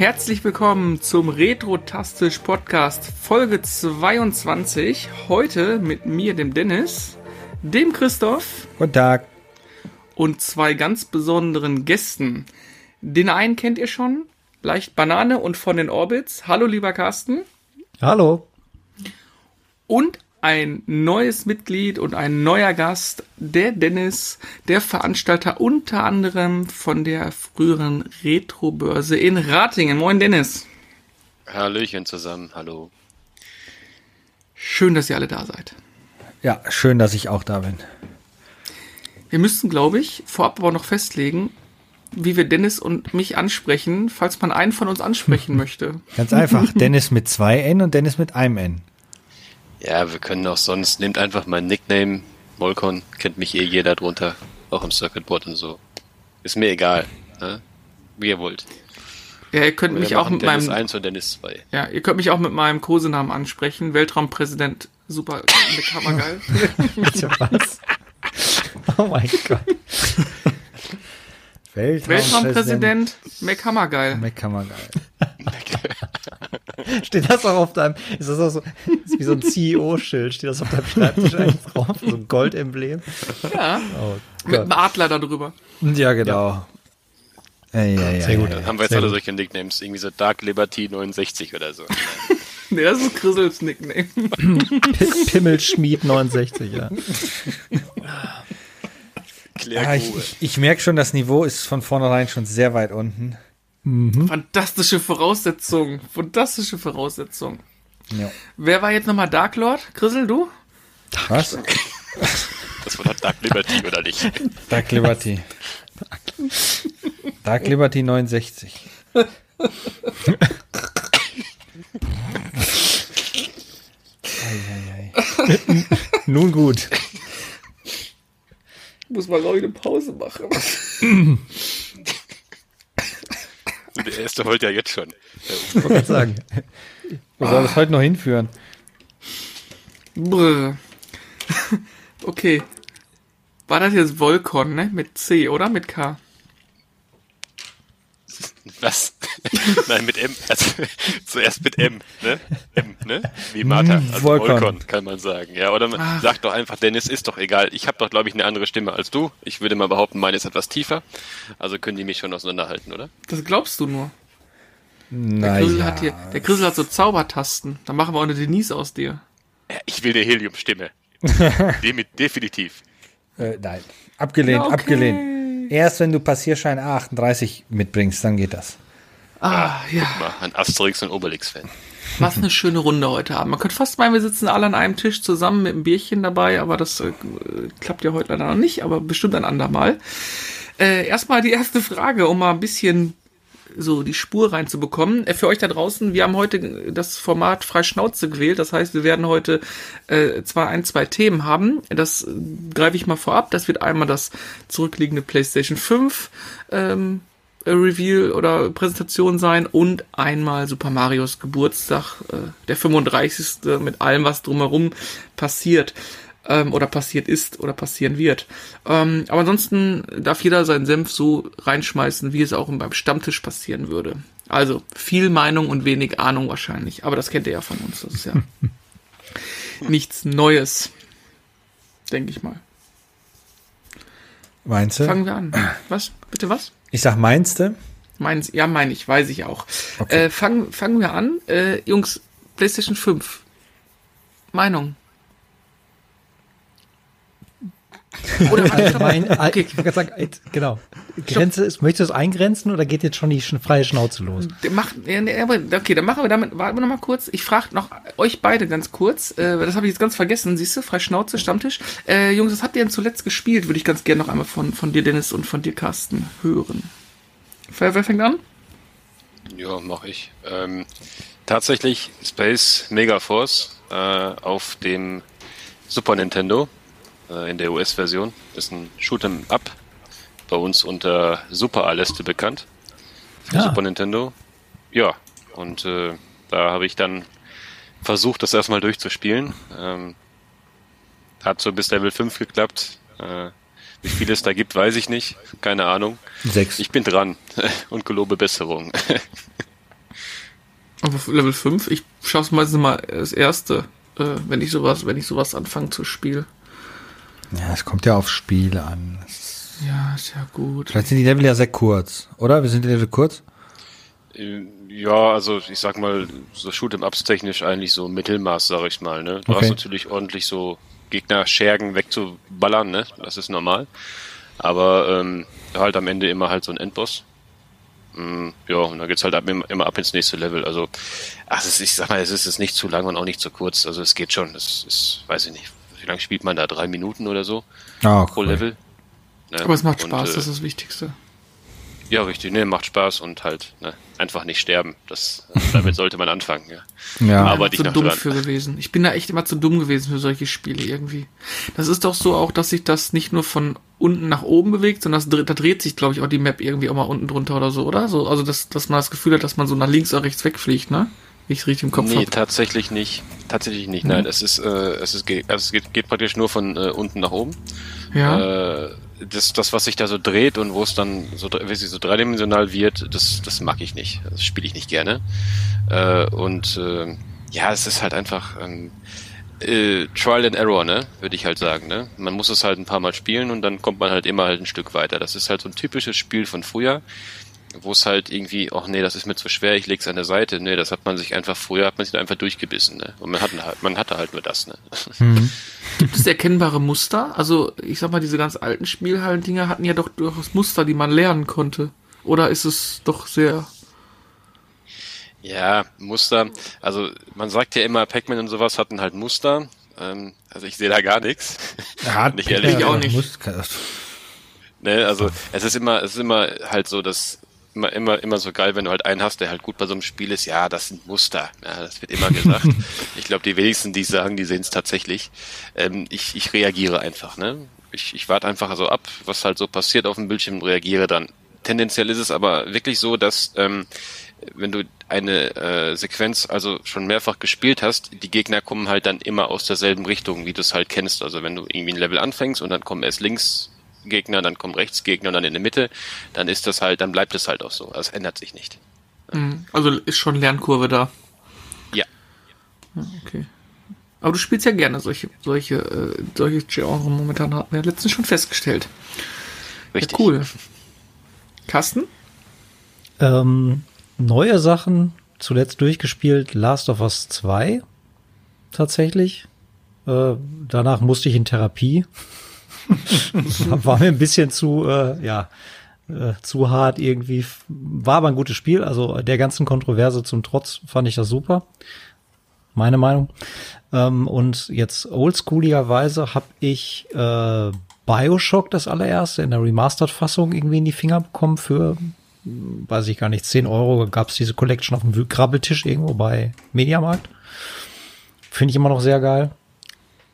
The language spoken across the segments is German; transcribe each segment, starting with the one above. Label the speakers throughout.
Speaker 1: Herzlich willkommen zum Retro-Tastisch Podcast Folge 22. Heute mit mir, dem Dennis, dem Christoph.
Speaker 2: Guten Tag.
Speaker 1: Und zwei ganz besonderen Gästen. Den einen kennt ihr schon, leicht Banane und von den Orbits. Hallo, lieber Carsten.
Speaker 2: Hallo.
Speaker 1: Und ein neues Mitglied und ein neuer Gast, der Dennis, der Veranstalter unter anderem von der früheren Retro-Börse in Ratingen. Moin Dennis.
Speaker 3: Hallöchen zusammen, hallo.
Speaker 1: Schön, dass ihr alle da seid.
Speaker 2: Ja, schön, dass ich auch da bin.
Speaker 1: Wir müssten, glaube ich, vorab aber noch festlegen, wie wir Dennis und mich ansprechen, falls man einen von uns ansprechen möchte.
Speaker 2: Ganz einfach. Dennis mit zwei N und Dennis mit einem N.
Speaker 3: Ja, wir können auch sonst, nehmt einfach mein Nickname, Molkon, kennt mich eh jeder drunter, auch im Circuitboard und so. Ist mir egal, ne? wie ihr wollt.
Speaker 1: Ja, ihr könnt
Speaker 3: Wir
Speaker 1: mich auch mit
Speaker 3: Dennis
Speaker 1: meinem
Speaker 3: 1 und Dennis 2.
Speaker 1: Ja, ihr könnt mich auch mit meinem Kosenamen ansprechen, Weltraumpräsident Super mit Hammergeil.
Speaker 2: Was? Oh mein Gott.
Speaker 1: Weltraumpräsident McHammergeil.
Speaker 2: McHammergeil. Steht das auch auf deinem, ist das auch so, ist wie so ein CEO-Schild, steht das auf deinem Schreibtisch eigentlich drauf, so ein Goldemblem?
Speaker 1: Ja,
Speaker 2: Oh
Speaker 1: mit einem Adler darüber.
Speaker 2: Ja, genau. Ja. Ja, ja,
Speaker 4: Sehr gut.
Speaker 3: Dann haben wir jetzt
Speaker 4: Sehr
Speaker 3: alle solche Nicknames, irgendwie so Dark Liberty 69 oder so.
Speaker 1: Nee, das ist Grissels Nickname.
Speaker 2: Pimmelschmied 69, ja.
Speaker 3: Claire
Speaker 2: Ah, ich, ich, ich merke schon, das Niveau ist von vornherein schon sehr weit unten.
Speaker 1: Fantastische Voraussetzung. Fantastische Voraussetzung.
Speaker 2: Ja.
Speaker 1: Wer war jetzt nochmal Dark Lord? Grissel, du?
Speaker 2: Was?
Speaker 3: Das war doch Dark Liberty, oder nicht?
Speaker 2: Dark Liberty. Dark Liberty 69. Eieiei. Nun gut.
Speaker 1: Ich muss mal Leute Pause machen.
Speaker 3: Der erste heult ja jetzt schon.
Speaker 2: Ich wollte sagen. Wo soll das heute noch hinführen?
Speaker 1: Brr. Okay. War das jetzt Volcon, ne? Mit C, oder? Mit K.
Speaker 3: Was? Nein, mit M. Also, zuerst mit M, ne? M, ne? Wie Martha. Also
Speaker 2: Volcon.
Speaker 3: Volcon. kann man sagen. Ja, oder man
Speaker 1: Ach.
Speaker 3: sagt doch einfach, Dennis, ist doch egal. Ich habe doch, glaube ich, eine andere Stimme als du. Ich würde mal behaupten, meine ist etwas tiefer. Also können die mich schon auseinanderhalten, oder?
Speaker 1: Das glaubst du nur. Der Grissel, hat hier, der Grissel hat so Zaubertasten. Da machen wir auch eine Denise aus dir.
Speaker 3: Ja, Ich will eine Heliumstimme. Definitiv.
Speaker 2: Äh, nein. Abgelehnt,
Speaker 1: Ja, okay.
Speaker 2: abgelehnt. Erst wenn du Passierschein A38 mitbringst, dann geht das.
Speaker 1: Ah, ja.
Speaker 3: Mal ein Asterix und Obelix-Fan.
Speaker 1: Was eine schöne Runde heute Abend. Man könnte fast meinen, wir sitzen alle an einem Tisch zusammen mit einem Bierchen dabei, aber das äh, klappt ja heute leider noch nicht, aber bestimmt ein andermal. Äh, erstmal die erste Frage, um mal ein bisschen so die Spur reinzubekommen. Äh, für euch da draußen, wir haben heute das Format frei Schnauze gewählt. Das heißt, wir werden heute äh, zwar ein, zwei Themen haben. Das äh, greife ich mal vorab. Das wird einmal das zurückliegende PlayStation 5 ähm, äh, Reveal oder Präsentation sein und einmal Super Marios Geburtstag, äh, der 35. mit allem, was drumherum passiert ähm, oder passiert ist oder passieren wird. Ähm, aber ansonsten darf jeder seinen Senf so reinschmeißen, wie es auch beim Stammtisch passieren würde. Also viel Meinung und wenig Ahnung wahrscheinlich, aber das kennt ihr ja von uns. Das ist ja nichts Neues, denke ich mal.
Speaker 2: Meinst du?
Speaker 1: Fangen wir an. Was? Bitte was?
Speaker 2: Ich sag, meinst du?
Speaker 1: Meins, ja, meine ich, weiß ich auch.
Speaker 2: Okay.
Speaker 1: Äh, fangen, fangen wir an. Äh, Jungs, PlayStation 5. Meinung. Oder warte, stopp.
Speaker 4: Mein,
Speaker 1: okay,
Speaker 4: ich wollte sagen, genau. Grenze ist, möchtest du es eingrenzen oder geht jetzt schon die freie Schnauze los?
Speaker 1: aber, okay, dann machen wir damit, warten wir noch mal kurz. Ich frage noch euch beide ganz kurz, äh, das habe ich jetzt ganz vergessen, siehst du, Freischnauze, Stammtisch. Äh, Jungs, was habt ihr denn zuletzt gespielt? Würde ich ganz gerne noch einmal von, von dir, Dennis, und von dir, Carsten, hören. Wer, wer fängt an?
Speaker 3: Ja, mache ich. Ähm, tatsächlich Space Megaforce äh, auf dem Super Nintendo in der US-Version. Ist ein Shoot'em Up, bei uns unter Super A-Liste bekannt. Für
Speaker 4: Ja.
Speaker 3: Super Nintendo. Ja, und äh, da habe ich dann versucht, das erstmal durchzuspielen. Ähm, hat so bis Level 5 geklappt. Äh, wie viel es da gibt, weiß ich nicht. Keine Ahnung.
Speaker 2: Sechs.
Speaker 3: Ich bin dran und gelobe Besserung.
Speaker 1: Auf Level 5, ich schaff's meistens mal das erste, äh, wenn ich sowas, wenn ich sowas anfange zu spielen.
Speaker 5: Ja, es kommt ja aufs Spiel an.
Speaker 1: Ja, ist ja gut.
Speaker 5: Vielleicht sind die Level ja sehr kurz, oder? Wir sind die Level kurz?
Speaker 3: Äh, Ja, also ich sag mal, so Shoot'em Ups technisch eigentlich so Mittelmaß, sag ich mal. Ne? Du
Speaker 5: Okay.
Speaker 3: hast natürlich ordentlich so Gegner Schergen wegzuballern, ne? Das ist normal. Aber ähm, halt am Ende immer halt so ein Endboss. Mm, ja, und dann geht's halt ab, immer, immer ab ins nächste Level. Also, ach, es ist, ich sag mal, es ist, es ist nicht zu lang und auch nicht zu kurz. Also es geht schon. Das ist, weiß ich nicht, wie lange spielt man da? Drei Minuten oder so
Speaker 5: Ah,
Speaker 3: pro
Speaker 5: cool.
Speaker 3: Level? Ne?
Speaker 1: Aber es macht
Speaker 3: Und,
Speaker 1: Spaß,
Speaker 3: äh,
Speaker 1: das ist das Wichtigste.
Speaker 3: Ja, richtig, ne, macht Spaß und halt, ne, einfach nicht sterben. Das, damit sollte man anfangen, ja.
Speaker 5: Ja.
Speaker 3: Aber
Speaker 1: ich bin zu dumm
Speaker 3: dran.
Speaker 1: für gewesen. Ich bin da echt immer zu dumm gewesen für solche Spiele irgendwie. Das ist doch so auch, dass sich das nicht nur von unten nach oben bewegt, sondern das, da dreht sich, glaube ich, auch die Map irgendwie auch mal unten drunter oder so, oder? So, also, dass, dass man das Gefühl hat, dass man so nach links oder rechts wegfliegt, ne? Wie ich es richtig im Kopf
Speaker 3: Nee,
Speaker 1: habe.
Speaker 3: tatsächlich nicht. Tatsächlich nicht. Nein, es ist, äh, es ist, also es geht, geht praktisch nur von äh, unten nach oben.
Speaker 1: Ja.
Speaker 3: Äh, das, das, was sich da so dreht und wo es dann so, wie es so dreidimensional wird, das, das mag ich nicht. Das spiele ich nicht gerne. Äh, und äh, ja, es ist halt einfach ähm, äh, Trial and Error, ne? Würde ich halt sagen, ne? Man muss es halt ein paar Mal spielen und dann kommt man halt immer halt ein Stück weiter. Das ist halt so ein typisches Spiel von früher, wo es halt irgendwie, ach nee, das ist mir zu schwer, ich leg's an der Seite. Nee, das hat man sich einfach, früher hat man sich da einfach durchgebissen, ne? Und man hatte halt, man hatte halt nur das, ne?
Speaker 1: Gibt es erkennbare Muster? Also, ich sag mal, diese ganz alten Spielhallen-Dinger hatten ja doch durchaus Muster, die man lernen konnte. Oder ist es doch sehr.
Speaker 3: Ja, Muster. Also man sagt ja immer, Pac-Man und sowas hatten halt Muster. Ähm, also ich sehe da gar nichts.
Speaker 5: Ja,
Speaker 3: Nicht ehrlich.
Speaker 1: Ich auch nicht.
Speaker 3: Ne, also es ist immer, es ist immer halt so, dass immer, immer, immer so geil, wenn du halt einen hast, der halt gut bei so einem Spiel ist. Ja, das sind Muster. Ja, das wird immer gesagt. ich glaube, die wenigsten, die es sagen, die sehen es tatsächlich. Ähm, ich, ich reagiere einfach. Ne, ich, ich warte einfach so ab, was halt so passiert auf dem Bildschirm und reagiere dann. Tendenziell ist es aber wirklich so, dass ähm, wenn du eine äh, Sequenz also schon mehrfach gespielt hast, die Gegner kommen halt dann immer aus derselben Richtung, wie du es halt kennst. Also wenn du irgendwie ein Level anfängst und dann kommen erst links Gegner, dann kommen rechts Gegner und dann in der Mitte, dann ist das halt, dann bleibt es halt auch so. Das ändert sich nicht.
Speaker 1: Mhm. Also ist schon Lernkurve da.
Speaker 3: Ja.
Speaker 1: Okay. Aber du spielst ja gerne solche, solche, äh, solche Genre momentan, hatten wir letztens schon festgestellt.
Speaker 3: Richtig.
Speaker 1: Ja, cool. Carsten?
Speaker 2: Ähm, neue Sachen, zuletzt durchgespielt, Last of Us 2 tatsächlich. Äh, danach musste ich in Therapie. War mir ein bisschen zu, äh, ja, äh, zu hart irgendwie. War aber ein gutes Spiel. Also der ganzen Kontroverse zum Trotz fand ich das super. Meine Meinung. Ähm, und jetzt oldschooligerweise habe ich äh, Bioshock das allererste in der Remastered-Fassung irgendwie in die Finger bekommen für weiß ich gar nicht, 10 Euro gab es diese Collection auf dem Krabbeltisch irgendwo bei Mediamarkt. Finde ich immer noch sehr geil.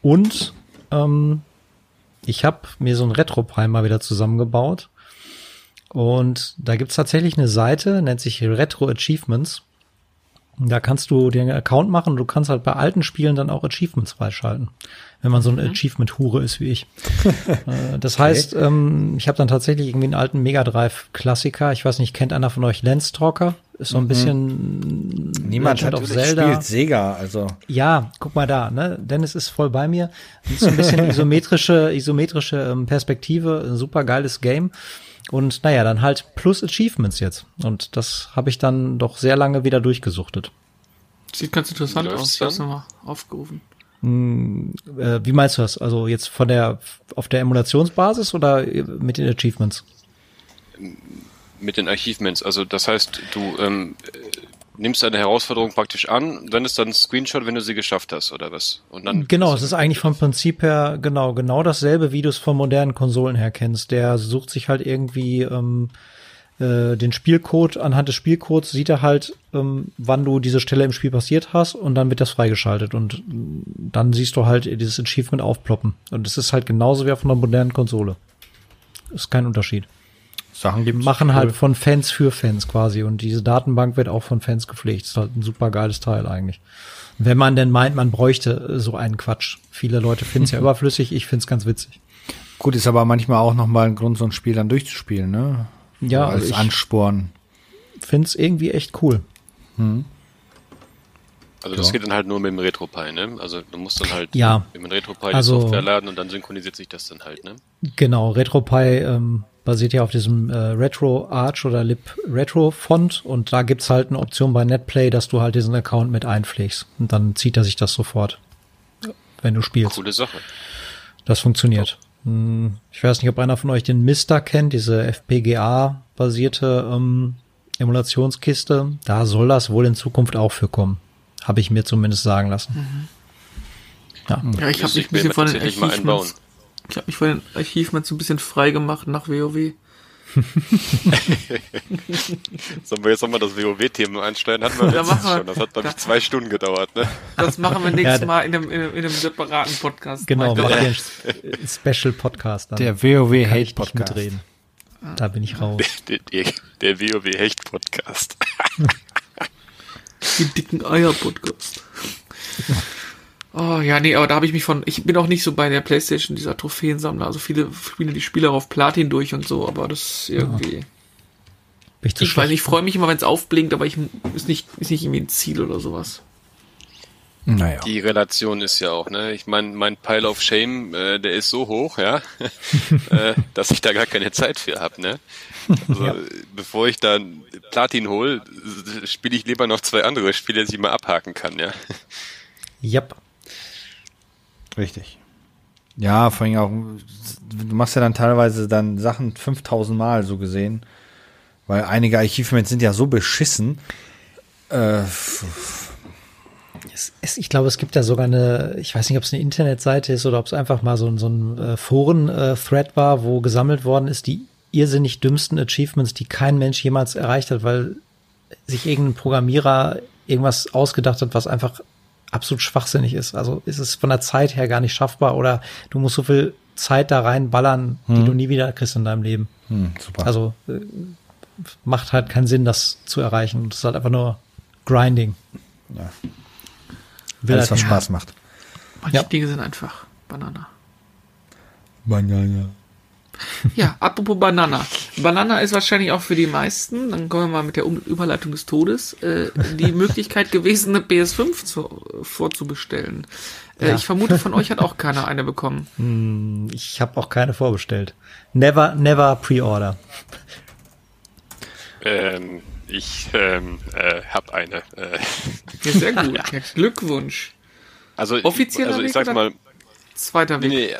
Speaker 2: Und ähm, ich habe mir so ein Retro-Prime mal wieder zusammengebaut. Und da gibt's tatsächlich eine Seite, nennt sich Retro Achievements. Da kannst du dir einen Account machen und du kannst halt bei alten Spielen dann auch Achievements freischalten. Wenn man so eine Achievement-Hure ist wie ich. Äh, das heißt, ähm, ich habe dann tatsächlich irgendwie einen alten Mega Drive-Klassiker. Ich weiß nicht, kennt einer von euch Landstalker? Ist so ein bisschen
Speaker 5: Niemand
Speaker 2: Legend
Speaker 5: hat
Speaker 2: of
Speaker 5: spielt Sega, also.
Speaker 2: ja, guck mal da, ne? Dennis ist voll bei mir. Ist so ein bisschen isometrische, isometrische ähm, Perspektive, ein super geiles Game. Und naja, dann halt plus Achievements jetzt. Und das habe ich dann doch sehr lange wieder durchgesuchtet.
Speaker 1: Sieht ganz interessant
Speaker 3: Läuft's
Speaker 1: aus. Ich hab's nochmal aufgerufen.
Speaker 2: Äh, wie meinst du das? Also jetzt von der auf der Emulationsbasis oder äh, mit den Achievements?
Speaker 3: Mit den Achievements. Also das heißt, du ähm, äh, nimmst eine Herausforderung praktisch an, dann ist dann ein Screenshot, wenn du sie geschafft hast, oder was? Und dann
Speaker 2: Genau, es ist eigentlich vom Prinzip her genau genau dasselbe, wie du es von modernen Konsolen her kennst. Der sucht sich halt irgendwie ähm, äh, den Spielcode anhand des Spielcodes sieht er halt, ähm, wann du diese Stelle im Spiel passiert hast und dann wird das freigeschaltet und mm, dann siehst du halt dieses Achievement aufploppen und es ist halt genauso wie auf einer modernen Konsole. Ist kein Unterschied.
Speaker 5: Sachen gibt's.
Speaker 2: Machen halt von Fans für Fans quasi und diese Datenbank wird auch von Fans gepflegt. Ist halt ein super geiles Teil eigentlich. Wenn man denn meint, man bräuchte äh, so einen Quatsch. Viele Leute finden es ja überflüssig, ich finde es ganz witzig.
Speaker 5: Gut, ist aber manchmal auch nochmal ein Grund, so ein Spiel dann durchzuspielen, ne?
Speaker 2: Ja,
Speaker 5: So als
Speaker 2: also ich
Speaker 5: Ansporn.
Speaker 2: finde es irgendwie echt cool.
Speaker 3: Also das
Speaker 2: Ja.
Speaker 3: geht dann halt nur mit dem RetroPie, ne? Also du musst dann halt
Speaker 2: Ja.
Speaker 3: mit dem RetroPie
Speaker 2: Also-
Speaker 3: die Software laden und dann synchronisiert sich das dann halt, ne?
Speaker 2: Genau, RetroPie ähm, basiert ja auf diesem äh, Retro Arch oder Lib Retro Font und da gibt's halt eine Option bei NetPlay, dass du halt diesen Account mit einpflegst und dann zieht er sich das sofort, wenn du spielst.
Speaker 3: Coole Sache.
Speaker 2: Das funktioniert. Hm, Ich weiß nicht, ob einer von euch den Mister kennt, diese FPGA-basierte ähm, Emulationskiste. Da soll das wohl in Zukunft auch für kommen. Habe ich mir zumindest sagen lassen. Ja.
Speaker 1: Ja, ich habe
Speaker 3: Müsste
Speaker 1: mich ein bisschen von den
Speaker 3: einbauen.
Speaker 1: Ich habe mich von den Archiven so ein bisschen frei gemacht nach WoW.
Speaker 3: Sollen wir jetzt nochmal das WoW-Thema einstellen? Hatten wir
Speaker 1: Ja,
Speaker 3: letztens
Speaker 1: machen wir.
Speaker 3: schon. Das hat, glaube ich, zwei Stunden gedauert, ne?
Speaker 1: Das machen wir nächstes
Speaker 2: Ja,
Speaker 1: Mal in einem, in einem, in einem separaten Podcast.
Speaker 2: Genau, macht ihr einen Special Podcast dann.
Speaker 5: Der WoW
Speaker 2: Kann ich
Speaker 5: Hate
Speaker 2: nicht
Speaker 5: Podcast.
Speaker 2: mitreden. Da bin ich raus.
Speaker 3: Der, der, der WoW-Hecht-Podcast.
Speaker 1: Die dicken Eier-Podcast. Oh ja, nee, aber da habe ich mich von. Ich bin auch nicht so bei der Playstation, dieser Trophäensammler. Also viele spielen die Spiele auf Platin durch und so, aber das ist irgendwie.
Speaker 2: Bin ich zu
Speaker 1: Ich weiß ich freue mich immer, wenn es aufblinkt, aber ich ist nicht, ist nicht irgendwie ein Ziel oder sowas.
Speaker 5: Naja.
Speaker 3: Die Relation ist ja auch, ne? Ich meine, mein Pile of Shame, äh, der ist so hoch, ja, äh, dass ich da gar keine Zeit für hab, ne? Also, bevor ich da Platin hol, spiele ich lieber noch zwei andere Spiele, die ich mal abhaken kann, ja.
Speaker 2: Yep.
Speaker 5: Richtig. Ja, vor allem auch, du machst ja dann teilweise dann Sachen 5000 Mal so gesehen, weil einige Archivments sind ja so beschissen. Äh,
Speaker 2: Es, es, ich glaube, es gibt da sogar eine, ich weiß nicht, ob es eine Internetseite ist oder ob es einfach mal so, ein- so ein äh, Foren-Thread war, wo gesammelt worden ist, die irrsinnig dümmsten Achievements, die kein Mensch jemals erreicht hat, weil sich irgendein Programmierer irgendwas ausgedacht hat, was einfach absolut schwachsinnig ist. Also ist es von der Zeit her gar nicht schaffbar oder du musst so viel Zeit da reinballern, die du nie wieder kriegst in deinem Leben.
Speaker 5: hm, super.
Speaker 2: Also äh, macht halt keinen Sinn, das zu erreichen. Das ist halt einfach nur Grinding.
Speaker 5: Ja.
Speaker 2: Will
Speaker 5: Alles,
Speaker 2: halt
Speaker 5: was. Spaß macht.
Speaker 1: Manche
Speaker 2: Ja.
Speaker 1: Dinge sind einfach Banana.
Speaker 5: Banana.
Speaker 1: Ja, apropos Banana. Banana ist wahrscheinlich auch für die meisten, dann kommen wir mal mit der um Überleitung des Todes, äh, die Möglichkeit gewesen, eine PS5 zu, vorzubestellen. Äh,
Speaker 2: Ja.
Speaker 1: Ich vermute, von euch hat auch keiner eine bekommen.
Speaker 2: Ich habe auch keine vorbestellt. Never, never pre-order.
Speaker 3: Ähm, ich ähm, äh, hab eine. Äh,
Speaker 1: Ja, sehr gut. Ja, Glückwunsch.
Speaker 3: also,
Speaker 1: Offizieller
Speaker 3: also ich
Speaker 1: oder-
Speaker 3: mal,
Speaker 1: Zweiter
Speaker 3: Nee,
Speaker 1: Weg.
Speaker 3: nee,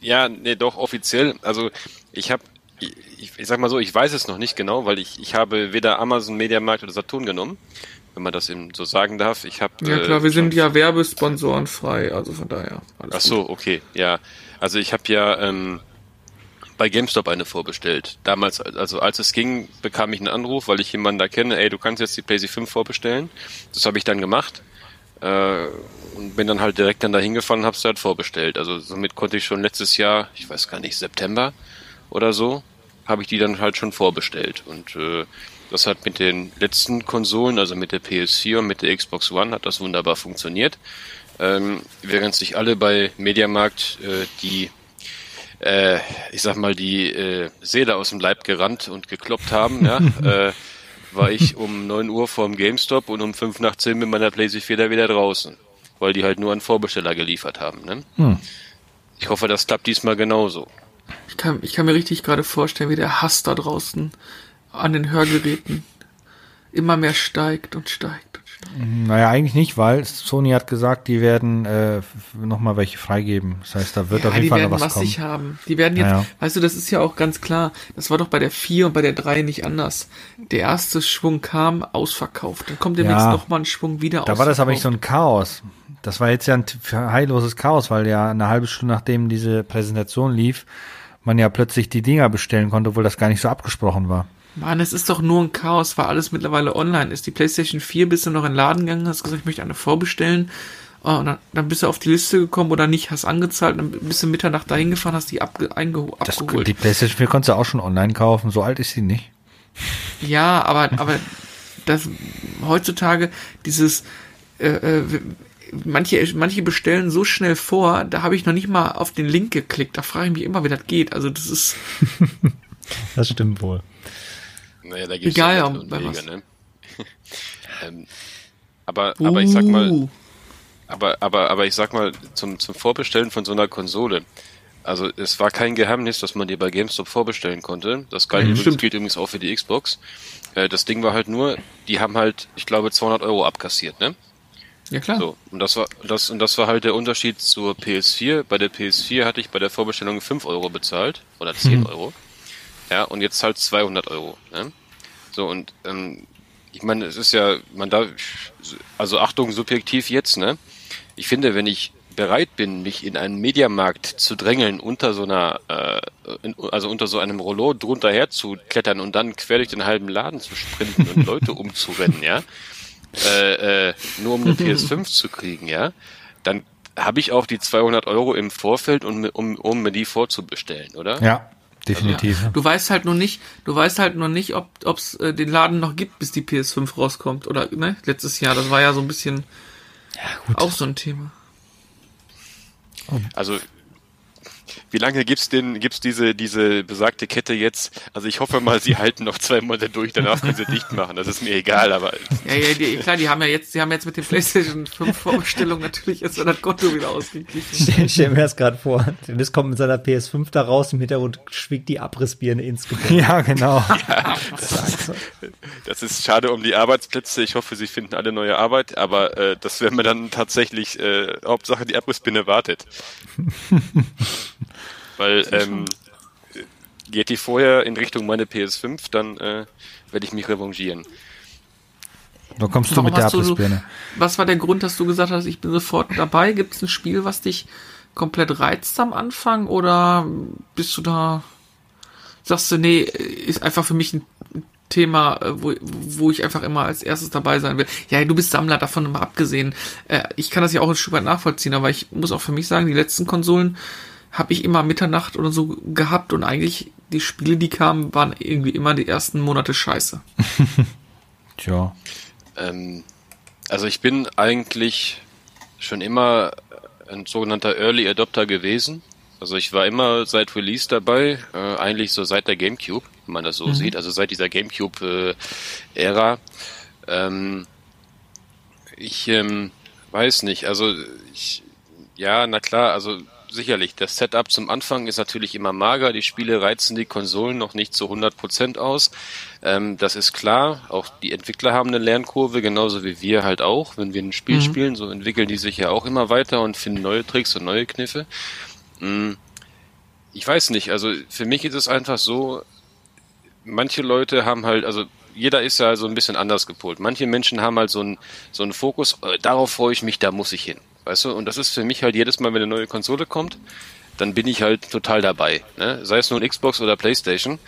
Speaker 3: ja, nee, doch, offiziell. Also ich habe, ich, ich, sag mal so, ich weiß es noch nicht genau, weil ich, ich habe weder Amazon, Mediamarkt oder Saturn genommen, wenn man das eben so sagen darf. Ich habe
Speaker 1: Ja klar, wir sind ja Werbesponsoren frei, also von daher.
Speaker 3: Ach so, okay, ja. Also ich habe ja ähm, bei GameStop eine vorbestellt. Damals, also als es ging, bekam ich einen Anruf, weil ich jemanden da kenne, ey, du kannst jetzt die PlayStation 5 vorbestellen. Das habe ich dann gemacht. Äh, und bin dann halt direkt dann dahin gefahren und hab's halt vorbestellt. Also somit konnte ich schon letztes Jahr, ich weiß gar nicht, September oder so, habe ich die dann halt schon vorbestellt. Und äh, das hat mit den letzten Konsolen, also mit der PS4 und mit der Xbox One, hat das wunderbar funktioniert. Ähm, während sich alle bei Mediamarkt äh, die, äh, ich sag mal, die äh, Seele aus dem Leib gerannt und gekloppt haben, ja, äh, war ich um 9 Uhr vorm GameStop und um 5 nach 10 mit meiner PlayStation 4 wieder draußen, weil die halt nur an Vorbesteller geliefert haben. Ne? Ich hoffe, das klappt diesmal genauso.
Speaker 1: Ich kann, ich kann mir richtig gerade vorstellen, wie der Hass da draußen an den Hörgeräten immer mehr steigt und steigt.
Speaker 5: Naja, eigentlich nicht, weil Sony hat gesagt, die werden äh, nochmal welche freigeben. Das heißt, da wird auf jeden
Speaker 1: die
Speaker 5: Fall
Speaker 1: werden
Speaker 5: noch was kommen.
Speaker 1: massig haben. Die werden jetzt,
Speaker 5: Ja, ja.
Speaker 1: weißt du, das ist ja auch ganz klar. Das war doch bei der 4 und bei der 3 nicht anders. Der erste Schwung kam, ausverkauft. Dann kommt demnächst
Speaker 5: Ja.
Speaker 1: noch mal ein Schwung wieder
Speaker 5: Da war das aber nicht so ein Chaos. Das war jetzt ja ein heilloses Chaos, weil ja eine halbe Stunde nachdem diese Präsentation lief, man ja plötzlich die Dinger bestellen konnte, obwohl das gar nicht so abgesprochen war.
Speaker 1: Mann, es ist doch nur ein Chaos, weil alles mittlerweile online ist. Die PlayStation 4 bist du noch in den Laden gegangen, hast gesagt, ich möchte eine vorbestellen. Oh, und dann, dann bist du auf die Liste gekommen oder nicht, hast angezahlt, dann bist du Mitternacht dahin gefahren, hast die abge,
Speaker 5: Das,
Speaker 1: abgeholt.
Speaker 5: die PlayStation 4 konntest du auch schon online kaufen, so alt ist sie nicht.
Speaker 1: Ja, aber, aber das heutzutage dieses äh, äh, manche, manche bestellen so schnell vor, da habe ich noch nicht mal auf den Link geklickt. Da frage ich mich immer, wie das geht. Also das ist
Speaker 2: Das stimmt wohl.
Speaker 3: Naja, da gibt's
Speaker 1: Egal,
Speaker 3: ja Mittel und Wege,
Speaker 1: was.
Speaker 3: ne? ähm, Aber, aber ich sag mal,
Speaker 1: Uh.
Speaker 3: aber, aber, aber ich sag mal, zum, zum Vorbestellen von so einer Konsole. Also es war kein Geheimnis, dass man die bei GameStop vorbestellen konnte. Das galt übrigens,
Speaker 1: stimmt.
Speaker 3: gilt übrigens auch für die Xbox. Äh, das Ding war halt nur, die haben halt, ich glaube, 200 Euro abkassiert, ne?
Speaker 1: Ja klar.
Speaker 3: So, und das war das und das war halt der Unterschied zur PS4. Bei der PS4 hatte ich bei der Vorbestellung 5 Euro bezahlt oder 10 Euro. Ja, und jetzt halt 200 Euro. Ne? So, und ähm, ich meine, es ist ja, man darf, also Achtung, subjektiv jetzt, ne? Ich finde, wenn ich bereit bin, mich in einen Mediamarkt zu drängeln, unter so einer, äh, in, also unter so einem Rollo drunter herzuklettern und dann quer durch den halben Laden zu sprinten und Leute umzurennen, ja, äh, äh, nur um eine PS5 zu kriegen, ja, dann habe ich auch die 200 Euro im Vorfeld, um, um, um mir die vorzubestellen, oder?
Speaker 5: Ja, definitiv.
Speaker 1: Du weißt halt nur nicht, du weißt halt nur nicht, ob es äh, den Laden noch gibt, bis die PS5 rauskommt. Oder ne, letztes Jahr, das war ja so ein bisschen auch so ein Thema.
Speaker 3: Also wie lange gibt's denn gibt's diese diese besagte Kette jetzt? Also ich hoffe mal, sie halten noch zwei Monate durch, danach können sie dicht machen. Das ist mir egal, aber
Speaker 1: Ja, ja, die, klar, die haben ja jetzt, die haben jetzt mit den PlayStation 5 Vorbestellungen natürlich jetzt das Konto wieder ausgeglichen.
Speaker 2: Stell, stell mir das gerade vor. Dennis kommt mit seiner PS5 da raus, im Hintergrund schwiegt die Abrissbirne ins Gebäude.
Speaker 5: Ja, genau.
Speaker 3: das ist schade um die Arbeitsplätze. Ich hoffe, sie finden alle neue Arbeit, aber äh, das wäre mir dann tatsächlich äh, Hauptsache die Abrissbinne wartet. Weil ähm, geht die vorher in Richtung meine PS5, dann äh, werde ich mich revanchieren.
Speaker 5: Da kommst du
Speaker 1: Warum
Speaker 5: mit der
Speaker 1: du
Speaker 5: Abrissbirne.
Speaker 1: Was war der Grund, dass du gesagt hast, ich bin sofort dabei? Gibt es ein Spiel, was dich komplett reizt am Anfang oder bist du da, sagst du, nee, ist einfach für mich ein Thema, äh, wo, wo ich einfach immer als erstes dabei sein will. Ja, du bist Sammler, davon immer abgesehen. Äh, ich kann das ja auch ein Stück weit nachvollziehen, aber ich muss auch für mich sagen, die letzten Konsolen habe ich immer Mitternacht oder so gehabt und eigentlich die Spiele, die kamen, waren irgendwie immer die ersten Monate scheiße.
Speaker 5: Tja.
Speaker 3: Ähm, also ich bin eigentlich schon immer ein sogenannter Early Adopter gewesen. Also ich war immer seit Release dabei, äh, eigentlich so seit der GameCube, wenn man das so sieht, also seit dieser GameCube-Ära. ähm, ich ähm, weiß nicht, also ich, ja, na klar, also sicherlich, das Setup zum Anfang ist natürlich immer mager, die Spiele reizen die Konsolen noch nicht zu 100% aus, ähm, das ist klar, auch die Entwickler haben eine Lernkurve, genauso wie wir halt auch, wenn wir ein Spiel spielen, so entwickeln die sich ja auch immer weiter und finden neue Tricks und neue Kniffe. Mm, Ich weiß nicht, also für mich ist es einfach so, manche Leute haben halt, also jeder ist ja so ein bisschen anders gepolt. Manche Menschen haben halt so einen so einen Fokus, äh, darauf freue ich mich, da muss ich hin. Weißt du? Und das ist für mich halt jedes Mal, wenn eine neue Konsole kommt, dann bin ich halt total dabei. Ne? Sei es nun Xbox oder Playstation.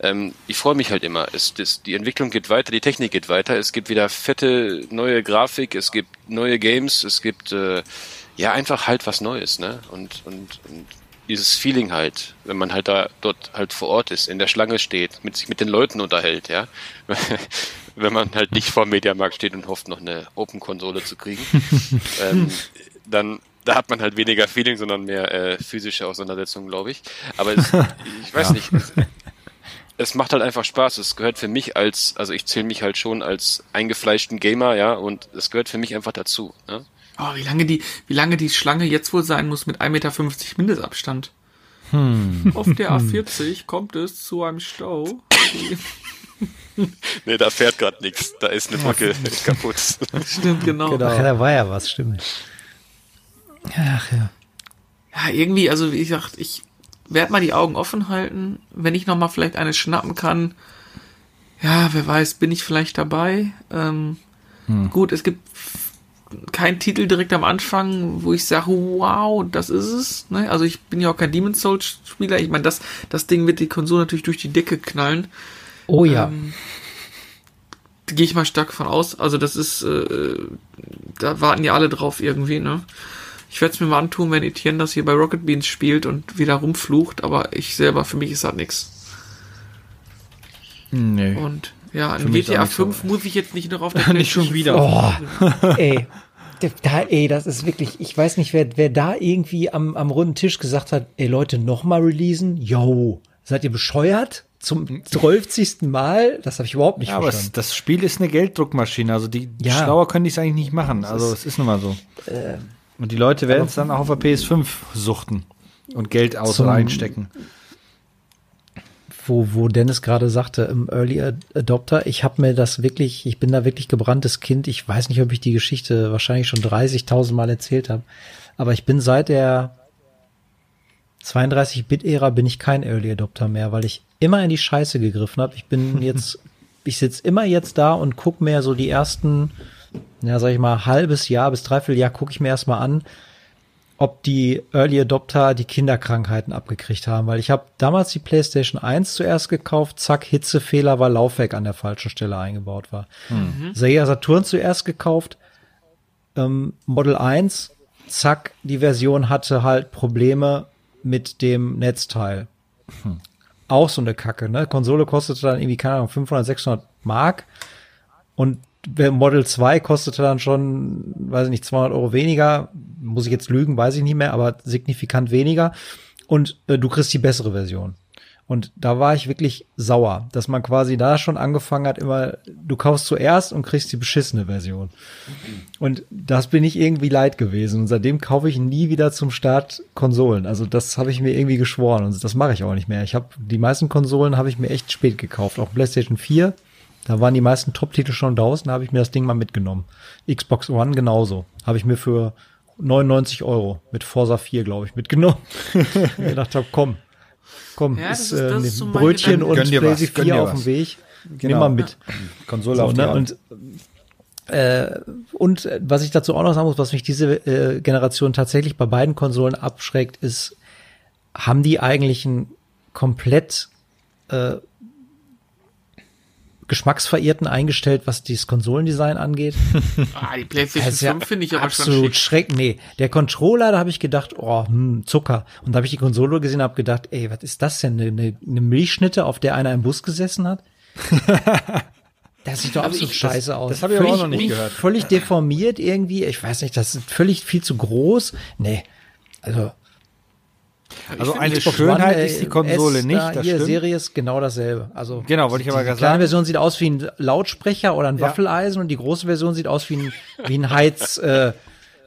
Speaker 3: Ähm, ich freue mich halt immer. Es, das, die Entwicklung geht weiter, die Technik geht weiter. Es gibt wieder fette neue Grafik, es gibt neue Games, es gibt äh, ja einfach halt was Neues. Ne? Und, und, und dieses Feeling halt, wenn man halt da dort halt vor Ort ist, in der Schlange steht, mit sich mit den Leuten unterhält, ja. wenn man halt nicht vor dem Mediamarkt steht und hofft, noch eine Open-Konsole zu kriegen, ähm, dann da hat man halt weniger Feeling, sondern mehr äh, physische Auseinandersetzungen, glaube ich. Aber es, ich weiß nicht. Es, es macht halt einfach Spaß. Es gehört für mich als, also ich zähle mich halt schon als eingefleischten Gamer, ja, und es gehört für mich einfach dazu. Ne?
Speaker 1: Oh, wie lange die, wie lange die Schlange jetzt wohl sein muss mit 1,50 Meter Mindestabstand. Auf der A40 kommt es zu einem Stau.
Speaker 3: Nee, da fährt gerade nichts. Da ist eine Brücke kaputt.
Speaker 1: Stimmt, genau.
Speaker 2: Ach ja, da war ja was, stimmt. Ach ja.
Speaker 1: Ja, irgendwie, also wie gesagt, ich werde mal die Augen offen halten. Wenn ich noch mal vielleicht eine schnappen kann, ja, wer weiß, bin ich vielleicht dabei. Ähm, Gut, es gibt keinen Titel direkt am Anfang, wo ich sage, wow, das ist es. Ne? Also ich bin ja auch kein Demon's Souls Spieler. Ich meine, das, das Ding wird die Konsole natürlich durch die Decke knallen.
Speaker 2: Oh ja.
Speaker 1: Ähm, Gehe ich mal stark von aus. Also das ist, äh, da warten ja alle drauf irgendwie, ne? Ich werde es mir mal antun, wenn Etienne das hier bei Rocket Beans spielt und wieder rumflucht, aber ich selber, für mich ist das nix.
Speaker 5: Nee.
Speaker 1: Und ja,
Speaker 5: mich
Speaker 1: GTA
Speaker 5: auch nicht so.
Speaker 1: 5 muss ich jetzt nicht noch auf der
Speaker 5: Nicht schon wieder.
Speaker 2: Oh, ey. Da, ey, das ist wirklich, ich weiß nicht, wer, wer da irgendwie am, am runden Tisch gesagt hat, ey Leute, nochmal releasen? Yo, seid ihr bescheuert? zum zwölfzigsten Mal, das habe ich überhaupt nicht
Speaker 5: Ja, aber es,
Speaker 2: verstanden.
Speaker 5: das Spiel ist eine Gelddruckmaschine. Also die
Speaker 2: Ja.
Speaker 5: schlauer können die es eigentlich nicht machen. Also es ist nun mal so. Und die Leute werden es dann auch auf der PS5 suchten und Geld aus
Speaker 2: Zum-
Speaker 5: reinstecken.
Speaker 2: Wo, wo Dennis gerade sagte, im Early Ad- Adopter, ich habe mir das wirklich, ich bin da wirklich gebranntes Kind. Ich weiß nicht, ob ich die Geschichte wahrscheinlich schon 30.000 Mal erzählt habe, aber ich bin seit der 32-Bit-Ära bin ich kein Early Adopter mehr, weil ich immer in die Scheiße gegriffen habe. Ich bin jetzt, ich sitz immer jetzt da und guck mir so die ersten, ja, sag ich mal, halbes Jahr bis dreiviertel Jahr gucke ich mir erstmal an, ob die Early Adopter die Kinderkrankheiten abgekriegt haben, weil ich habe damals die PlayStation 1 zuerst gekauft, zack, Hitzefehler, weil Laufwerk an der falschen Stelle eingebaut war. Sega Saturn zuerst gekauft, ähm, Model 1, zack, die Version hatte halt Probleme mit dem Netzteil. Auch so eine Kacke, ne? Konsole kostete dann irgendwie, keine Ahnung, 500, 600 Mark und Model 2 kostete dann schon, weiß ich nicht, 200 Euro weniger. Muss ich jetzt lügen, weiß ich nicht mehr, aber signifikant weniger. Und äh, du kriegst die bessere Version. Und da war ich wirklich sauer, dass man quasi da schon angefangen hat, immer, du kaufst zuerst und kriegst die beschissene Version. Und das bin ich irgendwie leid gewesen. Und seitdem kaufe ich nie wieder zum Start Konsolen. Also das habe ich mir irgendwie geschworen und das mache ich auch nicht mehr. Ich habe die meisten Konsolen habe ich mir echt spät gekauft. Auch PlayStation 4, da waren die meisten Top-Titel schon draußen, da habe ich mir das Ding mal mitgenommen. Xbox One genauso. Habe ich mir für 99 Euro mit Forza 4, glaube ich, mitgenommen. ich gedacht habe, komm, komm,
Speaker 1: Ja, das
Speaker 2: ist,
Speaker 1: ist-
Speaker 2: äh,
Speaker 1: ist so
Speaker 2: Brötchen und
Speaker 5: gönn
Speaker 2: 4
Speaker 5: dir
Speaker 2: auf dem Weg. Nimm
Speaker 5: Genau.
Speaker 2: mal mit.
Speaker 5: Konsole
Speaker 2: So,
Speaker 5: auf
Speaker 2: ne? Und äh, und äh, was ich dazu auch noch sagen muss, was mich diese äh, Generation tatsächlich bei beiden Konsolen abschreckt, ist, haben die eigentlich ein komplett äh, Geschmacksverirrten eingestellt, was dieses Konsolendesign angeht?
Speaker 1: Ah, die PlayStation
Speaker 2: Das ist ja
Speaker 1: 5 finde ich aber schon
Speaker 2: absolut
Speaker 1: schick.
Speaker 2: schreck. Nee, der Controller, da habe ich gedacht, oh, hm, Zucker. Und da habe ich die Konsole gesehen und habe gedacht, ey, was ist das denn? Eine, eine, eine Milchschnitte, auf der einer im Bus gesessen hat? Das sieht doch absolut scheiße aus.
Speaker 5: das hab ich aber auch
Speaker 2: Völlig
Speaker 5: noch nicht gehört.
Speaker 2: Völlig deformiert irgendwie. Ich weiß nicht, das ist völlig viel zu groß. Nee. Also,
Speaker 5: Also eine
Speaker 2: Xbox
Speaker 5: Schönheit
Speaker 2: One, äh,
Speaker 5: ist die Konsole
Speaker 2: S,
Speaker 5: nicht,
Speaker 2: da,
Speaker 5: das
Speaker 2: hier
Speaker 5: stimmt.
Speaker 2: Serie ist genau dasselbe. Also
Speaker 5: Genau, wollte ich aber
Speaker 2: die
Speaker 5: gerade
Speaker 2: kleine
Speaker 5: sagen.
Speaker 2: Version sieht aus wie ein Lautsprecher oder ein
Speaker 5: Ja.
Speaker 2: Waffeleisen und die große Version sieht aus wie ein, wie ein Heiz, äh,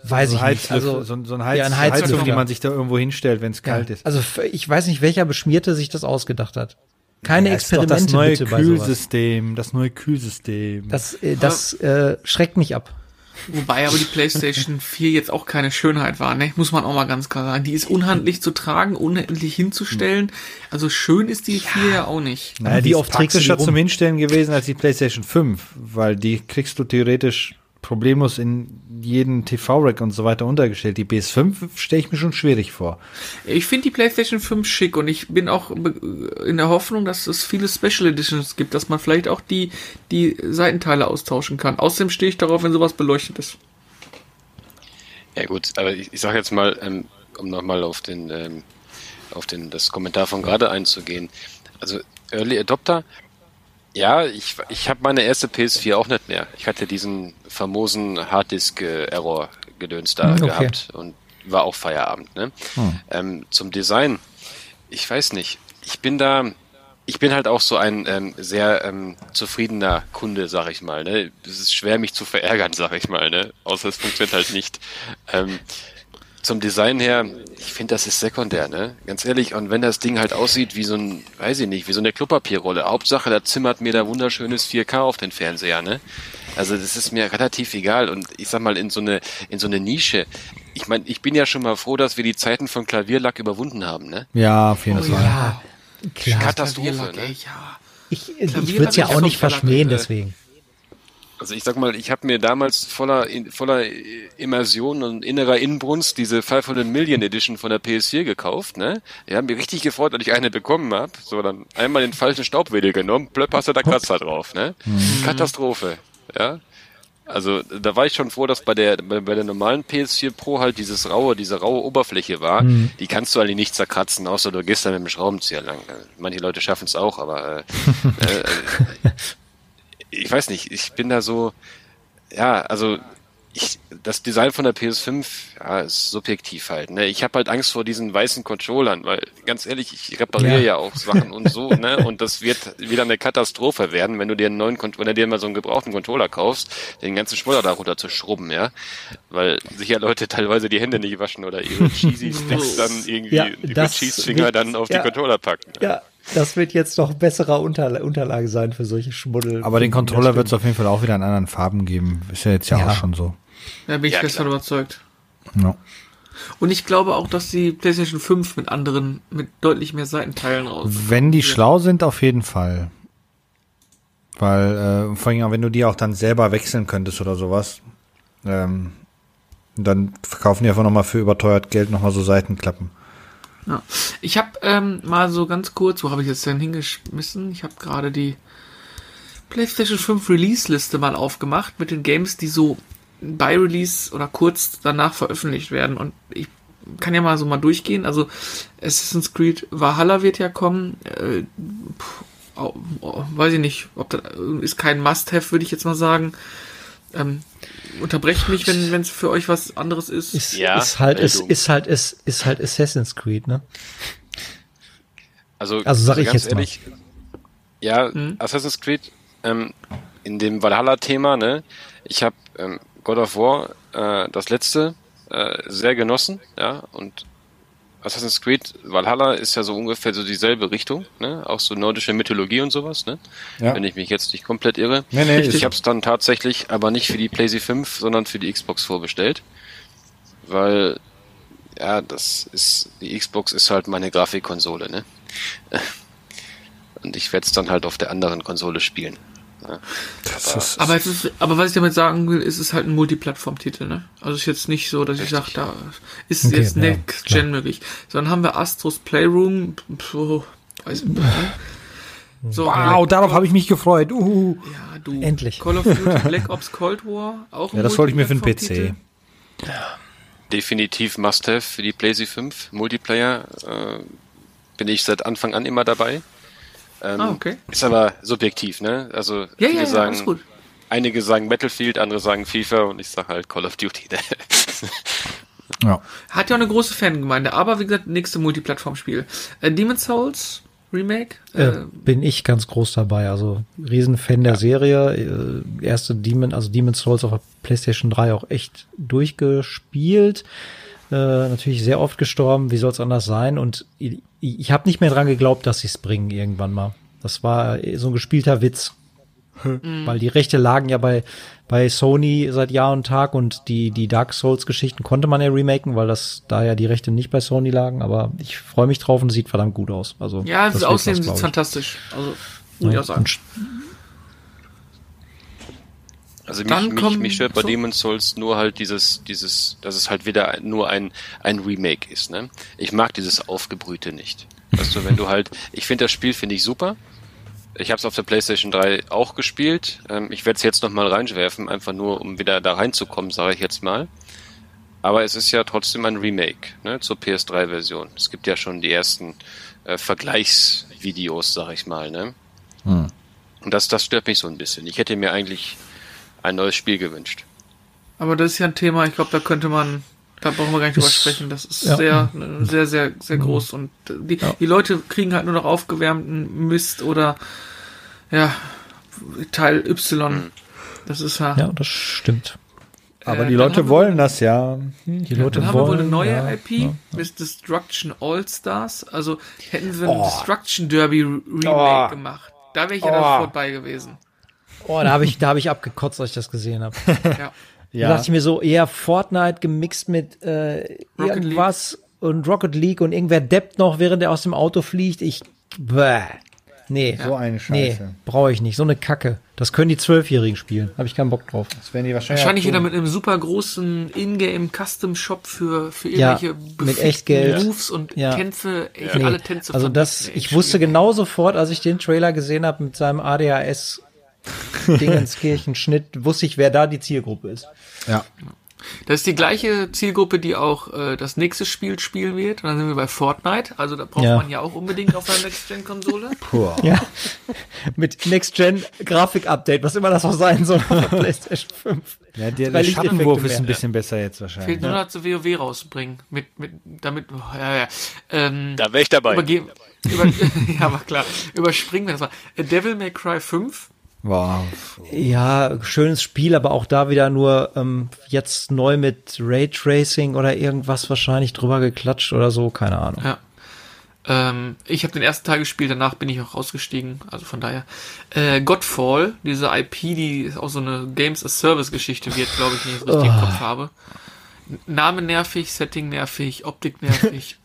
Speaker 2: weiß
Speaker 5: so,
Speaker 2: ich
Speaker 5: ein
Speaker 2: nicht. Also,
Speaker 5: so, ein- so ein Heiz,
Speaker 2: ja, ein
Speaker 5: Heizlüfter, die man sich da irgendwo hinstellt, wenn es kalt
Speaker 2: ja,
Speaker 5: ist.
Speaker 2: Also ich weiß nicht, welcher Beschmierte sich das ausgedacht hat. Keine
Speaker 5: Ja, ist doch
Speaker 2: Experimente
Speaker 5: das neue
Speaker 2: bitte.
Speaker 5: Kühlsystem, das neue Kühlsystem.
Speaker 2: Das, äh, das äh, schreckt mich ab.
Speaker 1: Wobei aber die PlayStation 4 jetzt auch keine Schönheit war, ne? Muss man auch mal ganz klar sagen. Die ist unhandlich zu tragen, unhandlich hinzustellen. Also schön ist die 4 ja auch nicht.
Speaker 5: naja,
Speaker 2: wie
Speaker 5: die ist
Speaker 2: die
Speaker 5: praktischer
Speaker 2: rum?
Speaker 5: zum Hinstellen gewesen als die PlayStation 5, weil die kriegst du theoretisch problemlos in jeden TV-Rack und so weiter untergestellt. Die PS5 stelle ich mir schon schwierig vor.
Speaker 1: Ich finde die PlayStation 5 schick und ich bin auch in der Hoffnung, dass es viele Special Editions gibt, dass man vielleicht auch die, die Seitenteile austauschen kann. Außerdem stehe ich darauf, wenn sowas beleuchtet ist.
Speaker 3: Ja gut, aber ich, ich sage jetzt mal, ähm, um nochmal auf den, ähm, auf den das Kommentar von gerade einzugehen. Also Early Adopter, ja, ich, ich habe meine erste PS4 auch nicht mehr. Ich hatte diesen famosen Harddisk-Error gedöns da
Speaker 2: Okay.
Speaker 3: gehabt und war auch Feierabend. Ne? Ähm, zum Design, ich weiß nicht. Ich bin da, ich bin halt auch so ein ähm, sehr ähm, zufriedener Kunde, sag ich mal. Ne? Es ist schwer, mich zu verärgern, sag ich mal. Ne? Außer es funktioniert halt nicht. Ähm, zum Design her, ich finde, das ist sekundär, ne? Ganz ehrlich, und wenn das Ding halt aussieht wie so ein, weiß ich nicht, wie so eine Klopapierrolle, Hauptsache, da zimmert mir da wunderschönes 4K auf den Fernseher, ne? Also das ist mir relativ egal und ich sag mal in so eine in so eine Nische. Ich meine, ich bin ja schon mal froh, dass wir die Zeiten von Klavierlack überwunden haben, ne?
Speaker 5: Ja, auf jeden
Speaker 1: Oh
Speaker 5: Fall.
Speaker 2: Ja, klar.
Speaker 3: Katastrophe, ne?
Speaker 1: ey, ja.
Speaker 2: Ich, ich würde es ja auch nicht verschmähen,
Speaker 3: äh,
Speaker 2: deswegen.
Speaker 3: Also ich sag mal, ich habe mir damals voller in- voller Immersion und innerer Inbrunst diese 500 Million Edition von der PS4 gekauft, ne? Die haben mich richtig gefreut, als ich eine bekommen hab. So dann einmal den falschen Staubwedel genommen, plöpp hast du da Kratzer drauf, ne? Katastrophe, ja? Also da war ich schon froh, dass bei der bei, bei der normalen PS4 Pro halt dieses raue, diese raue Oberfläche war. Die kannst du eigentlich nicht zerkratzen, außer du gehst da mit dem Schraubenzieher lang. Manche Leute schaffen es auch, aber äh, äh, ich weiß nicht, ich bin da so, ja, also ich, das Design von der PS5 ja, ist subjektiv halt. Ne? Ich habe halt Angst vor diesen weißen Controllern, weil ganz ehrlich, ich repariere ja. ja auch Sachen und so, ne? Und das wird wieder eine Katastrophe werden, wenn du dir einen neuen, wenn du dir mal so einen gebrauchten Controller kaufst, den ganzen Spoiler darunter zu schrubben, ja, weil sich ja Leute teilweise die Hände nicht waschen oder ihre Cheesy Sticks dann irgendwie ja, über Cheese Finger dann auf ja, die Controller packen.
Speaker 2: Ja, das wird jetzt noch besserer Unterla Unterlage sein für solche Schmuddel.
Speaker 5: Aber den Controller wird es auf jeden Fall auch wieder in anderen Farben geben. Ist ja jetzt ja, ja. auch schon so.
Speaker 1: Da bin ich ja, fest von überzeugt. Ja. Und ich glaube auch, dass die PlayStation 5 mit anderen, mit deutlich mehr Seitenteilen raus.
Speaker 5: Wenn die schlau sind, auf jeden Fall. Weil, äh, vor allem, wenn du die auch dann selber wechseln könntest oder sowas, ähm, dann verkaufen die einfach nochmal für überteuert Geld nochmal so Seitenklappen.
Speaker 1: Ja. Ich habe ähm, mal so ganz kurz, wo habe ich jetzt denn hingeschmissen? Ich habe gerade die PlayStation 5 Release-Liste mal aufgemacht mit den Games, die so bei Release oder kurz danach veröffentlicht werden. Und ich kann ja mal so mal durchgehen. Also Assassin's Creed Valhalla wird ja kommen. Äh, oh, oh, weiß ich nicht, ob das ist kein Must-Have, würde ich jetzt mal sagen. Ähm, unterbrecht mich, wenn es für euch was anderes ist.
Speaker 2: Ist, ja, ist halt, ist, ist halt, ist, ist halt Assassin's Creed, ne?
Speaker 3: Also, also sag also ich jetzt ehrlich, mal. Ja, hm? Assassin's Creed, ähm, in dem Valhalla-Thema, ne? Ich habe ähm, God of War, äh, das letzte, äh, sehr genossen, ja, und Assassin's Creed Valhalla ist ja so ungefähr so dieselbe Richtung, ne? Auch so nordische Mythologie und sowas, ne? Ja. Wenn ich mich jetzt nicht komplett irre. Nee, nee, ich habe es dann tatsächlich aber nicht für die PlayStation 5, sondern für die Xbox vorbestellt. Weil, ja, das ist, die Xbox ist halt meine Grafikkonsole, ne? Und ich werde es dann halt auf der anderen Konsole spielen.
Speaker 1: Ja. Aber, aber, ist, aber, was ich damit sagen will, ist es halt ein Multiplattform-Titel, ne? Also ist jetzt nicht so, dass Richtig. ich sage, da ist okay, jetzt Next Gen klar. möglich. Sondern haben wir Astros Playroom, pf, weiß ich nicht. Ne?
Speaker 2: So, wow, darauf habe ich mich gefreut. Uh,
Speaker 1: ja, du.
Speaker 2: Endlich.
Speaker 1: Call of Duty Black Ops Cold War, auch
Speaker 5: Ja, das wollte ich mir für den PC.
Speaker 3: Ja. Definitiv Must-Have für die PlayStation 5. Multiplayer äh, bin ich seit Anfang an immer dabei. Ähm, ah, okay. Ist aber subjektiv, ne? Also
Speaker 1: ja, viele ja, ja, sagen,
Speaker 3: einige sagen Battlefield, andere sagen FIFA und ich sage halt Call of Duty.
Speaker 1: ja. Hat ja auch eine große Fangemeinde, aber wie gesagt, nächste Multiplattform-Spiel. Äh, Demon's Souls Remake?
Speaker 2: Äh, äh, bin ich ganz groß dabei. Also Riesenfan der Serie. Äh, erste Demon, also Demon's Souls auf der PlayStation 3 auch echt durchgespielt. Äh, natürlich sehr oft gestorben, wie soll es anders sein? Und ich, ich habe nicht mehr dran geglaubt, dass sie es bringen irgendwann mal. Das war so ein gespielter Witz. Mhm. Weil die Rechte lagen ja bei, bei Sony seit Jahr und Tag und die, die Dark Souls Geschichten konnte man ja remaken, weil das da ja die Rechte nicht bei Sony lagen, aber ich freue mich drauf und sieht verdammt gut aus. Also,
Speaker 1: ja, das Aussehen sieht fantastisch. Also, muss ja, ich auch sagen.
Speaker 3: Also mich, mich, mich stört bei so Demon's Souls nur halt dieses, dieses, dass es halt wieder nur ein, ein Remake ist, ne? Ich mag dieses Aufgebrühte nicht. Weißt du, wenn du halt, ich finde das Spiel finde ich super. Ich habe es auf der PlayStation 3 auch gespielt. Ähm, ich werde es jetzt nochmal reinwerfen, einfach nur, um wieder da reinzukommen, sage ich jetzt mal. Aber es ist ja trotzdem ein Remake ne, zur PS3-Version. Es gibt ja schon die ersten äh, Vergleichsvideos, sag ich mal. Ne? Hm. Und das, das stört mich so ein bisschen. Ich hätte mir eigentlich ein neues Spiel gewünscht.
Speaker 1: Aber das ist ja ein Thema, ich glaube, da könnte man, da brauchen wir gar nicht drüber sprechen. Das ist ja. sehr, sehr, sehr, sehr mhm. groß. Und die, ja. die Leute kriegen halt nur noch aufgewärmten Mist oder ja, Teil Y. Mhm. Das ist ja.
Speaker 2: Ja, das stimmt.
Speaker 5: Aber äh, die Leute wollen das ja.
Speaker 1: Hm, die Leute dann wollen. Haben wir wohl eine neue ja, IP ja, mit Destruction All Stars. Also hätten sie ein oh. Destruction Derby Remake oh. gemacht. Da wäre ich ja oh. dabei gewesen.
Speaker 2: Oh, da habe ich, da habe ich abgekotzt, als ich das gesehen habe. ja. ja. Da dachte ich mir so, eher Fortnite gemixt mit äh, irgendwas League. und Rocket League und irgendwer deppt noch, während er aus dem Auto fliegt. Ich, bäh. Nee.
Speaker 5: So eine Scheiße. Nee,
Speaker 2: brauche ich nicht. So eine Kacke. Das können die Zwölfjährigen spielen. Habe ich keinen Bock drauf.
Speaker 1: Das werden die wahrscheinlich. Wahrscheinlich wieder mit einem super großen Ingame Custom Shop für, für irgendwelche ja,
Speaker 2: mit.
Speaker 1: Moves und ja. Tänze, echt
Speaker 2: nee. alle Tänze. Also das, ich wusste genau sofort, als ich den Trailer gesehen habe mit seinem ADHS Dingenskirchen-Schnitt, wusste ich, wer da die Zielgruppe ist.
Speaker 5: Ja.
Speaker 1: Das ist die gleiche Zielgruppe, die auch äh, das nächste Spiel spielen wird. Und dann sind wir bei Fortnite. Also da braucht
Speaker 2: Ja.
Speaker 1: man ja auch unbedingt auf einer Next-Gen-Konsole.
Speaker 5: Puh.
Speaker 2: Ja. Mit Next-Gen-Grafik-Update, was immer das auch sein soll auf PlayStation 5.
Speaker 5: Ja, der, der Schattenwurf ist ein bisschen besser jetzt
Speaker 1: Fehlt
Speaker 5: wahrscheinlich.
Speaker 1: nur noch zu WoW rausbringen. Mit, mit, damit, oh, ja, ja. Ähm,
Speaker 3: Da wäre ich dabei.
Speaker 1: überge über, ja, war klar. Überspringen wir das mal. Äh, Devil May Cry 5.
Speaker 5: Wow.
Speaker 2: Ja, schönes Spiel, aber auch da wieder nur ähm, jetzt neu mit Raytracing oder irgendwas wahrscheinlich drüber geklatscht oder so, keine Ahnung.
Speaker 1: Ja. Ähm, ich habe den ersten Teil gespielt, danach bin ich auch rausgestiegen. Also von daher. Äh, Godfall, diese IP, die auch so eine Games as Service Geschichte wird, glaube ich, wenn ich es richtig im Kopf habe. Name nervig, Setting nervig, Optik nervig.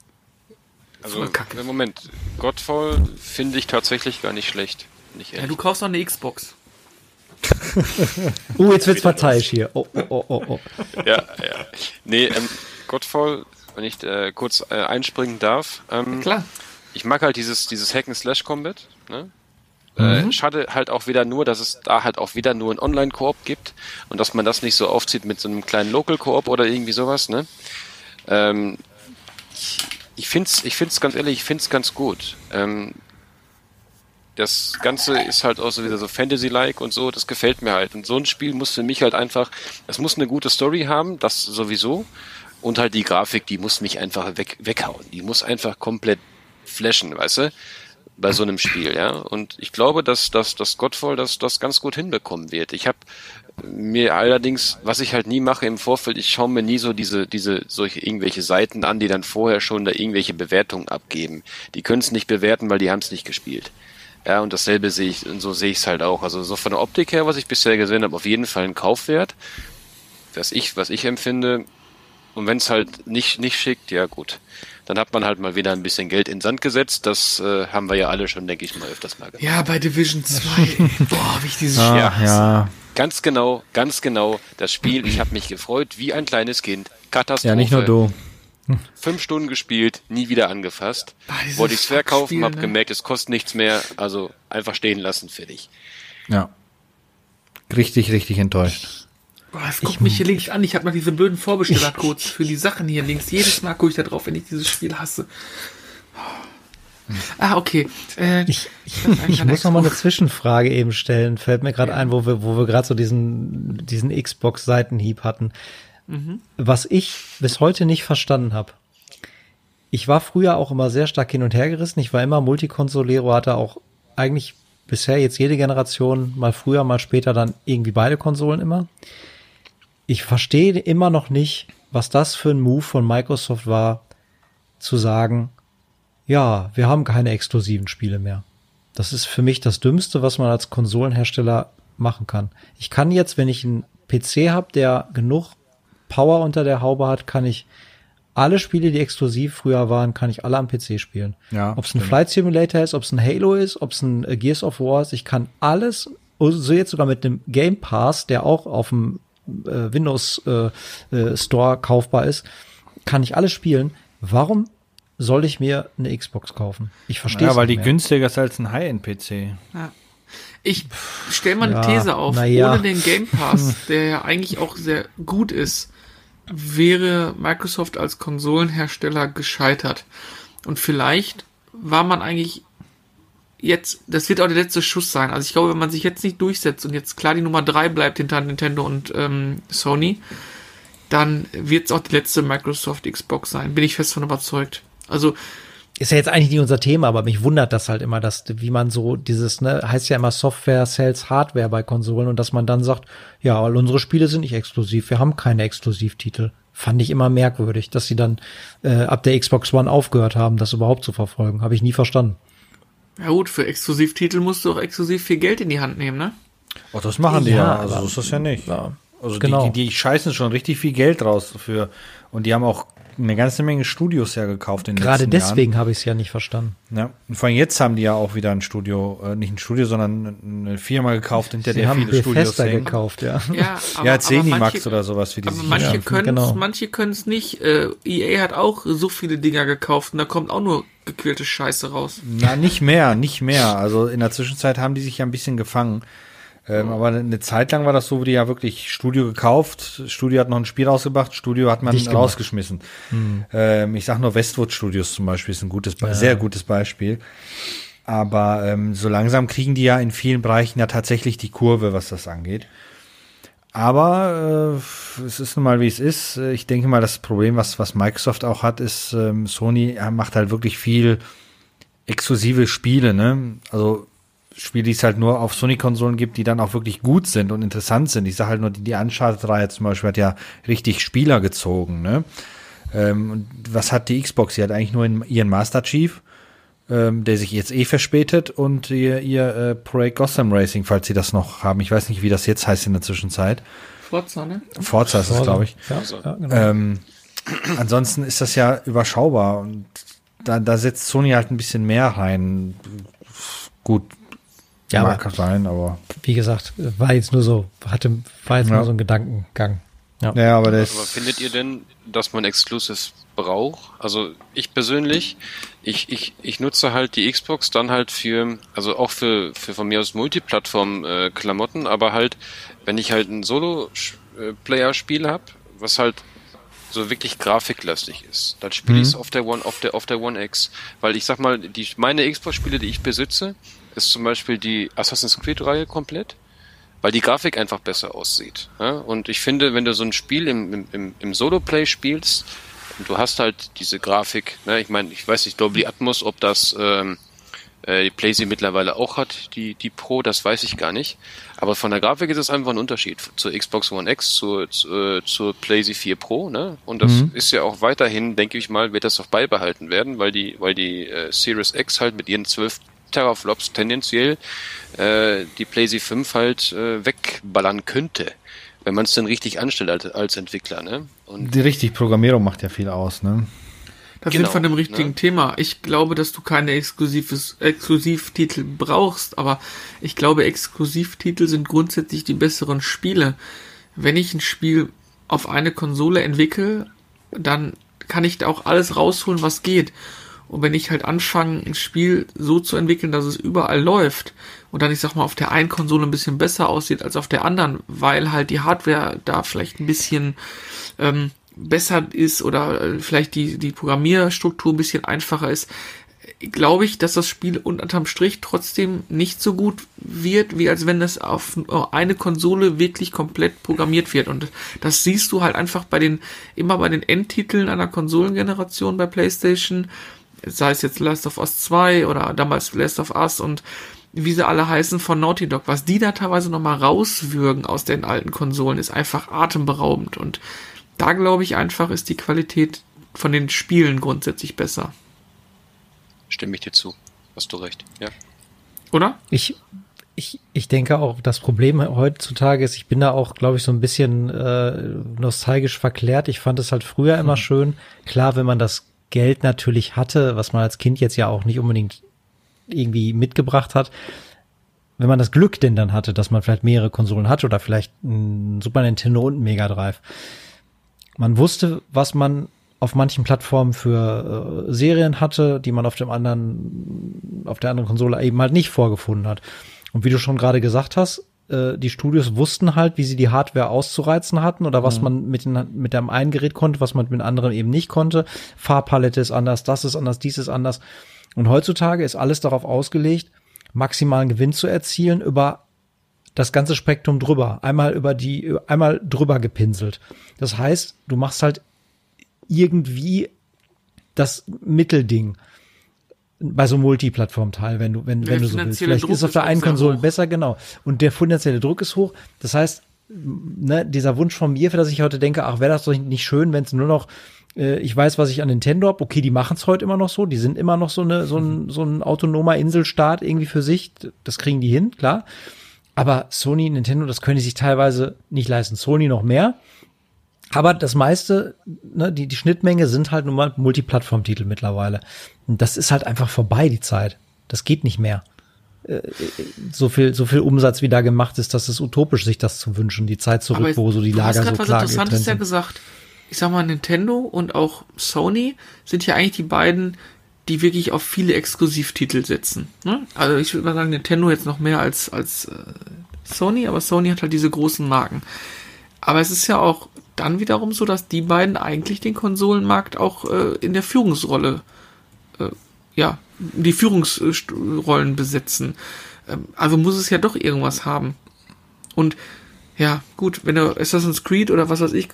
Speaker 3: Also, Moment, Godfall finde ich tatsächlich gar nicht schlecht. Nicht
Speaker 1: ja,
Speaker 3: ehrlich.
Speaker 1: du kaufst noch eine Xbox.
Speaker 2: Uh, jetzt wird's parteiisch hier. Oh, oh, oh, oh, oh.
Speaker 3: ja, ja. Nee, ähm, Godfall, wenn ich äh, kurz äh, einspringen darf. Ähm,
Speaker 1: Klar.
Speaker 3: ich mag halt dieses, dieses Hack and Slash Combat. Ne? Äh, schade halt auch wieder nur, dass es da halt auch wieder nur ein Online-Koop gibt und dass man das nicht so aufzieht mit so einem kleinen Local-Koop oder irgendwie sowas, ne? Ähm, ich, ich find's, ich find's ganz ehrlich, ich find's ganz gut. Ähm, das Ganze ist halt auch so wieder so Fantasy-like und so, das gefällt mir halt. Und so ein Spiel muss für mich halt einfach, es muss eine gute Story haben, das sowieso. Und halt die Grafik, die muss mich einfach weg, weghauen. Die muss einfach komplett flashen, weißt du? Bei so einem Spiel, ja. Und ich glaube, dass, dass, dass Godfall das, das ganz gut hinbekommen wird. Ich habe mir allerdings, was ich halt nie mache im Vorfeld, ich schaue mir nie so diese, diese, solche irgendwelche Seiten an, die dann vorher schon da irgendwelche Bewertungen abgeben. Die können es nicht bewerten, weil die haben es nicht gespielt. Ja, und dasselbe sehe ich, und so sehe ich es halt auch. Also so von der Optik her, was ich bisher gesehen habe, auf jeden Fall ein Kaufwert. Was ich, was ich empfinde. Und wenn es halt nicht, nicht schickt, ja gut. Dann hat man halt mal wieder ein bisschen Geld in den Sand gesetzt. Das äh, haben wir ja alle schon, denke ich mal, öfters mal gemacht.
Speaker 1: Ja, bei Division 2. Boah, wie ich dieses
Speaker 5: Ah,
Speaker 1: Spiel
Speaker 5: ja. ja.
Speaker 3: Ganz genau, ganz genau. Das Spiel, ich habe mich gefreut wie ein kleines Kind. Katastrophe.
Speaker 5: Ja, nicht nur du.
Speaker 3: Fünf Stunden gespielt, nie wieder angefasst.
Speaker 1: Dieses
Speaker 3: Wollte ich's verkaufen,
Speaker 1: Fuckspiel,
Speaker 3: hab
Speaker 1: ne?
Speaker 3: gemerkt, es kostet nichts mehr. Also einfach stehen lassen, fertig.
Speaker 5: Ja. Richtig, richtig enttäuscht.
Speaker 1: Boah, es guckt mich hier links an. Ich habe noch diese blöden Vorbestellercodes für die Sachen hier links. Jedes Mal gucke ich da drauf, wenn ich dieses Spiel hasse. Ah, okay. Äh,
Speaker 2: Ich, ich, ich muss noch mal eine Zwischenfrage eben stellen. Fällt mir gerade ein, wo wir, wo wir gerade so diesen, diesen Xbox-Seitenhieb hatten. Was ich bis heute nicht verstanden habe. Ich war früher auch immer sehr stark hin und her gerissen. Ich war immer Multikonsolero, hatte auch eigentlich bisher jetzt jede Generation, mal früher, mal später dann irgendwie beide Konsolen immer. Ich verstehe immer noch nicht, was das für ein Move von Microsoft war, zu sagen, ja, wir haben keine exklusiven Spiele mehr. Das ist für mich das Dümmste, was man als Konsolenhersteller machen kann. Ich kann jetzt, wenn ich einen PC habe, der genug Power unter der Haube hat, kann ich alle Spiele, die exklusiv früher waren, kann ich alle am PC spielen.
Speaker 5: Ja,
Speaker 2: ob es ein. Flight Simulator ist, ob es ein Halo ist, ob es ein äh, Gears of War ist, ich kann alles, so jetzt sogar mit dem Game Pass, der auch auf dem äh, Windows äh, äh, Store kaufbar ist, kann ich alles spielen. Warum soll ich mir eine Xbox kaufen? Ich verstehe
Speaker 5: Ja, weil die
Speaker 2: nicht mehr.
Speaker 5: günstiger ist als ein High-End-PC.
Speaker 1: ich stelle mal eine
Speaker 2: Ja,
Speaker 1: These auf.
Speaker 2: ja.
Speaker 1: Ohne den Game Pass, der ja eigentlich auch sehr gut ist, wäre Microsoft als Konsolenhersteller gescheitert. Und vielleicht war man eigentlich jetzt, das wird auch der letzte Schuss sein. Also ich glaube, wenn man sich jetzt nicht durchsetzt und jetzt klar die Nummer drei bleibt hinter Nintendo und ähm, Sony, dann wird es auch die letzte Microsoft Xbox sein. Bin ich fest von überzeugt. Also
Speaker 2: ist ja jetzt eigentlich nicht unser Thema, aber mich wundert das halt immer, dass, wie man so dieses, ne, heißt ja immer Software sells Hardware bei Konsolen und dass man dann sagt, ja, weil unsere Spiele sind nicht exklusiv, wir haben keine Exklusivtitel. Fand ich immer merkwürdig, dass sie dann äh, ab der Xbox One aufgehört haben, das überhaupt zu verfolgen. Habe ich nie verstanden.
Speaker 1: Ja gut, für Exklusivtitel musst du auch exklusiv viel Geld in die Hand nehmen, ne?
Speaker 5: Oh, das machen die
Speaker 2: Ja,
Speaker 5: ja. Also
Speaker 2: aber-
Speaker 5: ist das ja nicht.
Speaker 2: Ja,
Speaker 5: Also
Speaker 2: genau.
Speaker 5: die, die, die scheißen schon richtig viel Geld raus dafür. Und die haben auch eine ganze Menge Studios ja gekauft in den
Speaker 2: Gerade
Speaker 5: letzten
Speaker 2: deswegen habe ich es ja nicht verstanden.
Speaker 5: Ja. Und vor allem jetzt haben die ja auch wieder ein Studio, äh, nicht ein Studio, sondern eine Firma gekauft, hinter
Speaker 2: Sie
Speaker 5: der
Speaker 2: haben
Speaker 5: viele Studios hängen.
Speaker 2: gekauft, ja.
Speaker 1: Ja, aber,
Speaker 5: Ja, Zenimax
Speaker 1: manche-
Speaker 5: oder sowas, wie die
Speaker 1: Aber
Speaker 5: sich
Speaker 1: manche können
Speaker 2: genau.
Speaker 1: manche können es nicht. Äh, EA hat auch so viele Dinger gekauft und da kommt auch nur gequälte Scheiße raus.
Speaker 5: Na, nicht mehr, nicht mehr. Also in der Zwischenzeit haben die sich ja ein bisschen gefangen. Ähm, aber eine Zeit lang war das so, wo die ja wirklich Studio gekauft, Studio hat noch ein Spiel rausgebracht, Studio hat man rausgeschmissen. Mhm. Ähm, ich sag nur Westwood Studios zum Beispiel ist ein gutes, ja. sehr gutes Beispiel. Aber ähm, so langsam kriegen die ja in vielen Bereichen ja tatsächlich die Kurve, was das angeht. Aber äh, es ist nun mal wie es ist. Ich denke mal, das Problem, was, was Microsoft auch hat, ist, ähm, Sony macht halt wirklich viel exklusive Spiele, ne? Also Spiele, die es halt nur auf Sony-Konsolen gibt, die dann auch wirklich gut sind und interessant sind. Ich sage halt nur, die, die Uncharted-Reihe zum Beispiel hat ja richtig Spieler gezogen, ne? Ähm, und was hat die Xbox? Sie hat eigentlich nur in, ihren Master Chief, ähm, der sich jetzt eh verspätet, und ihr, ihr äh, Projekt Gotham Racing, falls sie das noch haben. Ich weiß nicht, wie das jetzt heißt in der Zwischenzeit.
Speaker 1: Forza, ne?
Speaker 5: Forza ist es, glaube ich. Ja, ja, genau. ähm, ansonsten ist das ja überschaubar und da, da setzt Sony halt ein bisschen mehr rein. Gut,
Speaker 2: ja, mag aber, sein, aber. Wie gesagt, war jetzt nur so, hatte, war jetzt ja. nur so ein Gedankengang.
Speaker 3: Ja, ja aber das. Aber findet ihr denn, dass man Exclusives braucht? Also ich persönlich, ich, ich, ich nutze halt die Xbox dann halt für, also auch für, für von mir aus Multiplattform-Klamotten, äh, aber halt, wenn ich halt ein Solo-Player-Spiel habe, was halt so wirklich grafiklastig ist, dann spiele mhm. ich es auf der One, auf der, auf der One X. Weil ich sag mal, die, meine Xbox-Spiele, die ich besitze, ist zum Beispiel die Assassin's Creed-Reihe komplett, weil die Grafik einfach besser aussieht. Ja? Und ich finde, wenn du so ein Spiel im, im, im Solo-Play spielst, und du hast halt diese Grafik, ne? ich meine, ich weiß nicht, Dolby Atmos, ob das ähm, äh, die PlayStation mittlerweile auch hat, die, die Pro, das weiß ich gar nicht. Aber von der Grafik ist es einfach ein Unterschied zur Xbox One X, zur, zur, äh, zur PlayStation 4 Pro, ne? Und das mhm. ist ja auch weiterhin, denke ich mal, wird das auch beibehalten werden, weil die, weil die äh, Series X halt mit ihren 12 Teraflops tendenziell äh, die PlayStation 5 halt äh, wegballern könnte wenn man es denn richtig anstellt als, als Entwickler, ne?
Speaker 5: Und die richtig Programmierung macht ja viel aus, ne?
Speaker 1: Da genau, sind wir dem richtigen ne? Thema. Ich glaube, dass du keine exklusives, Exklusivtitel brauchst, aber ich glaube, Exklusivtitel sind grundsätzlich die besseren Spiele. Wenn ich ein Spiel auf eine Konsole entwickle, dann kann ich da auch alles rausholen, was geht. Und wenn ich halt anfange, ein Spiel so zu entwickeln, dass es überall läuft und dann, ich sag mal, auf der einen Konsole ein bisschen besser aussieht als auf der anderen, weil halt die Hardware da vielleicht ein bisschen ähm, besser ist oder äh, vielleicht die, die Programmierstruktur ein bisschen einfacher ist, glaube ich, dass das Spiel unterm Strich trotzdem nicht so gut wird, wie als wenn es auf eine Konsole wirklich komplett programmiert wird. Und das siehst du halt einfach bei den, immer bei den Endtiteln einer Konsolengeneration bei PlayStation, sei es jetzt Last of Us 2 oder damals Last of Us und wie sie alle heißen von Naughty Dog, was die da teilweise nochmal rauswürgen aus den alten Konsolen, ist einfach atemberaubend und da glaube ich einfach, ist die Qualität von den Spielen grundsätzlich besser.
Speaker 3: Stimme ich dir zu. Hast du recht, ja.
Speaker 1: Oder?
Speaker 2: Ich, ich, ich denke auch, das Problem heutzutage ist, ich bin da auch, glaube ich, so ein bisschen äh, nostalgisch verklärt. Ich fand es halt früher immer hm. schön. Klar, wenn man das Geld natürlich hatte, was man als Kind jetzt ja auch nicht unbedingt irgendwie mitgebracht hat, wenn man das Glück denn dann hatte, dass man vielleicht mehrere Konsolen hatte oder vielleicht ein Super Nintendo und ein Mega Drive, man wusste, was man auf manchen Plattformen für äh, Serien hatte, die man auf dem anderen, auf der anderen Konsole eben halt nicht vorgefunden hat. Und wie du schon gerade gesagt hast, äh, die Studios wussten halt, wie sie die Hardware auszureizen hatten oder was mhm. man mit, den, mit dem einen Gerät konnte, was man mit dem anderen eben nicht konnte. Farbpalette ist anders, das ist anders, dies ist anders. Und heutzutage ist alles darauf ausgelegt, maximalen Gewinn zu erzielen über das ganze Spektrum drüber, einmal über die, einmal drüber gepinselt. Das heißt, du machst halt irgendwie das Mittelding bei so einem Multiplattform-Teil, wenn du, wenn, wenn du so willst. Vielleicht Druck ist es auf der einen Konsole besser, genau. Und der finanzielle Druck ist hoch. Das heißt, ne, dieser Wunsch von mir, für das ich heute denke, ach, wäre das doch nicht schön, wenn es nur noch äh, ich weiß, was ich an Nintendo hab. Okay, die machen es heute immer noch so. Die sind immer noch so eine so ein so ein autonomer Inselstaat irgendwie für sich. Das kriegen die hin, klar. Aber Sony, Nintendo, das können die sich teilweise nicht leisten. Sony noch mehr. Aber das meiste, ne, die, die Schnittmenge sind halt nun mal Multiplattform-Titel mittlerweile. Und das ist halt einfach vorbei, die Zeit. Das geht nicht mehr. Äh, so viel, so viel Umsatz, wie da gemacht ist, dass es utopisch, sich das zu wünschen, die Zeit zurück, wo so die Lager so klar was Interessantes
Speaker 1: ja gesagt. Ich sag mal, Nintendo und auch Sony sind ja eigentlich die beiden die wirklich auf viele Exklusivtitel setzen. Ne? Also ich würde mal sagen, Nintendo jetzt noch mehr als, als äh, Sony, aber Sony hat halt diese großen Marken. Aber es ist ja auch dann wiederum so, dass die beiden eigentlich den Konsolenmarkt auch äh, in der Führungsrolle, äh, ja, die Führungsrollen besetzen. Ähm, also muss es ja doch irgendwas haben. Und ja, gut, wenn du Assassin's Creed oder was weiß ich,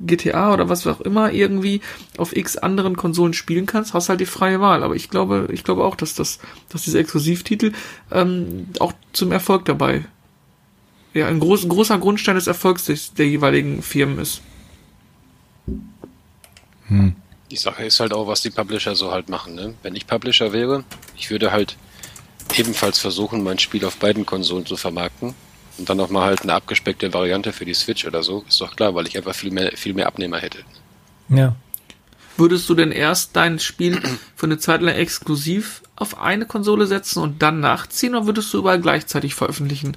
Speaker 1: GTA oder was auch immer irgendwie auf x anderen Konsolen spielen kannst, hast halt die freie Wahl. Aber ich glaube, ich glaube auch, dass das, dass diese Exklusivtitel ähm, auch zum Erfolg dabei, ja, ein groß, großer Grundstein des Erfolgs des, der jeweiligen Firmen ist.
Speaker 3: Hm. Die Sache ist halt auch, was die Publisher so halt machen. Ne? Wenn ich Publisher wäre, ich würde halt ebenfalls versuchen, mein Spiel auf beiden Konsolen zu vermarkten und dann nochmal halt eine abgespeckte Variante für die Switch oder so, ist doch klar, weil ich einfach viel mehr, viel mehr Abnehmer hätte.
Speaker 1: Ja. Würdest du denn erst dein Spiel für eine Zeit lang exklusiv auf eine Konsole setzen und dann nachziehen oder würdest du überall gleichzeitig veröffentlichen?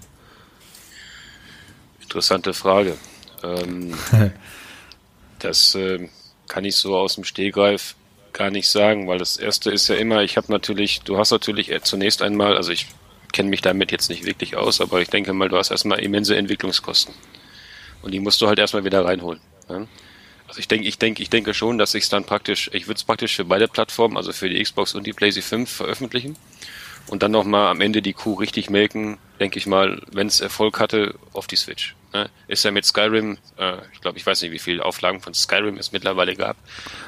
Speaker 3: Interessante Frage. Ähm, das äh, kann ich so aus dem Stehgreif gar nicht sagen, weil das erste ist ja immer, ich habe natürlich, du hast natürlich zunächst einmal, also ich kenne mich damit jetzt nicht wirklich aus, aber ich denke mal, du hast erstmal immense Entwicklungskosten. Und die musst du halt erstmal wieder reinholen. Ja? Also ich denke, ich denke, ich denke schon, dass ich es dann praktisch, ich würde es praktisch für beide Plattformen, also für die Xbox und die PlayStation 5 veröffentlichen und dann nochmal am Ende die Kuh richtig melken, denke ich mal, wenn es Erfolg hatte, auf die Switch. Ne? Ist ja mit Skyrim, äh, ich glaube, ich weiß nicht, wie viele Auflagen von Skyrim es mittlerweile gab,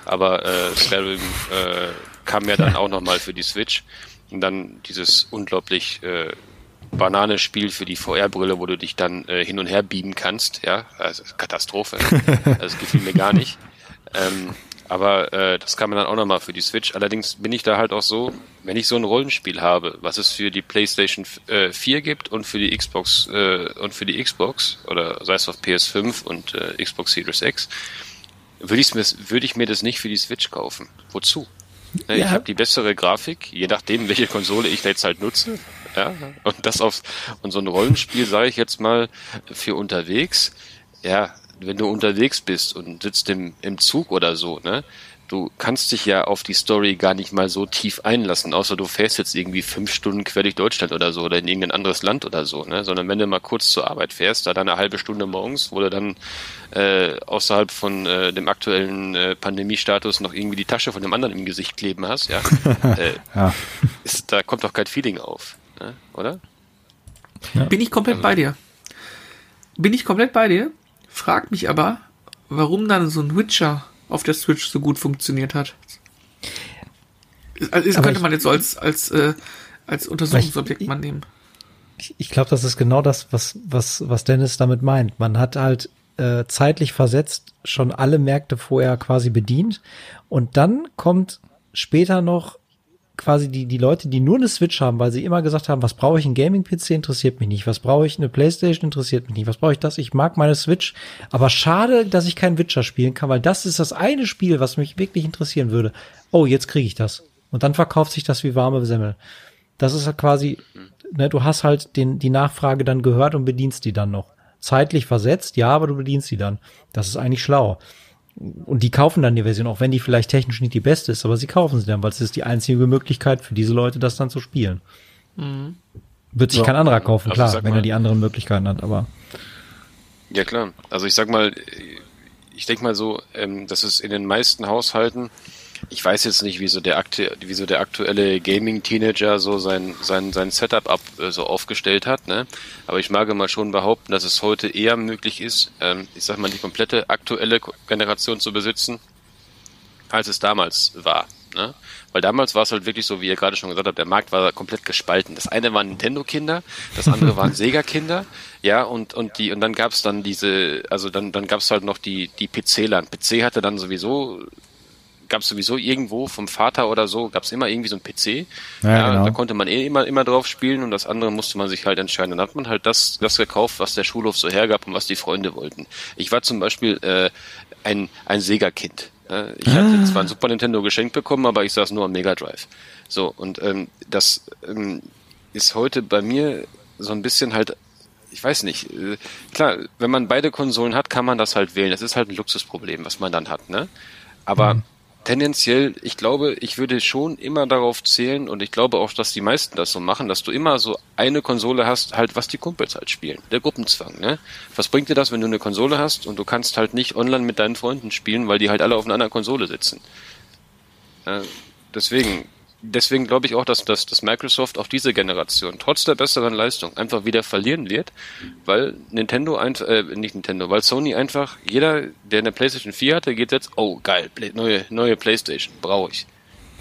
Speaker 3: aber äh, Skyrim äh, kam ja dann auch nochmal für die Switch. Und dann dieses unglaublich äh, Banane-Spiel für die VR-Brille, wo du dich dann äh, hin und her beamen kannst. Ja, also Katastrophe. das gefiel mir gar nicht. Ähm, aber äh, das kann man dann auch nochmal für die Switch. Allerdings bin ich da halt auch so, wenn ich so ein Rollenspiel habe, was es für die PlayStation äh, 4 gibt und für die Xbox äh, und für die Xbox oder sei es auf PS5 und äh, Xbox Series X, würde ich, würd ich mir das nicht für die Switch kaufen. Wozu? Ne, ja. Ich habe die bessere Grafik, je nachdem, welche Konsole ich da jetzt halt nutze. Ja, und das auf und so ein Rollenspiel, sage ich jetzt mal, für unterwegs. Ja, wenn du unterwegs bist und sitzt im, im Zug oder so, ne, du kannst dich ja auf die Story gar nicht mal so tief einlassen, außer du fährst jetzt irgendwie fünf Stunden quer durch Deutschland oder so oder in irgendein anderes Land oder so, ne? Sondern wenn du mal kurz zur Arbeit fährst, da dann eine halbe Stunde morgens, wo du dann äh, außerhalb von äh, dem aktuellen äh, Pandemiestatus noch irgendwie die Tasche von dem anderen im Gesicht kleben hast, ja, äh, ja. Ist, da kommt doch kein Feeling auf, ne? oder?
Speaker 1: Ja. Bin ich komplett also, bei dir. Bin ich komplett bei dir? Frag mich aber, warum dann so ein Witcher auf der Switch so gut funktioniert hat. Also, das könnte man jetzt so als, als, äh, als Untersuchungsobjekt ich, mal nehmen.
Speaker 2: Ich, ich glaube, das ist genau das, was, was, was Dennis damit meint. Man hat halt äh, zeitlich versetzt schon alle Märkte vorher quasi bedient und dann kommt später noch quasi die, die Leute, die nur eine Switch haben, weil sie immer gesagt haben, was brauche ich, ein Gaming-PC interessiert mich nicht, was brauche ich, eine Playstation interessiert mich nicht, was brauche ich das, ich mag meine Switch, aber schade, dass ich kein Witcher spielen kann, weil das ist das eine Spiel, was mich wirklich interessieren würde. Oh, jetzt kriege ich das. Und dann verkauft sich das wie warme Semmel. Das ist halt quasi, ne, du hast halt den, die Nachfrage dann gehört und bedienst die dann noch. Zeitlich versetzt, ja, aber du bedienst die dann. Das ist eigentlich schlau. Und die kaufen dann die Version, auch wenn die vielleicht technisch nicht die beste ist, aber sie kaufen sie dann, weil es ist die einzige Möglichkeit für diese Leute, das dann zu spielen. Mhm. Wird sich so. kein anderer kaufen, also klar, wenn mal, er die anderen Möglichkeiten hat, aber.
Speaker 3: Ja, klar. Also ich sag mal, ich denke mal so, ähm, dass es in den meisten Haushalten ich weiß jetzt nicht, wie so der, aktu wie so der aktuelle Gaming-Teenager so sein, sein, sein Setup ab, äh, so aufgestellt hat, ne? Aber ich mag mal schon behaupten, dass es heute eher möglich ist, ähm, ich sag mal, die komplette aktuelle Generation zu besitzen, als es damals war. Ne? Weil damals war es halt wirklich so, wie ihr gerade schon gesagt habt, der Markt war komplett gespalten. Das eine waren Nintendo-Kinder, das andere waren Sega-Kinder, ja, und, und die, und dann gab's dann diese, also dann, dann gab's halt noch die, die PC-Land. PC hatte dann sowieso gab es sowieso irgendwo vom Vater oder so, gab es immer irgendwie so ein PC. Ja, ja genau. Da konnte man eh immer, immer drauf spielen und das andere musste man sich halt entscheiden. Dann hat man halt das, das gekauft, was der Schulhof so hergab und was die Freunde wollten. Ich war zum Beispiel äh, ein, ein Sega-Kind. Ich hatte ah. zwar ein Super Nintendo geschenkt bekommen, aber ich saß nur am Mega Drive. So, und ähm, das ähm, ist heute bei mir so ein bisschen halt ich weiß nicht. Äh, klar, wenn man beide Konsolen hat, kann man das halt wählen. Das ist halt ein Luxusproblem, was man dann hat, ne? Aber mhm tendenziell, ich glaube, ich würde schon immer darauf zählen und ich glaube auch, dass die meisten das so machen, dass du immer so eine Konsole hast, halt was die Kumpels halt spielen. Der Gruppenzwang, ne? Was bringt dir das, wenn du eine Konsole hast und du kannst halt nicht online mit deinen Freunden spielen, weil die halt alle auf einer anderen Konsole sitzen? Äh, deswegen, deswegen glaube ich auch, dass, dass, dass Microsoft auf diese Generation trotz der besseren Leistung einfach wieder verlieren wird, weil Nintendo einfach, äh, nicht Nintendo, weil Sony einfach, jeder, der eine PlayStation 4 hatte, geht jetzt, oh geil, neue, neue PlayStation, brauche ich.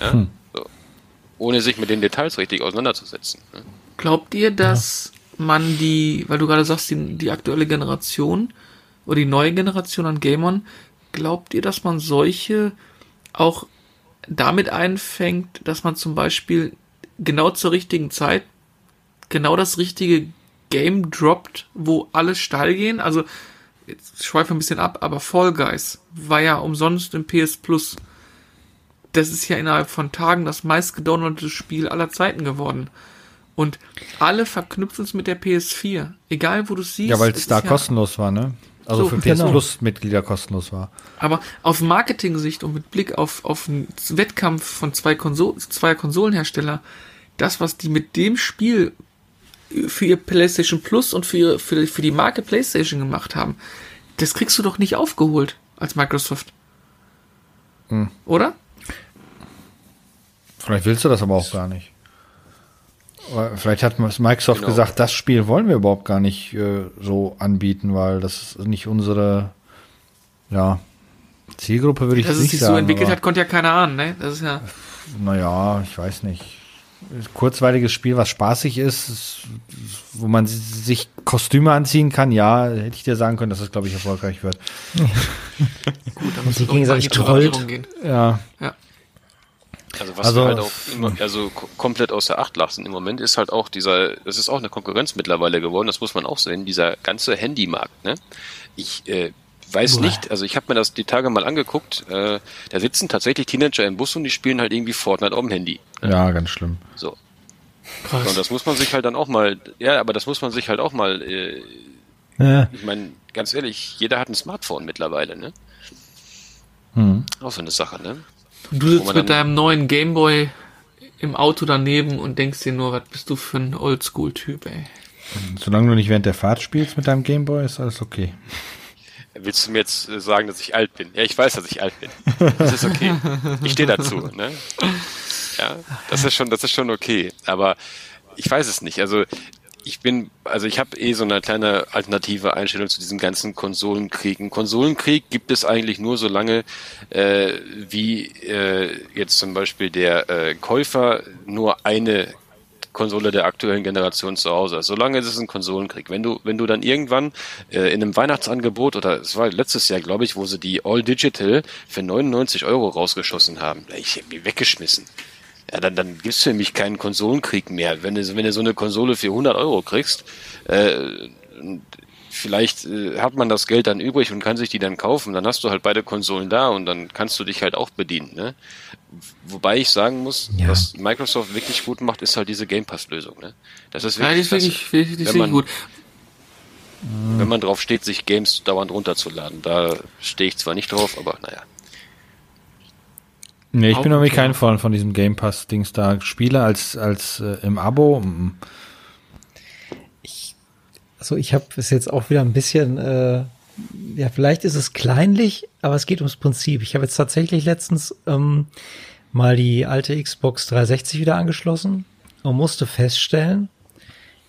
Speaker 3: Ja? Hm. So. Ohne sich mit den Details richtig auseinanderzusetzen. Ne?
Speaker 1: Glaubt ihr, dass ja. man die, weil du gerade sagst, die, die aktuelle Generation oder die neue Generation an Gamern, glaubt ihr, dass man solche auch damit einfängt, dass man zum Beispiel genau zur richtigen Zeit genau das richtige Game droppt, wo alles steil gehen. Also, jetzt schweife ein bisschen ab, aber Fall Guys war ja umsonst im PS Plus. Das ist ja innerhalb von Tagen das meistgedownloadete Spiel aller Zeiten geworden. Und alle verknüpfen es mit der PS4. Egal, wo du siehst.
Speaker 5: Ja, weil es da kostenlos war, ne? Also so, für PS genau. Plus Mitglieder kostenlos war.
Speaker 1: Aber aus Marketing-Sicht und mit Blick auf, auf einen Wettkampf von zwei, Konsol zwei Konsolenhersteller, das, was die mit dem Spiel für ihr PlayStation Plus und für, für, für die Marke PlayStation gemacht haben, das kriegst du doch nicht aufgeholt als Microsoft. Hm. Oder?
Speaker 5: Vielleicht willst du das aber auch gar nicht. Vielleicht hat Microsoft genau. gesagt, das Spiel wollen wir überhaupt gar nicht äh, so anbieten, weil das ist nicht unsere ja, Zielgruppe, würde ich
Speaker 1: Dass
Speaker 5: nicht
Speaker 1: sagen.
Speaker 5: Dass es sich
Speaker 1: so entwickelt hat, konnte ja keiner ahnen, ne? Das ist ja.
Speaker 5: Naja, ich weiß nicht. Kurzweiliges Spiel, was spaßig ist, wo man sich Kostüme anziehen kann, ja, hätte ich dir sagen können, dass es, glaube ich, erfolgreich wird.
Speaker 1: Gut, dann muss ich gegenseitig trollt.
Speaker 5: Ja. ja.
Speaker 3: Also was also, wir halt auch immer, also komplett außer Acht lassen im Moment ist halt auch dieser, das ist auch eine Konkurrenz mittlerweile geworden, das muss man auch sehen, dieser ganze Handymarkt. Ne? Ich äh, weiß Boah. nicht, also ich habe mir das die Tage mal angeguckt, äh, da sitzen tatsächlich Teenager im Bus und die spielen halt irgendwie Fortnite auf dem Handy.
Speaker 5: Ne? Ja, ganz schlimm.
Speaker 3: So. Krass. Und das muss man sich halt dann auch mal, ja, aber das muss man sich halt auch mal, äh, ja. ich meine, ganz ehrlich, jeder hat ein Smartphone mittlerweile, ne? Hm. Auch so eine Sache, ne?
Speaker 1: Und du sitzt mit deinem neuen Gameboy im Auto daneben und denkst dir nur, was bist du für ein Oldschool-Typ, ey.
Speaker 5: Solange du nicht während der Fahrt spielst mit deinem Gameboy, ist alles okay.
Speaker 3: Willst du mir jetzt äh, sagen, dass ich alt bin? Ja, ich weiß, dass ich alt bin. Das ist okay. Ich stehe dazu. Ne? Ja, das ist schon, das ist schon okay. Aber ich weiß es nicht. Also ich bin, also ich habe eh so eine kleine alternative Einstellung zu diesem ganzen Konsolenkrieg. Ein Konsolenkrieg gibt es eigentlich nur so lange, äh, wie äh, jetzt zum Beispiel der äh, Käufer nur eine Konsole der aktuellen Generation zu Hause. Solange ist es ein Konsolenkrieg. Wenn du, wenn du dann irgendwann äh, in einem Weihnachtsangebot oder es war letztes Jahr, glaube ich, wo sie die All Digital für 99 Euro rausgeschossen haben, ich habe die weggeschmissen ja, dann, dann gibt's für mich keinen Konsolenkrieg mehr. Wenn du, wenn du so eine Konsole für 100 Euro kriegst, äh, vielleicht äh, hat man das Geld dann übrig und kann sich die dann kaufen, dann hast du halt beide Konsolen da und dann kannst du dich halt auch bedienen. Ne? Wobei ich sagen muss, ja. was Microsoft wirklich gut macht, ist halt diese Game Pass-Lösung. Ne? Das ist wirklich,
Speaker 1: ja, das ist wirklich, wirklich, wirklich gut.
Speaker 3: Wenn man drauf steht, sich Games dauernd runterzuladen. Da stehe ich zwar nicht drauf, aber naja.
Speaker 5: Nee, ich bin nämlich kein Freund von diesem Game Pass-Dings da. Spiele als, als äh, im Abo. Mm.
Speaker 2: Ich, also ich habe es jetzt auch wieder ein bisschen, äh, ja, vielleicht ist es kleinlich, aber es geht ums Prinzip. Ich habe jetzt tatsächlich letztens ähm, mal die alte Xbox 360 wieder angeschlossen und musste feststellen,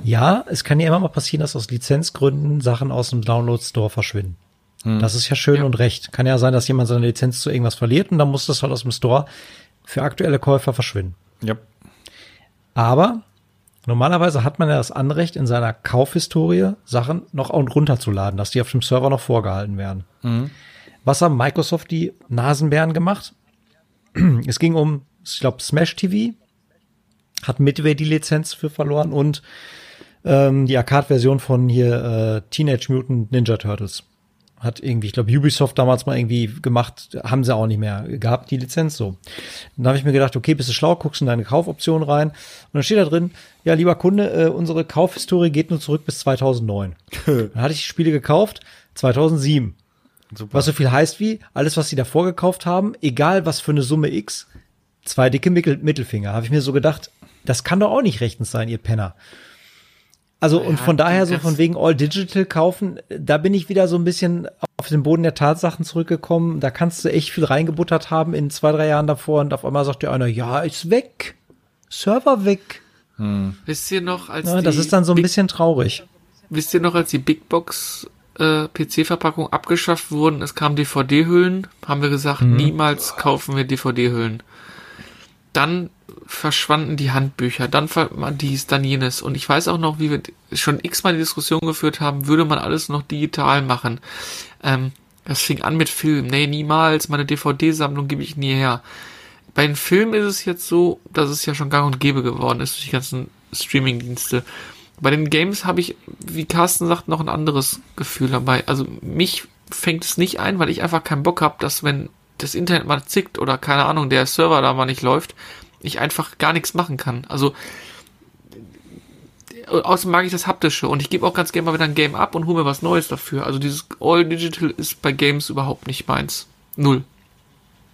Speaker 2: ja, es kann ja immer mal passieren, dass aus Lizenzgründen Sachen aus dem Download Store verschwinden. Hm. Das ist ja schön ja. und recht. Kann ja sein, dass jemand seine Lizenz zu irgendwas verliert und dann muss das halt aus dem Store für aktuelle Käufer verschwinden.
Speaker 5: Ja.
Speaker 2: Aber normalerweise hat man ja das Anrecht, in seiner Kaufhistorie Sachen noch runterzuladen, dass die auf dem Server noch vorgehalten werden. Mhm. Was haben Microsoft die Nasenbären gemacht? Es ging um, ich glaube, Smash TV, hat Midway die Lizenz für verloren und ähm, die Arcade-Version von hier äh, Teenage Mutant Ninja Turtles hat irgendwie, ich glaube, Ubisoft damals mal irgendwie gemacht, haben sie auch nicht mehr gehabt, die Lizenz so. Dann habe ich mir gedacht, okay, bist du schlau, guckst in deine Kaufoption rein und dann steht da drin, ja, lieber Kunde, äh, unsere Kaufhistorie geht nur zurück bis 2009. dann hatte ich die Spiele gekauft, 2007. Super. Was so viel heißt wie, alles, was sie davor gekauft haben, egal was für eine Summe X, zwei dicke Mittel Mittelfinger. Habe ich mir so gedacht, das kann doch auch nicht rechtens sein, ihr Penner. Also ja, und von daher so von wegen All Digital kaufen, da bin ich wieder so ein bisschen auf den Boden der Tatsachen zurückgekommen. Da kannst du echt viel reingebuttert haben in zwei, drei Jahren davor und auf einmal sagt dir einer, ja, ist weg. Server weg.
Speaker 1: Hm. Wisst ihr noch, als
Speaker 2: ja, das ist dann so ein Big, bisschen traurig.
Speaker 1: Wisst ihr noch, als die Big Box äh, PC-Verpackung abgeschafft wurden, es kamen DVD-Hüllen, haben wir gesagt, mhm. niemals kaufen wir DVD-Hüllen. Dann verschwanden die Handbücher, dann dies, dann jenes. Und ich weiß auch noch, wie wir schon x-mal die Diskussion geführt haben, würde man alles noch digital machen. Ähm, das fing an mit Film. Nee, niemals, meine DVD-Sammlung gebe ich nie her. Bei den Filmen ist es jetzt so, dass es ja schon gang und gäbe geworden ist durch die ganzen Streaming-Dienste. Bei den Games habe ich, wie Carsten sagt, noch ein anderes Gefühl dabei. Also mich fängt es nicht ein, weil ich einfach keinen Bock habe, dass wenn das Internet mal zickt oder keine Ahnung, der Server da mal nicht läuft, ich einfach gar nichts machen kann. Also außerdem mag ich das haptische und ich gebe auch ganz gerne mal wieder ein Game ab und hole mir was Neues dafür. Also dieses All Digital ist bei Games überhaupt nicht meins. Null.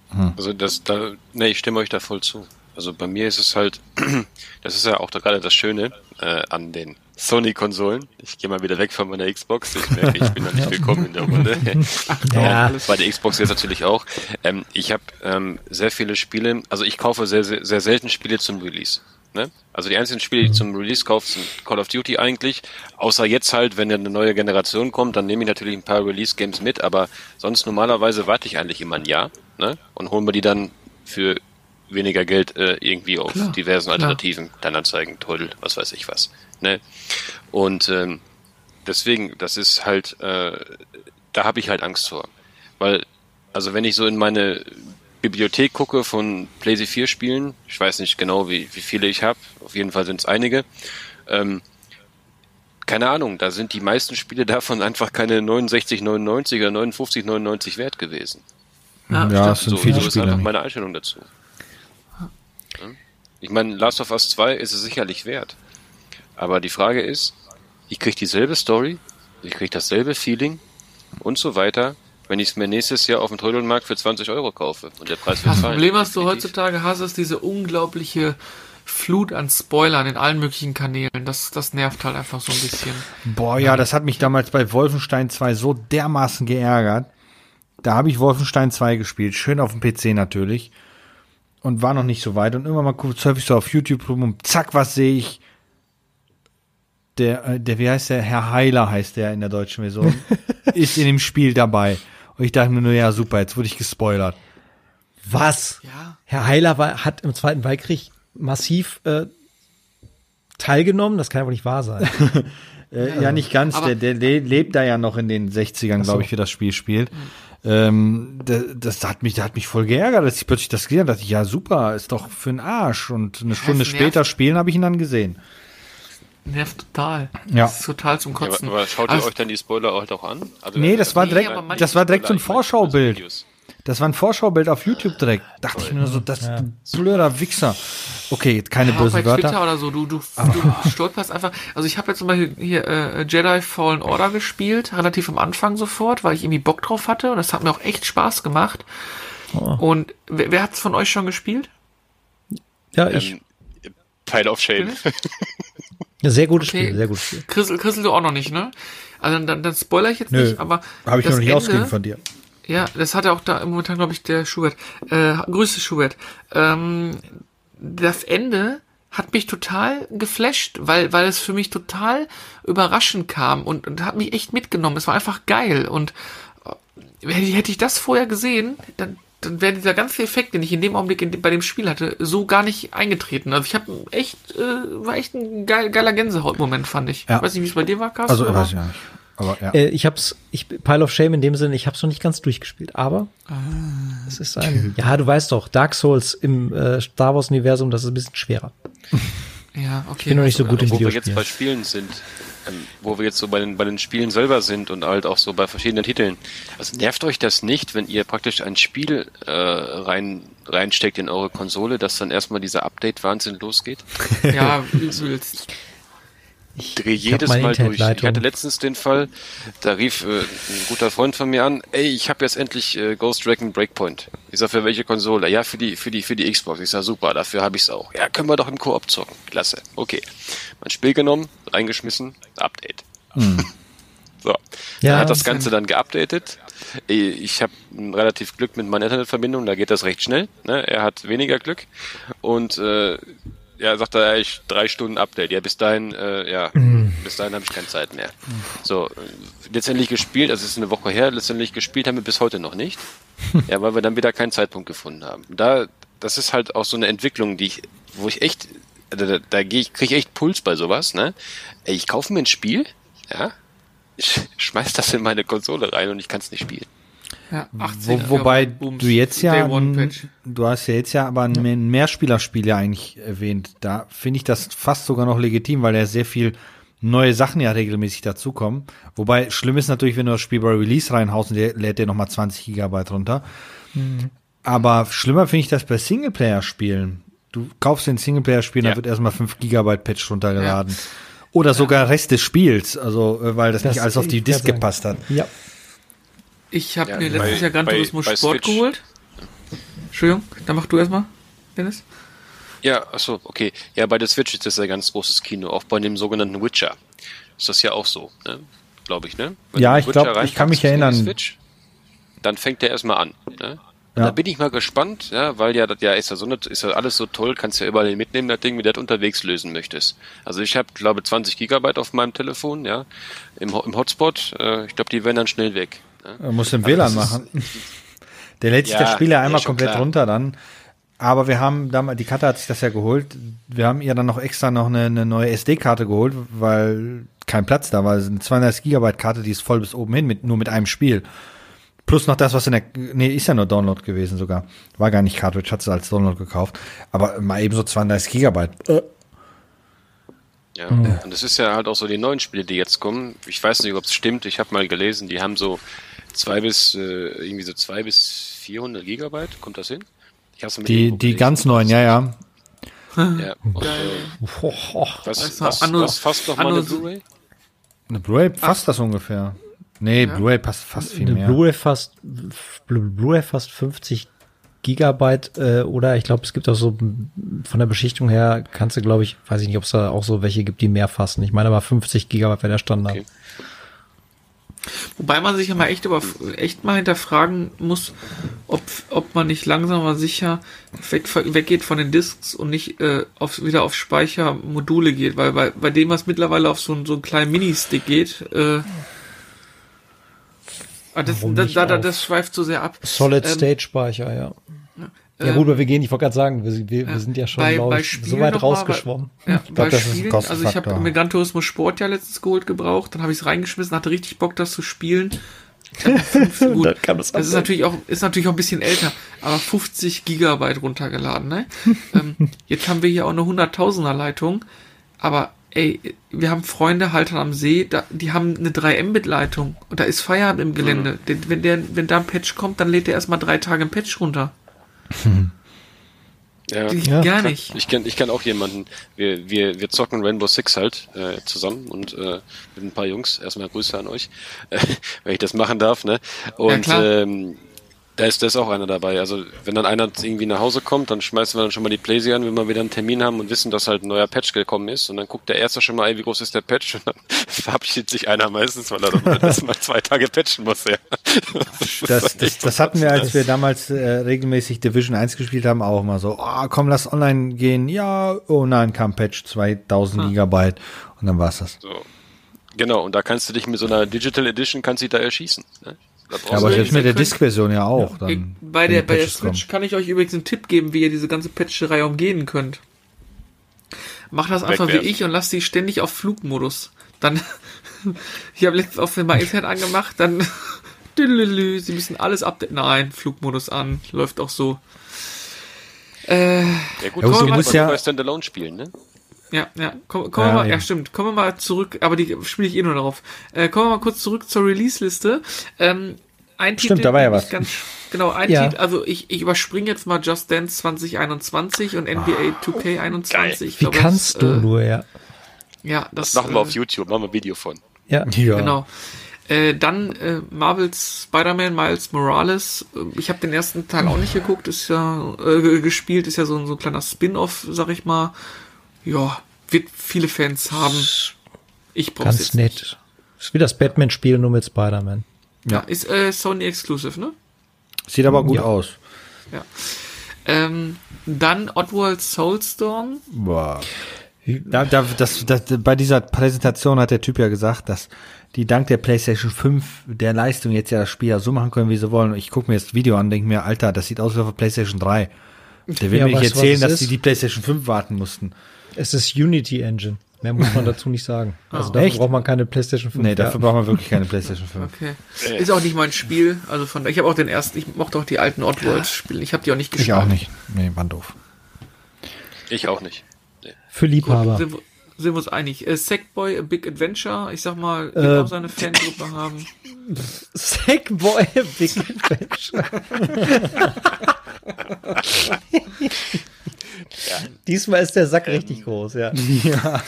Speaker 3: Hm. Also das da ne, ich stimme euch da voll zu. Also bei mir ist es halt, das ist ja auch da gerade das Schöne äh, an den Sony-Konsolen. Ich gehe mal wieder weg von meiner Xbox. Ich merke, ich bin noch nicht willkommen in der Runde. ja. Bei der Xbox jetzt natürlich auch. Ähm, ich habe ähm, sehr viele Spiele, also ich kaufe sehr, sehr, sehr selten Spiele zum Release. Ne? Also die einzigen Spiele, die ich zum Release kaufe, sind Call of Duty eigentlich. Außer jetzt halt, wenn eine neue Generation kommt, dann nehme ich natürlich ein paar Release-Games mit, aber sonst normalerweise warte ich eigentlich immer ein Jahr ne? und hole mir die dann für weniger Geld äh, irgendwie auf klar, diversen Alternativen, klar. Kleinanzeigen, Toll, was weiß ich was. Ne? Und ähm, deswegen, das ist halt, äh, da habe ich halt Angst vor. Weil, also wenn ich so in meine Bibliothek gucke von PlayStation 4 Spielen, ich weiß nicht genau, wie, wie viele ich habe, auf jeden Fall sind es einige, ähm, keine Ahnung, da sind die meisten Spiele davon einfach keine 69,99 oder 59,99 wert gewesen.
Speaker 5: Ja, ja das sind
Speaker 3: so,
Speaker 5: viele
Speaker 3: so ist einfach meine Einstellung dazu. Ich meine, Last of Us 2 ist es sicherlich wert. Aber die Frage ist, ich kriege dieselbe Story, ich kriege dasselbe Feeling und so weiter, wenn ich es mir nächstes Jahr auf dem Trödelmarkt für 20 Euro kaufe und der Preis wird
Speaker 1: Das Problem, was du heutzutage hast, ist diese unglaubliche Flut an Spoilern in allen möglichen Kanälen. Das, das nervt halt einfach so ein bisschen.
Speaker 5: Boah, ja, das hat mich damals bei Wolfenstein 2 so dermaßen geärgert. Da habe ich Wolfenstein 2 gespielt, schön auf dem PC natürlich und war noch nicht so weit und irgendwann mal surfe ich so auf YouTube rum und zack, was sehe ich? Der, äh, der, wie heißt der? Herr Heiler heißt der in der deutschen Version, ist in dem Spiel dabei. Und ich dachte mir nur, ja, super, jetzt wurde ich gespoilert.
Speaker 2: Was? Ja. Herr Heiler war, hat im Zweiten Weltkrieg massiv äh, teilgenommen? Das kann ja wohl nicht wahr sein.
Speaker 5: äh, ja, ja, nicht ganz. Der, der lebt da ja noch in den 60ern, glaube ich, wie das Spiel spielt. Mhm. Ähm, das, das hat mich, das hat mich voll geärgert, als ich plötzlich das gesehen habe. dachte ich, ja super, ist doch für den Arsch. Und eine Stunde später spielen habe ich ihn dann gesehen.
Speaker 1: Nervt total.
Speaker 5: Ja.
Speaker 1: Das ist total zum Kotzen.
Speaker 3: Ja, aber, aber schaut ihr also, euch dann die Spoiler halt auch an?
Speaker 5: Also, nee, das war direkt, nee, das war direkt so ein Vorschaubild. Das war ein Vorschaubild auf YouTube direkt. Dachte Toll. ich mir nur so, das ja. blöder Wichser. Okay, keine ja, bösen bei Wörter.
Speaker 1: Twitter oder so, du, du, du stolperst einfach. Also ich habe jetzt zum Beispiel hier äh, Jedi Fallen Order gespielt, relativ am Anfang sofort, weil ich irgendwie Bock drauf hatte und das hat mir auch echt Spaß gemacht. Oh. Und wer, wer hat's von euch schon gespielt?
Speaker 2: Ja, ich. Ähm,
Speaker 3: Pile of Shame.
Speaker 2: Ja, sehr gutes okay. Spiel, sehr gutes Spiel.
Speaker 1: Christel, Christel, du auch noch nicht, ne? Also dann, dann, spoiler ich jetzt Nö, nicht, aber.
Speaker 5: Habe ich noch nicht Ende, ausgegeben von dir.
Speaker 1: Ja, das hat ja auch da momentan, glaube ich, der Schubert. Äh, Grüße, Schubert. Ähm, das Ende hat mich total geflasht, weil, weil es für mich total überraschend kam und, und hat mich echt mitgenommen. Es war einfach geil und äh, hätte ich das vorher gesehen, dann, dann wäre dieser ganze Effekt, den ich in dem Augenblick in, bei dem Spiel hatte, so gar nicht eingetreten. Also ich habe echt, äh, war echt ein geil, geiler Gänsehautmoment, fand ich. Ja. Weiß nicht, wie es bei dir war, Carsten.
Speaker 5: Also, weiß ich ja nicht.
Speaker 2: Aber, ja. Äh, ich hab's, ich, Pile of Shame in dem Sinne, ich hab's noch nicht ganz durchgespielt, aber ah. es ist ein, ja, du weißt doch, Dark Souls im äh, Star Wars Universum, das ist ein bisschen schwerer.
Speaker 1: Ja, okay.
Speaker 2: Ich bin noch nicht so gut
Speaker 3: also,
Speaker 2: im
Speaker 3: Wo wir jetzt bei Spielen sind, ähm, wo wir jetzt so bei den, bei den Spielen selber sind und halt auch so bei verschiedenen Titeln. Also nervt euch das nicht, wenn ihr praktisch ein Spiel äh, rein reinsteckt in eure Konsole, dass dann erstmal dieser Update-Wahnsinn losgeht?
Speaker 1: Ja, übelst.
Speaker 3: Drehe jedes Mal durch. Ich hatte letztens den Fall, da rief äh, ein guter Freund von mir an, ey, ich habe jetzt endlich äh, Ghost Dragon Breakpoint. Ich sag, für welche Konsole? Ja, für die, für die, für die Xbox. Ich sag, super, dafür habe ich's auch. Ja, können wir doch im Koop zocken. Klasse. Okay. Mein Spiel genommen, reingeschmissen, Update. Hm. So. Ja, er hat das Ganze dann geupdatet. Ich habe relativ Glück mit meiner Internetverbindung, da geht das recht schnell. Ne? Er hat weniger Glück. Und äh, ja, sagt er, ich drei Stunden Update. Ja, bis dahin, äh, ja, mhm. bis dahin habe ich keine Zeit mehr. So, letztendlich gespielt, also es ist eine Woche her, letztendlich gespielt haben wir bis heute noch nicht. ja, weil wir dann wieder keinen Zeitpunkt gefunden haben. Da, das ist halt auch so eine Entwicklung, die ich, wo ich echt, da, da, da gehe ich, kriege ich echt Puls bei sowas, ne? Ey, ich kaufe mir ein Spiel, ja, ich schmeiß das in meine Konsole rein und ich kann es nicht spielen.
Speaker 5: Ja, 80, Wo, wobei du jetzt ja, du hast ja jetzt ja aber ein Mehrspielerspiel ja eigentlich erwähnt. Da finde ich das fast sogar noch legitim, weil da sehr viel neue Sachen ja regelmäßig dazukommen. Wobei schlimm ist natürlich, wenn du das Spiel bei Release reinhaust und der lädt dir nochmal 20 Gigabyte runter. Mhm. Aber schlimmer finde ich das bei Singleplayer-Spielen. Du kaufst den Singleplayer-Spiel, ja. dann wird erstmal 5 Gigabyte Patch runtergeladen. Ja. Oder sogar Rest des Spiels, also äh, weil das, das nicht alles auf die Disk gepasst hat.
Speaker 1: Ja. Ich habe ja, mir letztes Jahr Gran Turismo Sport Switch. geholt. Entschuldigung, dann mach du erstmal, Dennis.
Speaker 3: Ja, achso, okay. Ja, bei der Switch ist das ein ganz großes Kino, auch bei dem sogenannten Witcher. Ist das ja auch so, ne? glaube ich, ne?
Speaker 5: Wenn ja, ich glaube, ich kann mich erinnern. Switch,
Speaker 3: dann fängt der erstmal an. Ne? Ja. Da bin ich mal gespannt, ja, weil ja, das ja ist ja so ist ja alles so toll, kannst ja überall mitnehmen, das Ding, wie du das unterwegs lösen möchtest. Also ich habe, glaube 20 Gigabyte auf meinem Telefon, ja, im, im Hotspot. Äh, ich glaube, die werden dann schnell weg.
Speaker 5: Ne? Er muss den WLAN machen. Der lädt sich ja, das Spiel ja einmal komplett klar. runter dann. Aber wir haben damals, die Karte hat sich das ja geholt. Wir haben ihr dann noch extra noch eine, eine neue SD-Karte geholt, weil kein Platz da war. Eine 32 Gigabyte Karte, die ist voll bis oben hin, mit, nur mit einem Spiel. Plus noch das, was in der, nee, ist ja nur Download gewesen sogar. War gar nicht Cartridge, hat sie als Download gekauft. Aber mal eben so 32 Gigabyte. Äh.
Speaker 3: Ja, mhm. und es ist ja halt auch so die neuen Spiele, die jetzt kommen. Ich weiß nicht, ob es stimmt. Ich habe mal gelesen, die haben so zwei bis äh, irgendwie so zwei bis 400 Gigabyte. Kommt das hin?
Speaker 5: Ich hab's die die ganz neuen, ja, ja.
Speaker 3: ja. Und, äh, was, was, was fast noch mal eine Blu-ray?
Speaker 5: Eine Blu-ray fast das ungefähr. Nee, ja. Blu-ray passt fast viel mehr. Blu-ray fast Blu-ray fast 50 Gigabyte äh, oder ich glaube, es gibt auch so von der Beschichtung her kannst du, glaube ich, weiß ich nicht, ob es da auch so welche gibt, die mehr fassen. Ich meine aber 50 Gigabyte wäre der Standard. Okay.
Speaker 1: Wobei man sich ja mal echt, über, echt mal hinterfragen muss, ob, ob man nicht langsam aber sicher weg, weggeht von den Disks und nicht äh, auf, wieder auf Speichermodule geht, weil bei, bei dem, was mittlerweile auf so, so einen kleinen Mini-Stick geht, äh, ah, das, das, das, das, schweift so sehr ab.
Speaker 5: Solid ähm, State Speicher, ja. Ja gut, aber wir gehen, ich wollte gerade sagen, wir, wir, wir, sind ja schon bei, bei so weit rausgeschwommen.
Speaker 1: Bei, ja, ich glaub, bei Spielen, also ich habe Gran Turismo Sport ja letztens geholt gebraucht, dann habe ich es reingeschmissen, hatte richtig Bock, das zu spielen. gut, das, das ist natürlich auch ist natürlich auch ein bisschen älter, aber 50 Gigabyte runtergeladen. Ne? ähm, jetzt haben wir hier auch eine 100.000er Leitung, aber ey, wir haben Freunde halt am See, da, die haben eine 3 Mbit Leitung und da ist Feierabend im Gelände. Mhm. Wenn der, wenn da ein Patch kommt, dann lädt er erstmal drei Tage ein Patch runter.
Speaker 3: Ja, ja, gar nicht. Ich kenne ich kenn auch jemanden. Wir, wir, wir zocken Rainbow Six halt äh, zusammen und äh, mit ein paar Jungs. Erstmal Grüße an euch, äh, wenn ich das machen darf. Ne? Und ja, ähm, da ist, da ist auch einer dabei. Also wenn dann einer irgendwie nach Hause kommt, dann schmeißen wir dann schon mal die Playsee an, wenn wir wieder einen Termin haben und wissen, dass halt ein neuer Patch gekommen ist. Und dann guckt der Erste schon mal, ey, wie groß ist der Patch? Und dann verabschiedet sich einer meistens, weil er dann das mal zwei Tage patchen muss. Ja.
Speaker 5: Das, das, das, das hatten wir, als wir damals äh, regelmäßig Division 1 gespielt haben, auch mal so, oh, komm, lass online gehen. Ja, oh nein, kam Patch 2000 hm. Gigabyte. Und dann war's das. So.
Speaker 3: Genau, und da kannst du dich mit so einer Digital Edition kannst dich da erschießen. Ne?
Speaker 5: Ja, aber selbst mit der Disk-Version ja auch. Ja.
Speaker 1: Dann, bei der, bei der Switch kommen. kann ich euch übrigens einen Tipp geben, wie ihr diese ganze Patcherei umgehen könnt. Macht das einfach Wegwerfen. wie ich und lasst sie ständig auf Flugmodus. Dann, ich habe letztens auf dem iPad angemacht, dann, sie müssen alles updaten. Nein, Flugmodus an, läuft auch so.
Speaker 3: Äh, ja gut, ja, du musst ja Standalone spielen, ne?
Speaker 1: Ja, ja, komm, komm ja, mal, ja. ja. stimmt, kommen wir mal zurück, aber die spiele ich eh nur darauf. Äh, kommen wir mal kurz zurück zur Release-Liste. Ähm,
Speaker 5: ein stimmt, Titel, da war ja was.
Speaker 1: Ganz, genau, ein ja. Titel, also ich, ich überspringe jetzt mal Just Dance 2021 und NBA 2K21.
Speaker 5: Wie kannst das, du äh, nur, ja.
Speaker 1: Ja, das,
Speaker 3: Das machen wir
Speaker 1: äh,
Speaker 3: auf YouTube, machen wir ein Video von.
Speaker 2: Ja.
Speaker 5: Ja.
Speaker 1: Genau. Äh, dann äh, Marvels Spider-Man Miles Morales. Äh, Ich habe den ersten Teil auch nicht geguckt, ist ja äh, gespielt, ist ja so, ein- so ein kleiner Spin-off, sag ich mal. Ja, wird viele Fans haben. Ich brauch's
Speaker 2: Ganz
Speaker 1: jetzt
Speaker 2: nett.
Speaker 1: nicht.
Speaker 2: Ist wie das Batman-Spiel nur mit Spider-Man.
Speaker 1: Ja, ist äh, Sony Exclusive, ne?
Speaker 5: Sieht aber gut
Speaker 2: Ja.
Speaker 5: aus.
Speaker 1: Ja. Ähm, dann Oddworld Soulstorm.
Speaker 5: Boah. Da, da, das, das, bei dieser Präsentation hat der Typ ja gesagt, dass die dank der PlayStation 5 der Leistung jetzt ja das Spiel ja so machen können, wie sie wollen. Und ich gucke mir das Video an, denke mir, Alter, das sieht aus wie auf der PlayStation 3. Der will
Speaker 2: Ja,
Speaker 5: mir nicht erzählen, dass
Speaker 2: ist?
Speaker 5: die die PlayStation 5 warten mussten.
Speaker 2: Es ist Unity Engine. Mehr muss man dazu nicht sagen. Also dafür
Speaker 5: Echt?
Speaker 2: braucht man keine PlayStation 5.
Speaker 5: Nee, dafür
Speaker 2: ja.
Speaker 5: braucht man wirklich keine PlayStation 5.
Speaker 1: Okay. Ist auch nicht mein Spiel. Also von ich habe auch den ersten, ich mochte auch die alten Oddworld-Spiele. Ich habe die auch nicht gespielt.
Speaker 5: Ich auch nicht. Nee, war doof.
Speaker 3: Ich auch nicht.
Speaker 2: Für Liebhaber.
Speaker 1: Wir- sind wir uns einig. Äh, Sackboy, A Big Adventure, ich sag mal,
Speaker 2: Äh,
Speaker 1: auch seine Fangruppe haben.
Speaker 2: Sackboy Big Adventure. Diesmal ist der Sack richtig groß, ja.
Speaker 5: Ja.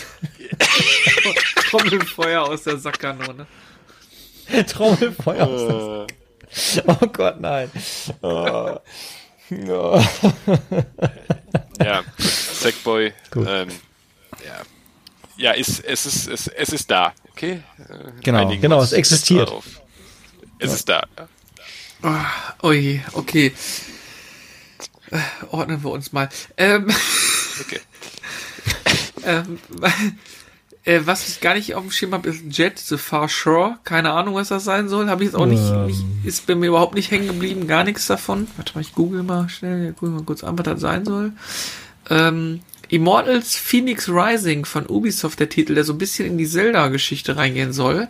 Speaker 1: Trommelfeuer aus der Sackkanone.
Speaker 2: Trommelfeuer aus der Oh Gott, nein. Oh. Oh.
Speaker 3: Ja, Sackboy. Ähm, ja, ja ist, es, ist, es, es ist da, okay?
Speaker 5: Genau.
Speaker 3: einigen
Speaker 2: Genau, es existiert.
Speaker 3: darauf. Es ist da. Ja.
Speaker 1: Oh je, okay. Äh, Ordnen wir uns mal. Ähm,
Speaker 3: Okay.
Speaker 1: ähm, äh, was ich gar nicht auf dem Schirm habe, ist Jet the Far Shore. Keine Ahnung, was das sein soll. Habe ich jetzt auch nicht,
Speaker 2: Ähm.
Speaker 1: nicht, ist bei mir überhaupt nicht hängen geblieben, gar nichts davon. Warte mal, ich google mal schnell, google mal kurz an, was das sein soll. Ähm, Immortals Phoenix Rising von Ubisoft, der Titel, der so ein bisschen in die Zelda-Geschichte reingehen soll.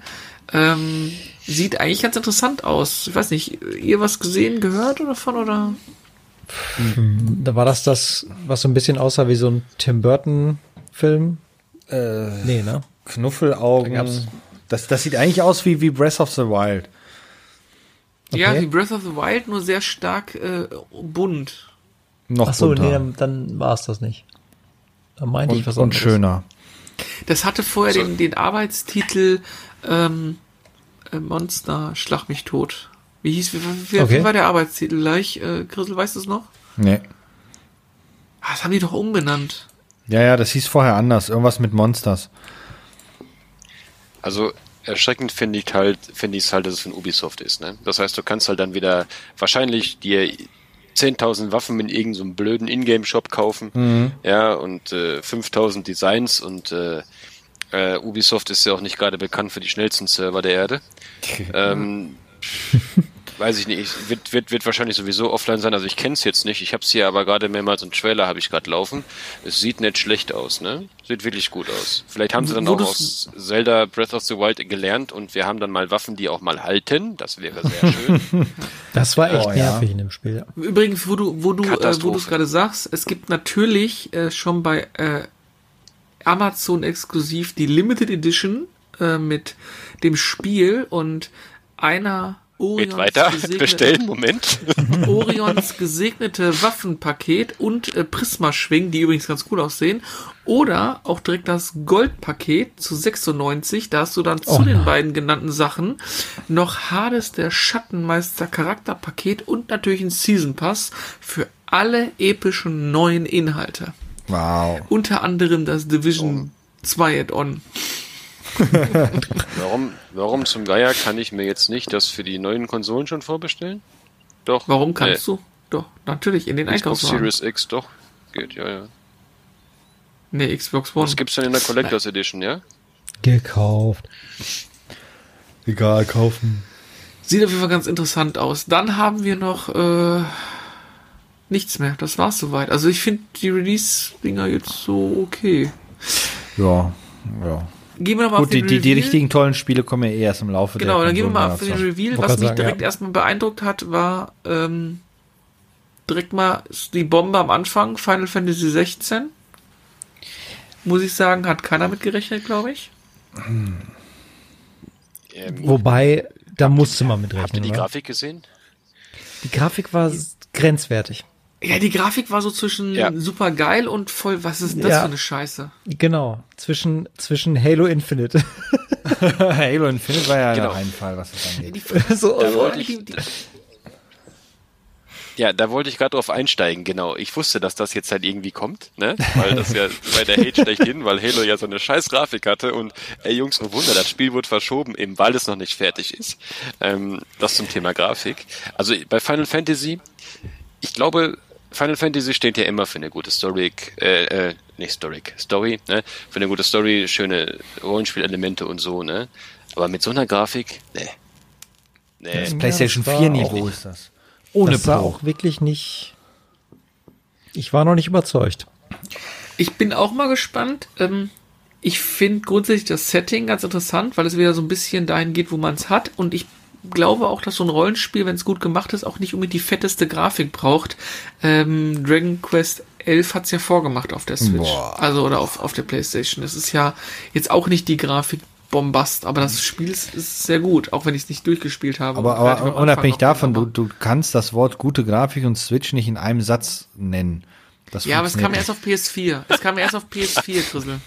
Speaker 1: Ähm, sieht eigentlich ganz interessant aus. Ich weiß nicht, ihr was gesehen, gehört oder von oder?
Speaker 2: Da war das das, was so ein bisschen aussah wie so ein Tim Burton Film?
Speaker 5: Äh,
Speaker 2: Nee, ne?
Speaker 5: Knuffelaugen. Das, das sieht eigentlich aus wie, wie Breath of the Wild.
Speaker 1: Ja,
Speaker 2: Okay.
Speaker 1: wie Breath of the Wild, nur sehr stark äh, bunt.
Speaker 5: Noch
Speaker 2: Ach so,
Speaker 5: bunter.
Speaker 2: nee, dann, dann war es das nicht. Da meinte ich
Speaker 5: und,
Speaker 2: was
Speaker 5: und
Speaker 2: anderes.
Speaker 5: schöner.
Speaker 1: Das hatte vorher
Speaker 3: So.
Speaker 1: den, den Arbeitstitel ähm, äh, Monster, Schlag mich tot. Wie hieß, wie, wie,
Speaker 2: Okay.
Speaker 1: wie war der Arbeitstitel gleich? Äh, Grissel, weißt du es noch?
Speaker 5: Nee.
Speaker 1: Ah, das haben die doch umbenannt.
Speaker 5: Ja, ja, das hieß vorher anders. Irgendwas mit Monsters.
Speaker 3: Also erschreckend finde ich halt, finde ich es halt, dass es von Ubisoft ist. Ne? Das heißt, du kannst halt dann wieder wahrscheinlich dir 10.000 Waffen in irgendeinem so blöden Ingame-Shop kaufen, ja, und äh, 5.000 Designs und äh, äh, Ubisoft ist ja auch nicht gerade bekannt für die schnellsten Server der Erde. ähm, weiß ich nicht, wird, wird, wird wahrscheinlich sowieso offline sein. Also ich kenne es jetzt nicht. Ich habe es hier aber gerade mehrmals einen Trailer habe ich gerade laufen. Es sieht nicht schlecht aus, ne? Sieht wirklich gut aus. Vielleicht haben sie dann
Speaker 1: Wo
Speaker 3: auch aus Zelda Breath of the Wild gelernt und wir haben dann mal Waffen, die auch mal halten. Das wäre sehr schön.
Speaker 2: Das war echt
Speaker 5: Oh, ja.
Speaker 2: nervig in dem Spiel. ja.
Speaker 1: Übrigens, wo du, wo du, äh, wo du es gerade sagst, es gibt natürlich äh, schon bei äh, Amazon exklusiv die Limited Edition äh, mit dem Spiel und einer
Speaker 3: Geht
Speaker 1: Orions
Speaker 3: weiter.
Speaker 1: gesegnete-
Speaker 3: Bestellen. Moment.
Speaker 1: Orions gesegnete Waffenpaket und äh, Prisma-Schwingen, die übrigens ganz cool aussehen. Oder auch direkt das Goldpaket zu 96. Da hast du dann zu
Speaker 2: Oh
Speaker 1: den
Speaker 2: nein.
Speaker 1: beiden genannten Sachen noch Hades der Schattenmeister Charakterpaket und natürlich ein Season Pass für alle epischen neuen Inhalte.
Speaker 5: Wow.
Speaker 1: Unter anderem das Division 2 Add-on.
Speaker 3: Warum, warum zum Geier kann ich mir jetzt nicht das für die neuen Konsolen schon vorbestellen? Doch.
Speaker 1: Warum kannst
Speaker 3: nee.
Speaker 1: du? Doch, natürlich, in den
Speaker 3: Xbox
Speaker 1: Einkaufswagen.
Speaker 3: Series X, doch. Geht, ja, ja.
Speaker 1: Nee, Xbox One.
Speaker 3: Das gibt's dann in der Collectors Edition, ja?
Speaker 2: Gekauft.
Speaker 5: Egal, kaufen.
Speaker 1: Sieht auf jeden Fall ganz interessant aus. Dann haben wir noch äh, nichts mehr. Das war's soweit. Also ich finde die Release-Dinger jetzt so okay.
Speaker 5: Ja, ja.
Speaker 1: Gehen wir noch mal auf
Speaker 5: Gut, die,
Speaker 1: den
Speaker 5: die, die
Speaker 1: Reveal.
Speaker 5: richtigen tollen Spiele kommen ja eh erst im Laufe
Speaker 1: Genau,
Speaker 5: der
Speaker 1: dann gehen wir mal auf den. Reveal. Was mich
Speaker 2: sagen,
Speaker 1: direkt
Speaker 2: ja.
Speaker 1: erstmal beeindruckt hat, war ähm, direkt mal die Bombe am Anfang, Final Fantasy 16. Muss ich sagen, hat keiner mit gerechnet, glaube ich.
Speaker 3: Ähm,
Speaker 2: Wobei, da musste man mit
Speaker 3: habt ihr die
Speaker 2: oder?
Speaker 3: Grafik gesehen?
Speaker 2: die Grafik war grenzwertig.
Speaker 1: Ja, die Grafik war so zwischen
Speaker 3: Ja.
Speaker 1: super geil und voll, was ist das
Speaker 2: Ja.
Speaker 1: für eine Scheiße?
Speaker 2: Genau, zwischen, zwischen Halo Infinite.
Speaker 5: Halo Infinite war ja
Speaker 3: Genau.
Speaker 5: der Reinfall, was das angeht.
Speaker 2: so,
Speaker 3: Da wollte ich,
Speaker 1: die- die-
Speaker 3: ja, da wollte ich gerade drauf einsteigen, genau. Ich wusste, dass das jetzt halt irgendwie kommt, ne? Weil das ja bei der Hate schlechthin, weil Halo ja so eine scheiß Grafik hatte und ey Jungs, oh Wunder, das Spiel wurde verschoben, eben weil es noch nicht fertig ist. Ähm, das zum Thema Grafik. Also bei Final Fantasy, ich glaube, Final Fantasy steht ja immer für eine gute Story, äh, äh, nicht Story, Story, ne? Für eine gute Story, schöne Rollenspielelemente und so, ne? Aber mit so einer Grafik, ne. Nee.
Speaker 5: Das PlayStation
Speaker 2: das war
Speaker 5: 4
Speaker 2: auch-
Speaker 5: Niveau ist das. Ohne
Speaker 2: das war
Speaker 5: Pro.
Speaker 2: auch wirklich nicht. Ich war noch nicht überzeugt.
Speaker 1: Ich bin auch mal gespannt. Ähm, ich finde grundsätzlich das Setting ganz interessant, weil es wieder so ein bisschen dahin geht, wo man es hat. Und ich glaube auch, dass so ein Rollenspiel, wenn es gut gemacht ist, auch nicht unbedingt die fetteste Grafik braucht. Ähm, Dragon Quest 11 hat es ja vorgemacht auf der Switch.
Speaker 5: Boah.
Speaker 1: Also oder auf, auf der Playstation. Das ist ja jetzt auch nicht die Grafik Bombast, aber das Spiel ist, ist sehr gut, auch wenn ich es nicht durchgespielt habe.
Speaker 5: Aber, aber unabhängig davon, du, du kannst das Wort gute Grafik und Switch nicht in einem Satz nennen. Das
Speaker 1: Ja, aber es kam erst auf PS4. Es kam erst auf PS4, Grissel.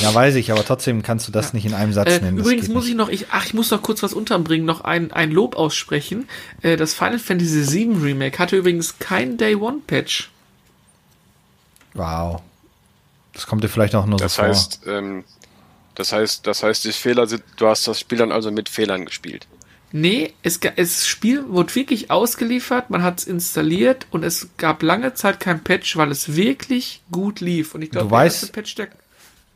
Speaker 5: Ja, weiß ich, aber trotzdem kannst du das nicht in einem Satz
Speaker 1: Äh,
Speaker 5: nennen.
Speaker 1: übrigens muss
Speaker 5: nicht.
Speaker 1: ich noch, ich, ach, ich muss noch kurz was unterbringen, noch ein, ein Lob aussprechen. Äh, das Final Fantasy VII Remake hatte übrigens kein Day One Patch.
Speaker 5: Wow. Das kommt dir vielleicht auch nur
Speaker 3: Das
Speaker 5: so vor.
Speaker 3: heißt, ähm, das heißt, das heißt, die Fehler sind, du hast das Spiel dann also mit Fehlern gespielt.
Speaker 1: Nee, es, das Spiel wurde wirklich ausgeliefert, man hat es installiert und es gab lange Zeit kein Patch, weil es wirklich gut lief. Und ich glaube,
Speaker 5: Du
Speaker 1: der
Speaker 5: weißt-
Speaker 1: erste Patch, der,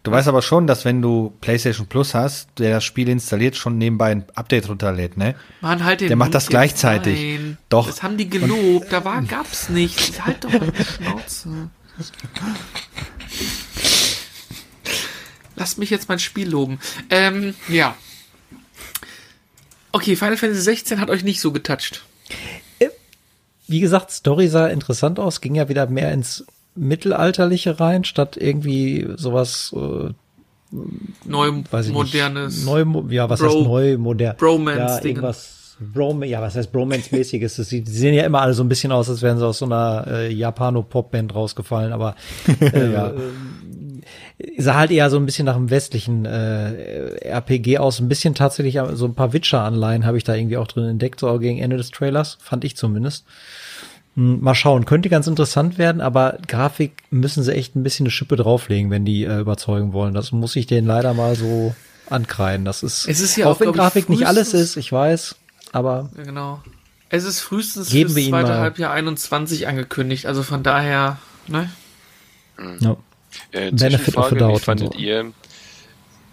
Speaker 5: Du weißt aber schon, dass wenn du PlayStation Plus hast, der das Spiel installiert, schon nebenbei ein Update runterlädt, ne?
Speaker 1: man halt den
Speaker 5: Der macht das gleichzeitig.
Speaker 1: Nein,
Speaker 5: Doch.
Speaker 1: Das haben die gelobt, da war, gab's nicht. Halt doch mal die Schnauze. Lasst mich jetzt mein Spiel loben. Ähm, ja. Okay, Final Fantasy 16 hat euch nicht so getoucht.
Speaker 2: Wie gesagt, Story sah interessant aus, ging ja wieder mehr ins Mittelalterliche rein, statt irgendwie sowas, äh,
Speaker 1: Neu,
Speaker 2: weiß ich
Speaker 1: modernes.
Speaker 2: nicht, neu, ja, was
Speaker 1: Bro-
Speaker 2: heißt neu, modern,
Speaker 1: Bromance
Speaker 2: ja,
Speaker 1: Dinge.
Speaker 2: irgendwas, Brom, ja, was heißt Bromance-mäßiges, das sieht, die sehen ja immer alle so ein bisschen aus, als wären sie aus so einer äh, Japano-Pop-Band rausgefallen, aber äh,
Speaker 5: Ja.
Speaker 2: Sah halt eher so ein bisschen nach einem westlichen äh, RPG aus, ein bisschen tatsächlich äh, so ein paar Witcher-Anleihen habe ich da irgendwie auch drin entdeckt, so gegen Ende des Trailers, fand ich zumindest. Hm, Mal schauen, könnte ganz interessant werden, aber Grafik müssen sie echt ein bisschen eine Schippe drauflegen, wenn die äh, überzeugen wollen. Das muss ich denen leider mal so ankreiden. Das ist,
Speaker 1: Es ist ja
Speaker 2: auch
Speaker 1: auch,
Speaker 2: wenn Grafik nicht alles ist, ich weiß, aber
Speaker 1: Ja, genau. Es ist frühestens
Speaker 2: Geben
Speaker 1: fürs
Speaker 2: wir ihm
Speaker 1: zweite
Speaker 2: mal.
Speaker 1: Halbjahr 21 angekündigt, also von daher, ne?
Speaker 2: ja.
Speaker 3: Äh,
Speaker 2: Benefit of the doubt
Speaker 3: wie fandet
Speaker 2: so.
Speaker 3: ihr,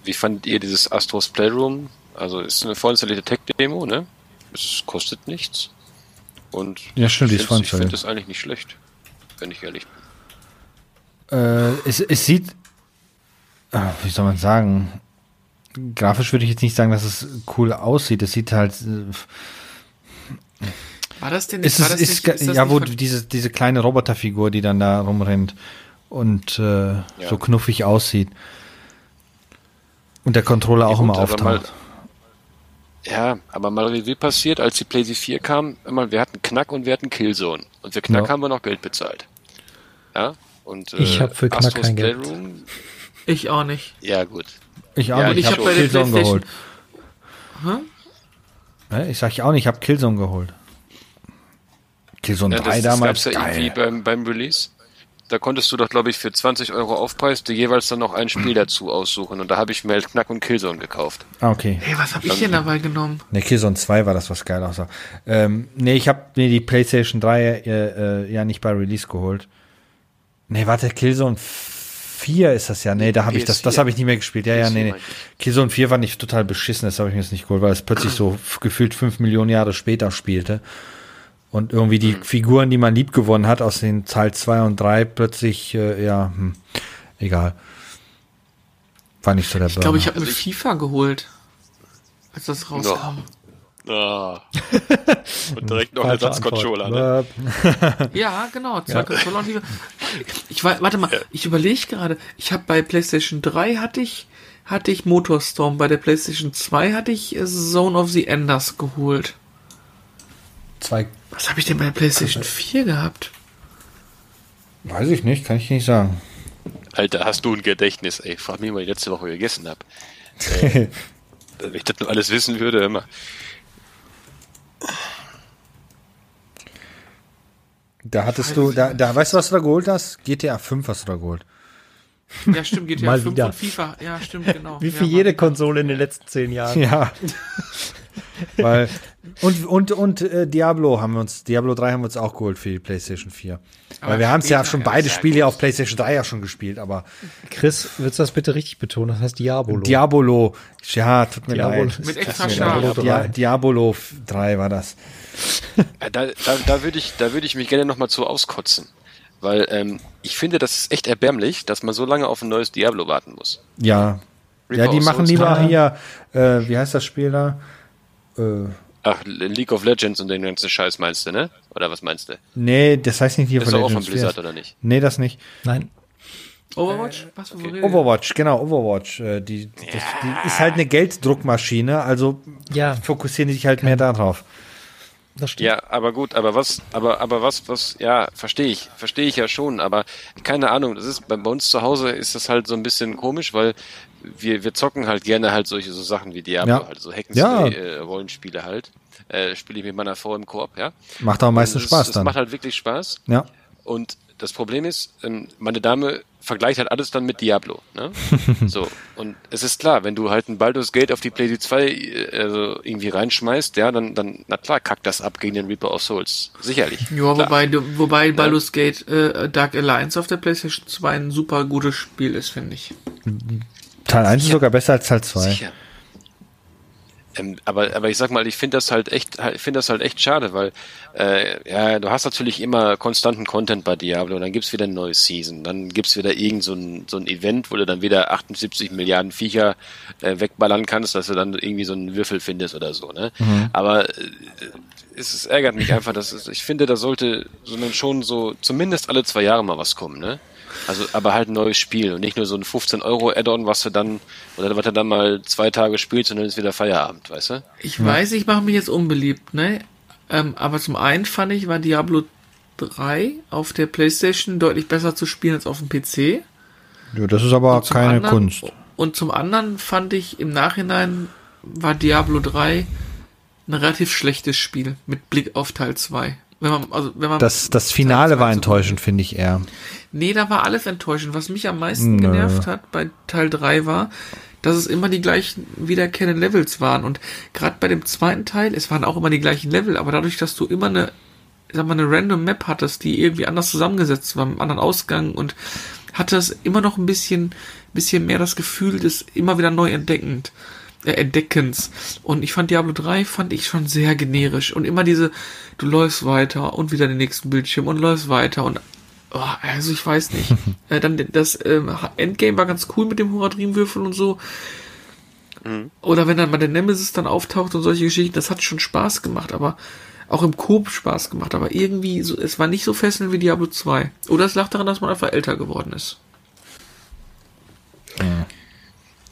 Speaker 3: wie fandet ihr dieses Astros Playroom? Also ist eine vorinstallierte Tech-Demo, ne? Es kostet nichts. Und
Speaker 5: Ja, stimmt, die ist
Speaker 3: ich finde
Speaker 5: vorinstalliert.
Speaker 3: das eigentlich nicht schlecht, wenn ich ehrlich bin.
Speaker 5: Äh, es, es sieht, äh, wie soll man sagen, grafisch würde ich jetzt nicht sagen, dass es cool aussieht. Es sieht halt, äh,
Speaker 1: War das denn
Speaker 5: ist, ist,
Speaker 1: nicht, ist
Speaker 5: ja, wo diese, diese kleine Roboterfigur, die dann da rumrennt und äh, so knuffig aussieht. Und der Controller auch
Speaker 3: gut,
Speaker 5: immer
Speaker 3: mal-
Speaker 5: auftaucht.
Speaker 3: Ja, aber mal Revue passiert, als die PlayStation 4 kam, immer, wir hatten Knack und wir hatten Killzone. Und für Knack
Speaker 5: Ja.
Speaker 3: haben wir noch Geld bezahlt. Ja, und
Speaker 2: Ich hab für Knack
Speaker 3: Astros
Speaker 2: kein Geld
Speaker 3: Playroom,
Speaker 1: Ich auch nicht.
Speaker 3: Ja, gut.
Speaker 5: Ich auch
Speaker 3: Ja,
Speaker 5: nicht.
Speaker 1: ich
Speaker 5: Ich
Speaker 1: hab
Speaker 5: habe
Speaker 1: bei der
Speaker 5: Killzone geholt. Ne, Ich sag ich auch nicht, ich habe Killzone geholt. Killzone
Speaker 3: Ja,
Speaker 5: 3
Speaker 3: das, das
Speaker 5: damals,
Speaker 3: gab's ja irgendwie
Speaker 5: geil.
Speaker 3: beim, beim Release. Da konntest du doch, glaube ich, für 20 Euro Aufpreis dir jeweils dann noch ein Spiel dazu aussuchen. Und da habe ich mir halt Knack und Killzone gekauft.
Speaker 5: Ah, okay.
Speaker 1: Hey, was hab ich denn dabei genommen?
Speaker 5: Ne, Killzone 2 war das, was geil aussah. Ähm, nee, ich habe mir die PlayStation 3 äh, äh, ja nicht bei Release geholt. Nee, warte, Killzone 4 ist das ja. Nee, da habe ich das, das
Speaker 3: PS4.
Speaker 5: habe ich nicht mehr gespielt. Ja, ja,
Speaker 3: PS4
Speaker 5: nee, nee.
Speaker 3: meinte
Speaker 5: Killzone 4 war nicht total beschissen, das habe ich mir jetzt nicht geholt, weil es plötzlich so gefühlt 5 Millionen Jahre später spielte. Und irgendwie die
Speaker 3: Mhm.
Speaker 5: Figuren, die man lieb gewonnen hat aus den Teil 2 und 3, plötzlich, äh, ja, hm, egal. War nicht so der
Speaker 1: Ich glaube, ich habe
Speaker 3: Also
Speaker 1: mir
Speaker 3: ich-
Speaker 1: FIFA geholt, als das rauskam.
Speaker 3: Ah. und direkt noch Ersatzcontroller, ne?
Speaker 1: Ja, genau. Zwei Controller und FIFA. Ich wa- warte mal, ich überlege gerade. Ich habe bei PlayStation 3 hatte ich hatte ich Motorstorm, bei der PlayStation 2 hatte ich äh, Zone of the Enders geholt.
Speaker 5: Zwei
Speaker 1: Was habe ich denn bei der PlayStation 4 gehabt?
Speaker 5: Weiß ich nicht, kann ich nicht sagen.
Speaker 3: Alter, hast du ein Gedächtnis, ey. Frag mich, was ich letzte Woche gegessen habe. Äh, wenn ich das nur alles wissen würde, immer.
Speaker 5: Da hattest du, da, da, weißt du, was du da geholt hast? GTA 5 hast du da geholt.
Speaker 1: Ja, stimmt, GTA
Speaker 2: Mal
Speaker 1: 5
Speaker 2: wieder.
Speaker 1: und FIFA. Ja, stimmt, genau.
Speaker 2: Wie
Speaker 1: ja,
Speaker 2: für
Speaker 1: Mann.
Speaker 2: jede Konsole in den letzten zehn Jahren.
Speaker 5: Ja. Weil, und, und, und äh, Diablo haben wir uns, Diablo 3 haben wir uns auch geholt für die PlayStation 4.
Speaker 1: Aber
Speaker 5: Weil wir haben es ja schon beide Spiele
Speaker 1: gut.
Speaker 5: auf PlayStation 3 ja schon gespielt, aber
Speaker 2: Chris, willst du das bitte richtig betonen? Das heißt Diabolo.
Speaker 5: Diabolo, ja, tut mir
Speaker 2: Diabolo.
Speaker 5: leid.
Speaker 1: Mit extra
Speaker 5: Tut mir
Speaker 1: Scharf.
Speaker 5: leid. Dia Diabolo 3 war das.
Speaker 3: Da, da, da würde ich, da würde ich mich gerne nochmal zu auskotzen. Weil ähm, ich finde, das ist echt erbärmlich, dass man so lange auf ein neues Diablo warten muss.
Speaker 5: Ja.
Speaker 3: Reaper
Speaker 5: Ja, die machen lieber hier, äh, wie heißt das Spiel da? Äh,
Speaker 3: Ach, League of Legends und den ganzen Scheiß meinst du, ne? Oder was meinst du?
Speaker 5: nee, das heißt nicht hier
Speaker 3: Das ist
Speaker 5: von
Speaker 3: doch auch von
Speaker 5: Legends.
Speaker 3: Blizzard, oder nicht?
Speaker 5: Nee, das nicht.
Speaker 2: Nein.
Speaker 1: Overwatch? Was okay. wir
Speaker 5: Overwatch, genau, Overwatch. Äh, die, das, die ist halt eine Gelddruckmaschine, also
Speaker 2: Ja,
Speaker 5: fokussieren die sich halt mehr darauf.
Speaker 2: das stimmt.
Speaker 3: Ja, aber gut, aber was, aber, aber was, was, ja, verstehe ich, verstehe ich ja schon, aber keine Ahnung, das ist, bei, bei uns zu Hause ist das halt so ein bisschen komisch, weil wir, wir zocken halt gerne halt solche so Sachen wie Diablo,
Speaker 5: Ja.
Speaker 3: halt so Hack
Speaker 5: Ja.
Speaker 3: äh, Rollenspiele halt. Äh, Spiele ich mit meiner Frau im Koop, ja.
Speaker 5: Macht auch am meisten
Speaker 3: Das-
Speaker 5: Spaß
Speaker 3: Das
Speaker 5: dann.
Speaker 3: macht halt wirklich Spaß.
Speaker 5: Ja.
Speaker 3: Und das Problem ist, ähm, meine Dame vergleicht halt alles dann mit Diablo. Ne? so. Und es ist klar, wenn du halt ein Baldur's Gate auf die PlayStation 2 äh, also irgendwie reinschmeißt, ja, dann, dann, na klar, kackt das ab gegen den Reaper of Souls. Sicherlich.
Speaker 1: Ja,
Speaker 3: Klar.
Speaker 1: wobei, du- wobei Baldur's Gate äh, Dark Alliance auf der PlayStation 2 ein super gutes Spiel ist, finde ich.
Speaker 5: Teil 1 ist sogar besser als Teil 2.
Speaker 3: Sicher. Ähm, aber, aber ich sag mal, ich finde das halt echt, ich finde das halt echt schade, weil äh, ja, du hast natürlich immer konstanten Content bei Diablo, dann gibt's wieder eine neue Season, dann gibt's wieder irgend so ein, so ein Event, wo du dann wieder 78 Milliarden Viecher äh, wegballern kannst, dass du dann irgendwie so einen Würfel findest oder so, ne? Aber äh, es, es ärgert mich einfach, dass es, ich finde, da sollte sondern schon so zumindest alle zwei Jahre mal was kommen, ne? Also, aber halt ein neues Spiel und nicht nur so ein 15 Euro Add-on, was du dann, oder was du dann mal zwei Tage spielst und dann ist wieder Feierabend, weißt du?
Speaker 1: Ich weiß, ich mache mich jetzt unbeliebt, ne? Ähm, aber zum einen fand ich, war Diablo 3 auf der PlayStation deutlich besser zu spielen als auf dem PC.
Speaker 5: Ja, das ist aber keine
Speaker 1: anderen,
Speaker 5: Kunst.
Speaker 1: Und zum anderen fand ich im Nachhinein war Diablo 3 ein relativ schlechtes Spiel mit Blick auf Teil 2. Wenn man, also, wenn man
Speaker 5: Das, das Finale war enttäuschend, finde ich eher.
Speaker 1: Nee, da war alles enttäuschend. Was mich am meisten
Speaker 5: Nö.
Speaker 1: genervt hat bei Teil 3 war, dass es immer die gleichen wiederkehrenden Levels waren. Und gerade bei dem zweiten Teil, es waren auch immer die gleichen Level, aber dadurch, dass du immer eine, sag mal, eine random Map hattest, die irgendwie anders zusammengesetzt war, mit einem anderen Ausgang und hatte es immer noch ein bisschen, bisschen mehr das Gefühl des immer wieder neu entdeckend. Äh, Entdeckens. Und ich fand Diablo 3 fand ich schon sehr generisch. Und immer diese, du läufst weiter und wieder den nächsten Bildschirm und läufst weiter und Oh, also ich weiß nicht. äh, dann das ähm, Endgame war ganz cool mit dem Horadrim-Würfel und so. Oder wenn dann mal der Nemesis dann auftaucht und solche Geschichten, das hat schon Spaß gemacht, aber auch im Coop Spaß gemacht, aber irgendwie so, es war nicht so fesselnd wie Diablo 2. Oder es lag daran, dass man einfach älter geworden ist.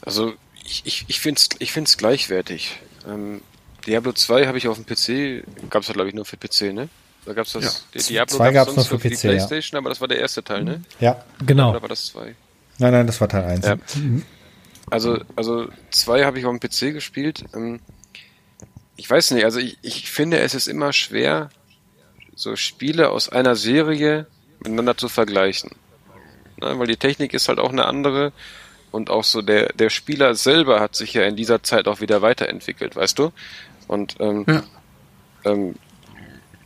Speaker 3: Also, ich, ich, ich finde es ich find's gleichwertig. Ähm, Diablo 2 habe ich auf dem PC, gab es ja glaube ich nur für PC, ne? Da gab's das, die Diablo
Speaker 5: 2 gab's
Speaker 3: sonst
Speaker 5: nur für
Speaker 3: die
Speaker 5: PC, ja.
Speaker 3: Playstation, aber das war der erste Teil, ne?
Speaker 5: Ja.
Speaker 2: Genau.
Speaker 3: Oder war das 2?
Speaker 5: Nein, nein, das war Teil 1.
Speaker 3: Ja. Also, also zwei habe ich auf dem PC gespielt. Ähm, ich weiß nicht, also ich, ich finde, es ist immer schwer, so Spiele aus einer Serie miteinander zu vergleichen. Ne, weil die Technik ist halt auch eine andere und auch so der, der Spieler selber hat sich ja in dieser Zeit auch wieder weiterentwickelt, weißt du? Und ähm,
Speaker 1: Ja.
Speaker 3: ähm,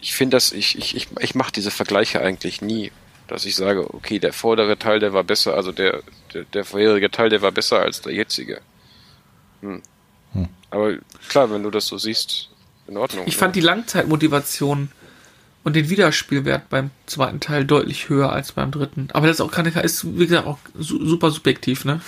Speaker 3: ich finde das, ich, ich, ich, ich mache diese Vergleiche eigentlich nie, dass ich sage, okay, der vordere Teil, der war besser, also der, der, der vorherige Teil, der war besser als der jetzige. Hm. Aber klar, wenn du das so siehst, in Ordnung.
Speaker 1: Ich fand die Langzeitmotivation und den Wiederspielwert beim zweiten Teil deutlich höher als beim dritten. Aber das ist auch keine, ist wie gesagt auch su super subjektiv, ne?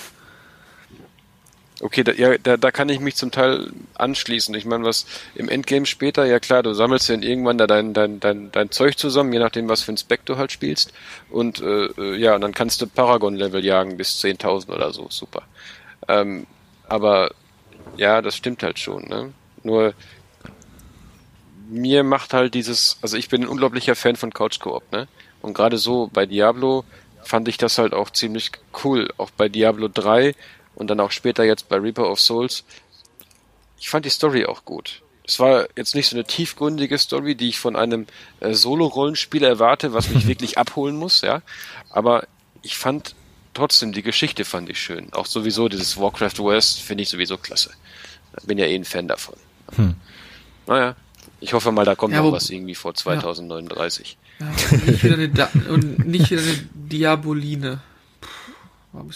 Speaker 3: Okay, da, ja, da, da kann ich mich zum Teil anschließen. Ich meine, was im Endgame später, ja klar, du sammelst ja irgendwann da dein, dein, dein, dein Zeug zusammen, je nachdem, was für ein Spec du halt spielst. Und äh, äh, ja, und dann kannst du Paragon-Level jagen bis 10.000 oder so, super. Ähm, aber ja, das stimmt halt schon. Ne? Nur mir macht halt dieses, also ich bin ein unglaublicher Fan von Couch Coop, ne? Und gerade so bei Diablo fand ich das halt auch ziemlich cool. Auch bei Diablo 3 und dann auch später jetzt bei Reaper of Souls. Ich fand die Story auch gut. Es war jetzt nicht so eine tiefgründige Story, die ich von einem äh, Solo-Rollenspiel erwarte, was mich wirklich abholen muss, ja. Aber ich fand trotzdem die Geschichte fand ich schön. Auch sowieso dieses Warcraft West finde ich sowieso klasse. Bin ja eh ein Fan davon. Hm. Naja, ich hoffe mal, da kommt ja, noch was irgendwie vor 2039.
Speaker 1: Ja, nicht wieder eine da und nicht wieder eine Diaboline.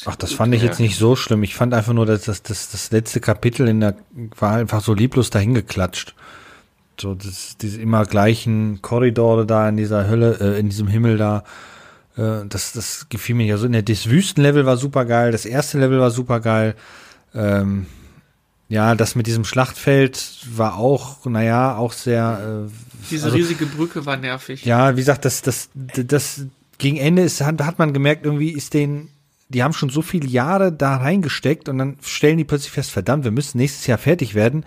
Speaker 5: Ach, das fand ich jetzt nicht so schlimm. Ich fand einfach nur, dass das, das, das letzte Kapitel in der war einfach so lieblos dahingeklatscht. So, das, diese immer gleichen Korridore da in dieser Hölle, äh, in diesem Himmel da. Äh, das, das gefiel mir ja so. Das Wüstenlevel war super geil, das erste Level war super geil. Ähm, ja, das mit diesem Schlachtfeld war auch, naja, auch sehr. Äh,
Speaker 1: Diese also, riesige Brücke war nervig.
Speaker 5: Ja, wie gesagt, das, das, das gegen Ende ist, hat, hat man gemerkt, irgendwie ist den, die haben schon so viele Jahre da reingesteckt und dann stellen die plötzlich fest, verdammt, wir müssen nächstes Jahr fertig werden.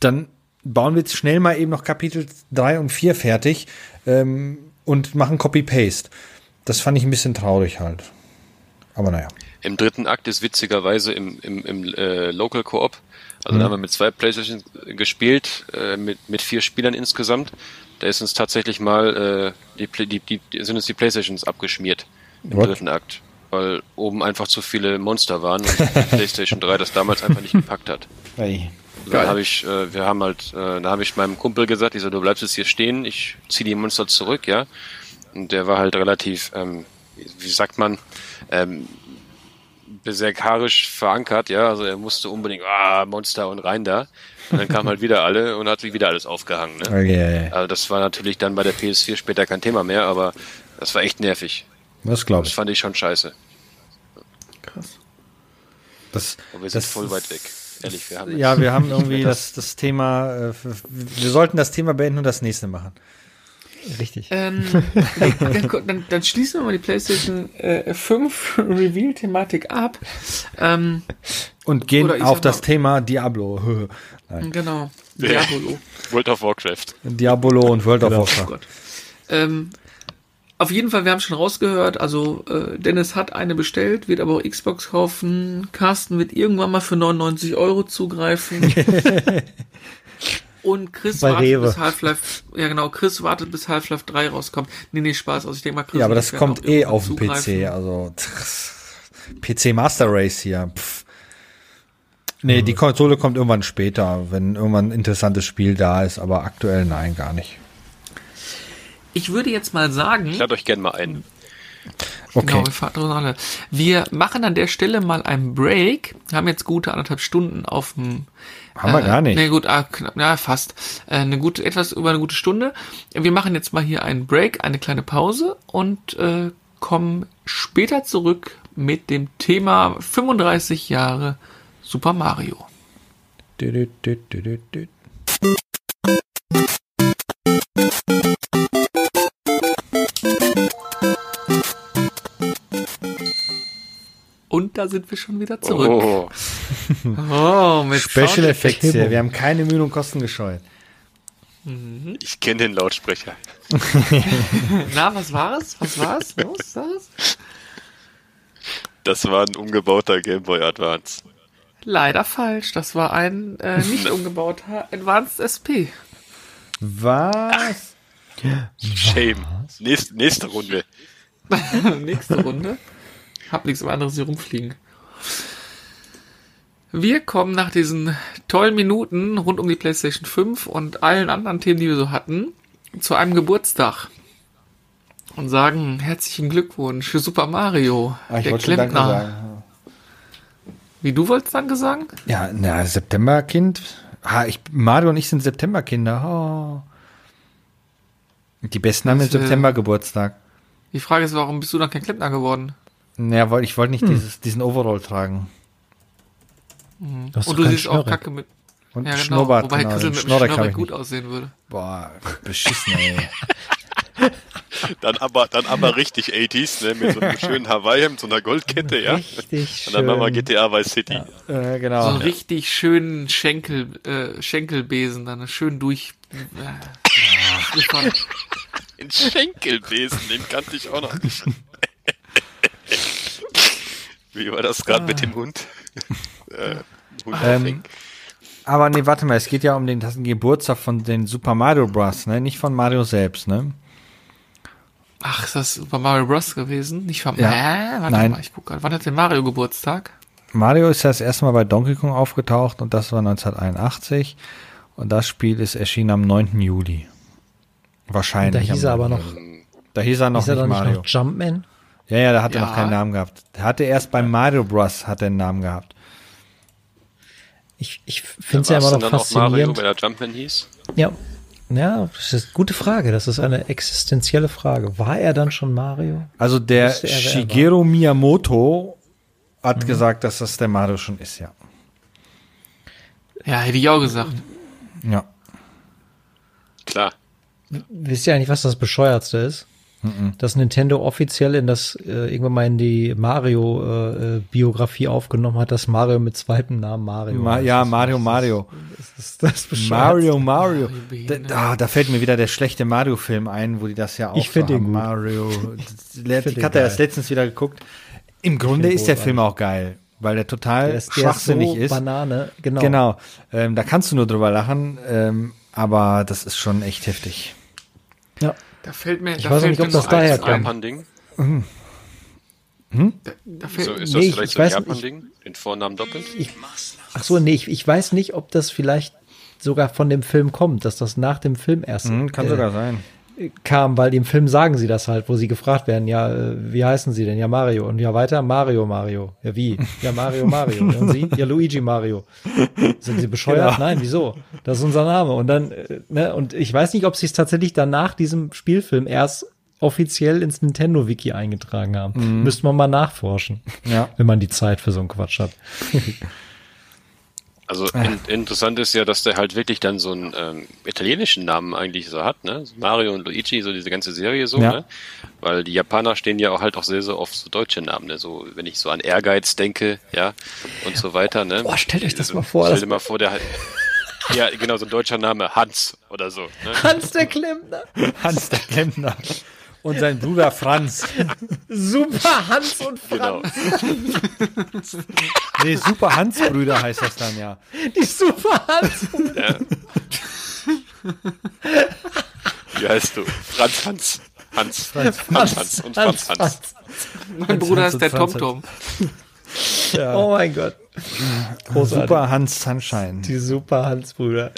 Speaker 5: Dann bauen wir jetzt schnell mal eben noch Kapitel 3 und 4 fertig ähm, und machen Copy-Paste. Das fand ich ein bisschen traurig halt. Aber naja.
Speaker 3: Im dritten Akt ist witzigerweise im, im, im äh, Local Co-op, also mhm. da haben wir mit zwei Playstations gespielt, äh, mit, mit vier Spielern insgesamt. Da ist uns tatsächlich mal äh, die, die, die, sind uns die Playstations abgeschmiert im What? dritten Akt. Weil oben einfach zu viele Monster waren und PlayStation 3 das damals einfach nicht gepackt hat. Hey. Da habe ich, äh, wir haben halt, äh, da habe ich meinem Kumpel gesagt, ich so, du bleibst jetzt hier stehen, ich ziehe die Monster zurück, ja. Und der war halt relativ, ähm, wie sagt man, ähm, berserkarisch verankert, ja, also er musste unbedingt, ah, Monster und rein da. Und dann kamen halt wieder alle und hat sich wieder alles aufgehangen. Ne? Okay. Also das war natürlich dann bei der PS4 später kein Thema mehr, aber das war echt nervig.
Speaker 5: Das glaube ich.
Speaker 3: Das fand ich schon scheiße.
Speaker 1: Krass.
Speaker 5: Das,
Speaker 3: und wir sind voll weit weg. Ehrlich, wir haben
Speaker 5: ja, wir haben irgendwie das, das Thema, äh, wir sollten das Thema beenden und das nächste machen.
Speaker 2: Richtig.
Speaker 1: Ähm, dann, dann, dann, schließen wir mal die PlayStation äh, 5 Reveal-Thematik ab. Ähm,
Speaker 5: und gehen auf das mal, Thema Diablo.
Speaker 1: Nein. Genau. Diabolo.
Speaker 3: World of Warcraft.
Speaker 5: Diabolo und World genau. of Warcraft.
Speaker 1: Oh ähm, auf jeden Fall, wir haben schon rausgehört, also äh, Dennis hat eine bestellt, wird aber auch Xbox kaufen. Carsten wird irgendwann mal für 99 Euro zugreifen. Und Chris
Speaker 2: Bei
Speaker 1: wartet
Speaker 2: Rewe.
Speaker 1: bis Half-Life, ja genau, Chris wartet bis Half-Life 3 rauskommt. Nee, nee, Spaß, also ich denke mal, Chris
Speaker 5: Ja, aber das kommt eh auf dem PC, also PC Master Race hier. Pff. Nee, die Konsole kommt irgendwann später, wenn irgendwann ein interessantes Spiel da ist, aber aktuell nein, gar nicht.
Speaker 1: Ich würde jetzt mal sagen.
Speaker 3: Ich lade euch gerne mal ein.
Speaker 1: Okay. Genau, wir, fahren wir machen an der Stelle mal einen Break. Wir haben jetzt gute anderthalb Stunden auf dem
Speaker 5: haben wir äh, gar nicht.
Speaker 1: Nee, gut, ah, knapp, ja, fast. Äh, eine gute, etwas über eine gute Stunde. Wir machen jetzt mal hier einen Break, eine kleine Pause und äh, kommen später zurück mit dem Thema 35 Jahre Super Mario. Du, du, du, Und da sind wir schon wieder zurück. Oh,
Speaker 5: oh mit Special Effects hier. Wir haben keine Mühe und Kosten gescheut.
Speaker 3: Mhm. Ich kenne den Lautsprecher.
Speaker 1: Na, was war es? Was war es? Was war es?
Speaker 3: Das war ein umgebauter Game Boy Advance.
Speaker 1: Leider falsch. Das war ein äh, nicht umgebauter Advanced SP.
Speaker 5: Was?
Speaker 3: Shame. Nächste, nächste Runde.
Speaker 1: nächste Runde. Hab nichts anderes hier rumfliegen. Wir kommen nach diesen tollen Minuten rund um die PlayStation 5 und allen anderen Themen, die wir so hatten, zu einem Geburtstag und sagen herzlichen Glückwunsch für Super Mario.
Speaker 5: Ah, ich der Klempner. Sagen.
Speaker 1: Wie du wolltest Danke sagen?
Speaker 5: Ja, na, Septemberkind. Ah, ich, Mario und ich sind Septemberkinder. Oh. Die besten haben im September Geburtstag.
Speaker 1: Die Frage ist, warum bist du dann kein Klempner geworden?
Speaker 5: Naja, ich wollte nicht hm. dieses, diesen Overall tragen.
Speaker 1: Mhm. Und du siehst auch kacke mit.
Speaker 5: Und ja, genau. Schnurrbart,
Speaker 1: Wobei genau. Chrisel mit Schnurrbart gut aussehen würde.
Speaker 5: Boah, beschissen, ey.
Speaker 3: dann aber, dann aber richtig 80s, ne, mit so einem schönen Hawaii-Hemd, so einer Goldkette, ja.
Speaker 2: Richtig
Speaker 3: Und dann machen wir GTA Vice City.
Speaker 5: Ja, äh, genau.
Speaker 1: So einen richtig schönen Schenkel, äh, Schenkelbesen, dann schön durch. Äh,
Speaker 3: Den Schenkelbesen, den kannte ich auch noch nicht. Wie war das gerade mit dem Hund? äh, Hund
Speaker 5: Ähm, aber nee, warte mal, es geht ja um den, das Geburtstag von den Super Mario Bros., ne? Nicht von Mario selbst, ne?
Speaker 1: Ach, ist das Super Mario Bros. gewesen? Nicht von
Speaker 5: Ja.
Speaker 1: Äh, warte
Speaker 5: Nein.
Speaker 1: mal, ich gucke gerade. Wann hat denn Mario Geburtstag?
Speaker 5: Mario ist ja das erste Mal bei Donkey Kong aufgetaucht und das war 1981. Und das Spiel ist erschienen am 9. Juli.
Speaker 2: Da
Speaker 5: Wahrscheinlich.
Speaker 2: hieß
Speaker 5: am
Speaker 2: er aber
Speaker 5: 9.
Speaker 2: noch,
Speaker 5: Da hieß er noch
Speaker 2: hieß er
Speaker 5: nicht
Speaker 2: nicht
Speaker 5: Mario.
Speaker 2: noch Jumpman?
Speaker 5: Ja, ja, da hat er
Speaker 1: Ja.
Speaker 5: noch keinen Namen gehabt. Der hatte erst bei Mario Bros. hat er einen Namen gehabt.
Speaker 2: Ich, ich finde es ja immer noch
Speaker 3: dann auch Mario,
Speaker 2: faszinierend.
Speaker 3: wenn er Jumpman hieß?
Speaker 2: Ja. Ja, das ist eine gute Frage. Das ist eine existenzielle Frage. War er dann schon Mario?
Speaker 5: Also der
Speaker 2: er, er
Speaker 5: Shigeru Miyamoto hat gesagt, dass das der Mario schon ist, ja.
Speaker 1: Ja, hätte ich auch gesagt.
Speaker 5: Ja.
Speaker 3: Klar.
Speaker 2: Wisst ihr eigentlich, was das bescheuertste ist? Dass Nintendo offiziell in das äh, irgendwann mal in die Mario-Biografie aufgenommen hat, dass Mario mit zweitem Namen Mario.
Speaker 5: Ma
Speaker 2: heißt.
Speaker 5: ja,
Speaker 2: Das-
Speaker 5: Mario, Mario.
Speaker 2: Das ist das.
Speaker 5: Mario, Mario. Da, da, da fällt mir wieder der schlechte Mario-Film ein, wo die das ja auch
Speaker 2: Ich
Speaker 5: so
Speaker 2: den.
Speaker 5: Mario. Ich
Speaker 2: find
Speaker 5: hatte erst letztens wieder geguckt. Im Grunde ist der. Film auch geil, weil der total
Speaker 2: Der ist, der
Speaker 5: schwachsinnig
Speaker 2: ist so
Speaker 5: ist.
Speaker 2: Banane, genau.
Speaker 5: Genau. Ähm, da kannst du nur drüber lachen, ähm, aber das ist schon echt heftig.
Speaker 2: Ja.
Speaker 1: Da fällt mir,
Speaker 2: Ich
Speaker 1: da
Speaker 2: weiß
Speaker 1: fällt
Speaker 2: nicht, ob das daher kommt.
Speaker 3: Japan-Ding.
Speaker 1: Da, da fällt,
Speaker 3: So, ist
Speaker 2: Nee,
Speaker 3: das
Speaker 2: ich-
Speaker 3: vielleicht
Speaker 2: ich
Speaker 3: so ein
Speaker 2: weiß nicht,
Speaker 3: Japan-Ding? Den Vornamen doppelt?
Speaker 2: Ach so, nee, ich, ich weiß nicht, ob das vielleicht sogar von dem Film kommt, dass das nach dem Film erst
Speaker 5: Hm, kann
Speaker 2: äh,
Speaker 5: sogar sein.
Speaker 2: Kam, weil im Film sagen sie das halt, wo sie gefragt werden, ja, äh, wie heißen sie denn? Ja, Mario. Und ja, weiter, Mario, Mario. Ja, wie? Ja, Mario, Mario. Und sie? Ja, Luigi, Mario. Sind sie bescheuert?
Speaker 5: Genau.
Speaker 2: Nein, wieso? Das ist unser Name. Und dann, äh, ne, und ich weiß nicht, ob sie es tatsächlich dann nach diesem Spielfilm erst offiziell ins Nintendo-Wiki eingetragen haben. Müsste man mal nachforschen.
Speaker 5: Ja.
Speaker 2: Wenn man die Zeit für so einen Quatsch hat.
Speaker 3: Also in, interessant ist ja, dass der halt wirklich dann so einen ähm, italienischen Namen eigentlich so hat, ne? Mario und Luigi, so diese ganze Serie so,
Speaker 5: Ja.
Speaker 3: ne? Weil die Japaner stehen ja auch halt auch sehr, sehr oft so deutsche Namen, ne? So, wenn ich so an Ehrgeiz denke, ja, und so weiter, ne?
Speaker 2: Boah, stellt euch das
Speaker 3: Also,
Speaker 2: mal vor,
Speaker 3: Stell
Speaker 2: das-
Speaker 3: dir mal vor, der halt. Ja, genau, so ein deutscher Name, Hans oder so. Ne?
Speaker 2: Hans der Klempner.
Speaker 5: Hans der Klempner. Und sein Bruder Franz.
Speaker 2: Super Hans und
Speaker 3: Genau.
Speaker 5: Nee, Super Hans-Brüder heißt das dann ja.
Speaker 2: Die Super Hans.
Speaker 3: Ja. Wie heißt du? Franz Hans. Hans. Franz Hans, und Franz Hans.
Speaker 1: mein Bruder
Speaker 5: Hans
Speaker 1: ist der
Speaker 5: und Franz
Speaker 1: TomTom.
Speaker 2: Oh mein Gott. Großartig.
Speaker 5: Super Hans Sunshine.
Speaker 2: Die Super Hans-Brüder.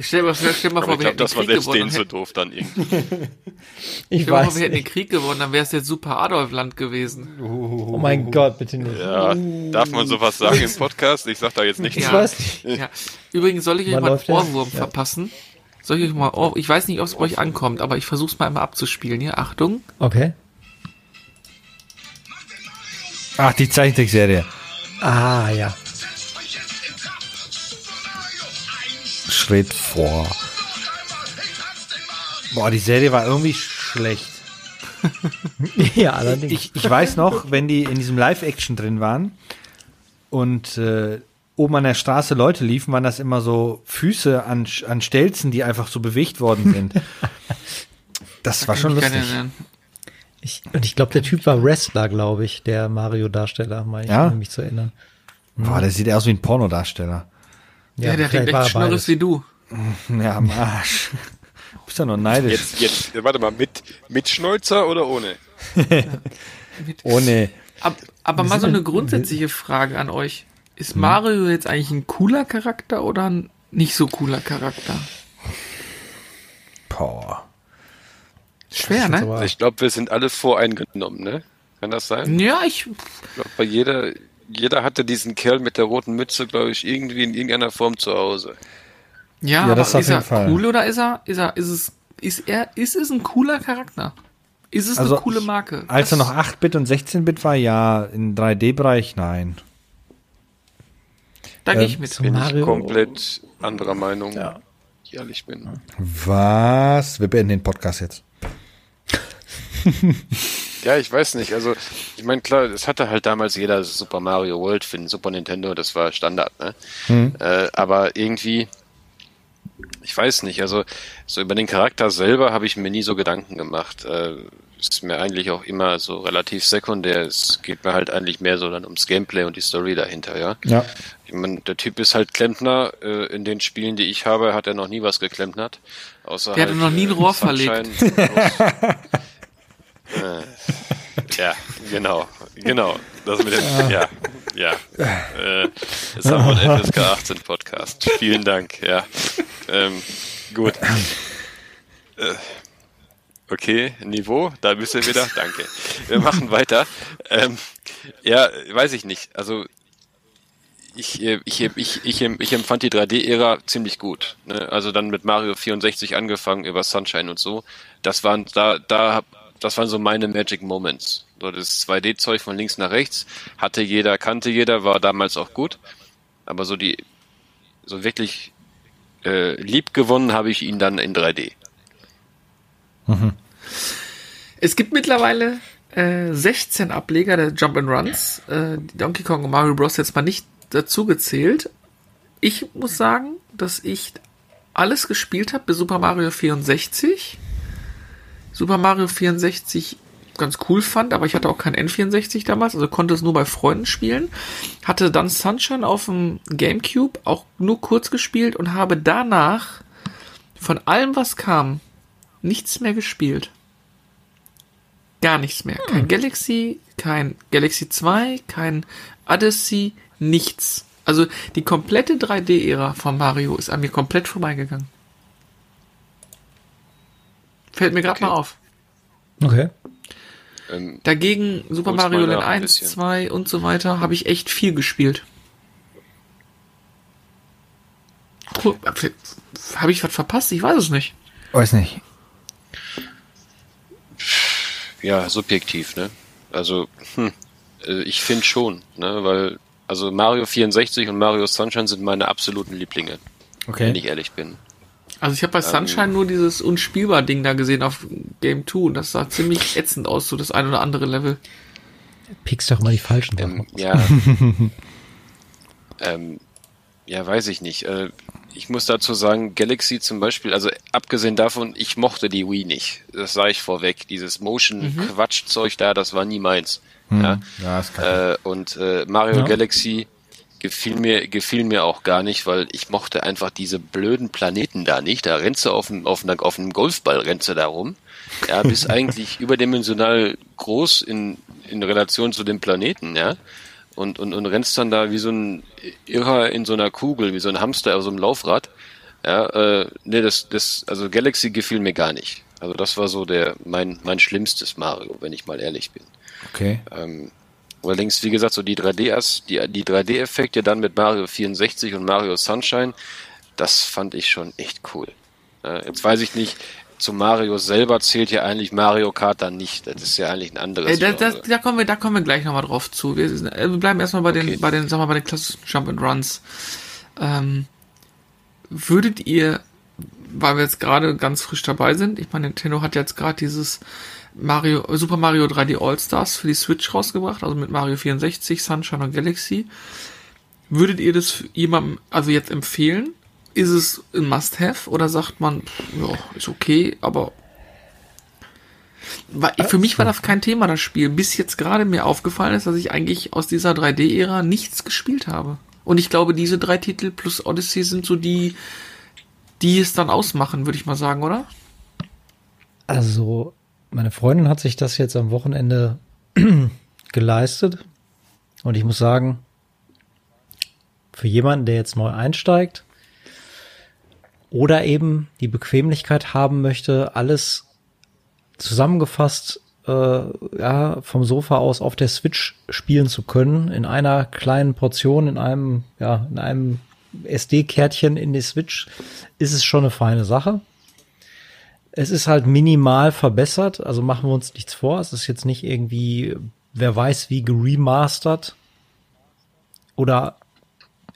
Speaker 1: Stell dir mal, stell mal vor,
Speaker 3: ich
Speaker 1: wir
Speaker 3: glaube,
Speaker 1: hätten den
Speaker 3: das war
Speaker 1: Krieg
Speaker 3: selbst
Speaker 1: gewonnen.
Speaker 3: denen so
Speaker 1: Stell
Speaker 3: doof dann irgendwie.
Speaker 2: Ich
Speaker 1: dir mal vor,
Speaker 2: weiß
Speaker 1: wir hätten den. Krieg gewonnen, dann wäre es jetzt Super Adolf-Land gewesen.
Speaker 2: Oh mein Gott, bitte nicht.
Speaker 3: Ja, darf man sowas sagen im Podcast? Ich sag da jetzt nichts.
Speaker 2: Ich
Speaker 1: Ja.
Speaker 2: weiß nicht.
Speaker 1: Ja. Übrigens soll ich euch mal einen? Ohrwurm
Speaker 2: Ja.
Speaker 1: verpassen. Soll ich euch mal, Ohr ich weiß nicht, ob es bei euch ankommt, aber ich versuch's mal einmal abzuspielen. Hier, Achtung.
Speaker 2: Okay.
Speaker 5: Ach, die Zeichentrickserie.
Speaker 2: Ah, ja.
Speaker 5: Schritt vor. Boah, die Serie war irgendwie schlecht.
Speaker 2: Ja, allerdings.
Speaker 5: Ich, ich weiß noch, wenn die in diesem Live-Action drin waren und äh, oben an der Straße Leute liefen, waren das immer so Füße an, an Stelzen, die einfach so bewegt worden sind. Das war schon lustig.
Speaker 2: Ich, und ich glaube, der Typ war Wrestler, glaube ich, der Mario-Darsteller, meine ich,
Speaker 5: Ja?
Speaker 2: mich zu erinnern.
Speaker 5: Boah, der sieht aus wie ein Pornodarsteller.
Speaker 1: Ja, der
Speaker 2: vielleicht
Speaker 1: hat
Speaker 2: war
Speaker 1: echt Schnurres wie du.
Speaker 5: Ja, am Arsch. Bist ja noch neidisch.
Speaker 3: Jetzt, jetzt, warte mal, mit, mit Schnäuzer oder ohne?
Speaker 5: Ohne.
Speaker 1: Ab, aber mal so eine grundsätzliche Frage an euch. Ist Mario jetzt eigentlich ein cooler Charakter oder ein nicht so cooler Charakter?
Speaker 5: Boah.
Speaker 1: Schwer, ne?
Speaker 3: Ich glaube, wir sind alle voreingenommen, ne? Kann das sein?
Speaker 1: Ja, ich,
Speaker 3: Ich glaube, bei jeder, jeder hatte diesen Kerl mit der roten Mütze, glaube ich, irgendwie in irgendeiner Form zu Hause.
Speaker 1: ja,
Speaker 5: Ja,
Speaker 1: aber ist er
Speaker 5: Fall.
Speaker 1: cool oder ist er, ist er, ist es, ist er, ist es ein cooler Charakter? Ist es
Speaker 5: Also,
Speaker 1: eine coole Marke?
Speaker 5: Als er noch 8-Bit und 16-Bit war, ja. Im 3D-Bereich, nein.
Speaker 1: Da gehe
Speaker 5: ähm,
Speaker 1: ich mit.
Speaker 2: so
Speaker 3: Bin
Speaker 2: Mario-
Speaker 3: ich komplett anderer Meinung,
Speaker 2: Ja.
Speaker 3: ich ehrlich bin.
Speaker 5: Was? Wir beenden den Podcast jetzt.
Speaker 3: Ja, ich weiß nicht. Also, ich meine, klar, es hatte halt damals jeder Super Mario World für den Super Nintendo, das war Standard, ne? Äh, aber irgendwie, ich weiß nicht, also so über den Charakter selber habe ich mir nie so Gedanken gemacht. Äh, ist mir eigentlich auch immer so relativ sekundär. Es geht mir halt eigentlich mehr so dann ums Gameplay und die Story dahinter, ja.
Speaker 5: Ja.
Speaker 3: Ich mein, der Typ ist halt Klempner. Äh, in den Spielen, die ich habe, hat er noch nie was geklempnert. Außer
Speaker 1: Der hat
Speaker 3: halt,
Speaker 1: noch nie ein
Speaker 3: äh,
Speaker 1: Rohr
Speaker 3: äh, ja, genau, genau. Das mit dem, ja, ja. Äh, haben wir ein FSK 18 Podcast. Vielen Dank, ja. Ähm, gut. Äh, okay, Niveau, da bist du wieder. Danke. Wir machen weiter. Ähm, ja, weiß ich nicht. Also ich, äh, ich, ich, ich, ich empfand die 3D-Ära ziemlich gut. Ne? Also dann mit Mario 64 angefangen über Sunshine und so. Das waren da, da, das waren so meine Magic Moments. So das 2D-Zeug von links nach rechts hatte jeder, kannte jeder, war damals auch gut. Aber so die, so wirklich äh, lieb gewonnen habe ich ihn dann in 3D.
Speaker 1: Es gibt mittlerweile äh, 16 Ableger der Jump and Runs. Äh, Donkey Kong und Mario Bros. jetzt mal nicht dazu gezählt. Ich muss sagen, dass ich alles gespielt habe bis Super Mario 64. Super Mario 64 ganz cool fand, aber ich hatte auch kein N64 damals, also konnte es nur bei Freunden spielen. Hatte dann Sunshine auf dem Gamecube auch nur kurz gespielt und habe danach von allem, was kam, nichts mehr gespielt. Gar nichts mehr. Kein Galaxy, kein Galaxy 2, kein Odyssey, nichts. Also die komplette 3D-Ära von Mario ist an mir komplett vorbeigegangen. Fällt mir gerade
Speaker 3: Okay.
Speaker 1: mal auf.
Speaker 2: Okay.
Speaker 3: Ähm,
Speaker 1: Dagegen Super Mario Land
Speaker 3: nach ein
Speaker 1: 1,
Speaker 3: bisschen.
Speaker 1: 2 und so weiter habe ich echt viel gespielt. Habe ich was verpasst? Ich weiß es nicht.
Speaker 5: Weiß nicht.
Speaker 3: ja, subjektiv, ne? Also, hm, äh, ich finde schon, ne? Weil, also Mario 64 und Mario Sunshine sind meine absoluten Lieblinge,
Speaker 5: Okay.
Speaker 3: wenn ich ehrlich bin.
Speaker 1: Also ich habe bei Sunshine nur dieses unspielbar Ding da gesehen auf Game 2 und das sah ziemlich ätzend aus, so das ein oder andere Level.
Speaker 2: Pickst doch mal die falschen Sachen.
Speaker 3: Ähm, ja. ähm, ja, weiß ich nicht. Äh, ich muss dazu sagen, Galaxy zum Beispiel, also abgesehen davon, ich mochte die Wii nicht. Das sage ich vorweg. Dieses Motion-Quatschzeug da, das war nie meins. Ja.
Speaker 5: Ja, ist kacke.
Speaker 3: Äh, und äh, Mario
Speaker 2: Ja.
Speaker 3: Galaxy gefiel mir, gefiel mir auch gar nicht, weil ich mochte einfach diese blöden Planeten da nicht. Da rennst du auf einem, auf auf einem Golfball rennst du da rum. Ja, bist eigentlich überdimensional groß in, in Relation zu dem Planeten, ja. Und, und, und rennst dann da wie so ein Irrer in so einer Kugel, wie so ein Hamster auf so einem Laufrad. Ja, äh, nee, das, das, also Galaxy gefiel mir gar nicht. Also das war so der, mein, mein schlimmstes Mario, wenn ich mal ehrlich bin.
Speaker 5: Okay.
Speaker 3: Ähm, allerdings, wie gesagt, so die 3D, die, die 3D-Effekte dann mit Mario 64 und Mario Sunshine, das fand ich schon echt cool. Äh, jetzt weiß ich nicht, zu Mario selber zählt ja eigentlich Mario Kart dann nicht. Das ist ja eigentlich ein anderes.
Speaker 1: Äh, da, da,
Speaker 3: Genre.
Speaker 1: da kommen wir, da kommen wir gleich nochmal drauf zu. Wir, äh, wir bleiben erstmal bei
Speaker 3: Okay.
Speaker 1: den, bei den, wir mal, bei den klassischen Jump and Runs. Ähm, würdet ihr, weil wir jetzt gerade ganz frisch dabei sind, ich meine, Nintendo hat jetzt gerade dieses Mario, Super Mario 3D All-Stars für die Switch rausgebracht, also mit Mario 64, Sunshine und Galaxy. Würdet ihr das jemandem, also jetzt empfehlen? Ist es ein Must-Have oder sagt man, ja, ist okay, aber für mich war das kein Thema, das Spiel, bis jetzt gerade mir aufgefallen ist, dass ich eigentlich aus dieser 3D-Ära nichts gespielt habe. Und ich glaube, diese drei Titel plus Odyssey sind so die, die es dann ausmachen, würde ich mal sagen, oder?
Speaker 2: Also, meine Freundin hat sich das jetzt am Wochenende geleistet. Und ich muss sagen, für jemanden, der jetzt neu einsteigt oder eben die Bequemlichkeit haben möchte, alles zusammengefasst äh, ja, vom Sofa aus auf der Switch spielen zu können, in einer kleinen Portion, in einem, ja, in einem SD-Kärtchen in die Switch, ist es schon eine feine Sache. Es ist halt minimal verbessert, also machen wir uns nichts vor. Es ist jetzt nicht irgendwie, wer weiß wie geremastert oder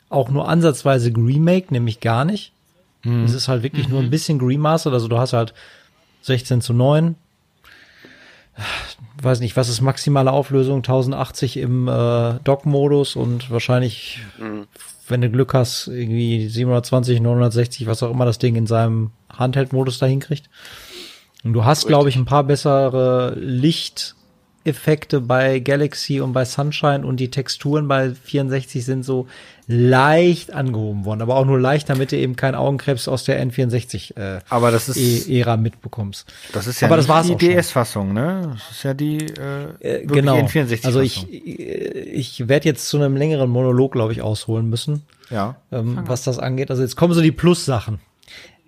Speaker 2: auch nur ansatzweise geremake, nämlich gar nicht. Es ist halt wirklich nur ein bisschen geremastert, also du hast halt 16 zu 9 weiß nicht, was ist maximale Auflösung? 1080 im äh, Dock-Modus und wahrscheinlich, mhm. wenn du Glück hast, irgendwie 720, 960, was auch immer das Ding in seinem Handheld-Modus dahin kriegt. Und du hast, glaube ich, ein paar bessere Licht- Effekte bei Galaxy und bei Sunshine und die Texturen bei 64 sind so leicht angehoben worden, aber auch nur leicht, damit du eben keinen Augenkrebs aus der N64 äh,
Speaker 5: aber das ist,
Speaker 2: e Ära mitbekommst.
Speaker 5: Das ist ja
Speaker 2: aber das war's
Speaker 5: die DS-Fassung, ne? Das ist ja die
Speaker 2: äh, äh, genau. N64 Also ich ich werde jetzt zu einem längeren Monolog, glaube ich, ausholen müssen.
Speaker 5: Ja.
Speaker 2: Ähm, was das angeht. Also jetzt kommen so die Plus-Sachen.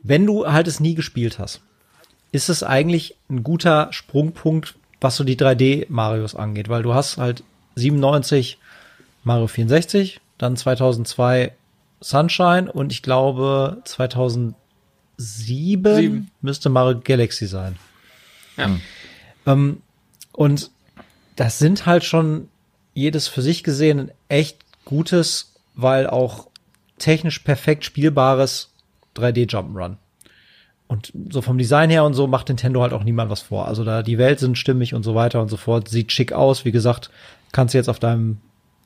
Speaker 2: Wenn du halt es nie gespielt hast, ist es eigentlich ein guter Sprungpunkt was so die 3D-Marios angeht, weil du hast halt 97 Mario 64, dann 2002 Sunshine und ich glaube 2007 Sieben. müsste Mario Galaxy sein.
Speaker 1: Ja.
Speaker 2: Ähm, und das sind halt schon jedes für sich gesehen ein echt gutes, weil auch technisch perfekt spielbares 3D Jump'n'Run. Und so vom Design her und so macht Nintendo halt auch niemand was vor. Also da die Welt sind stimmig und so weiter und so fort. Sieht schick aus. Wie gesagt, kannst du jetzt auf deinem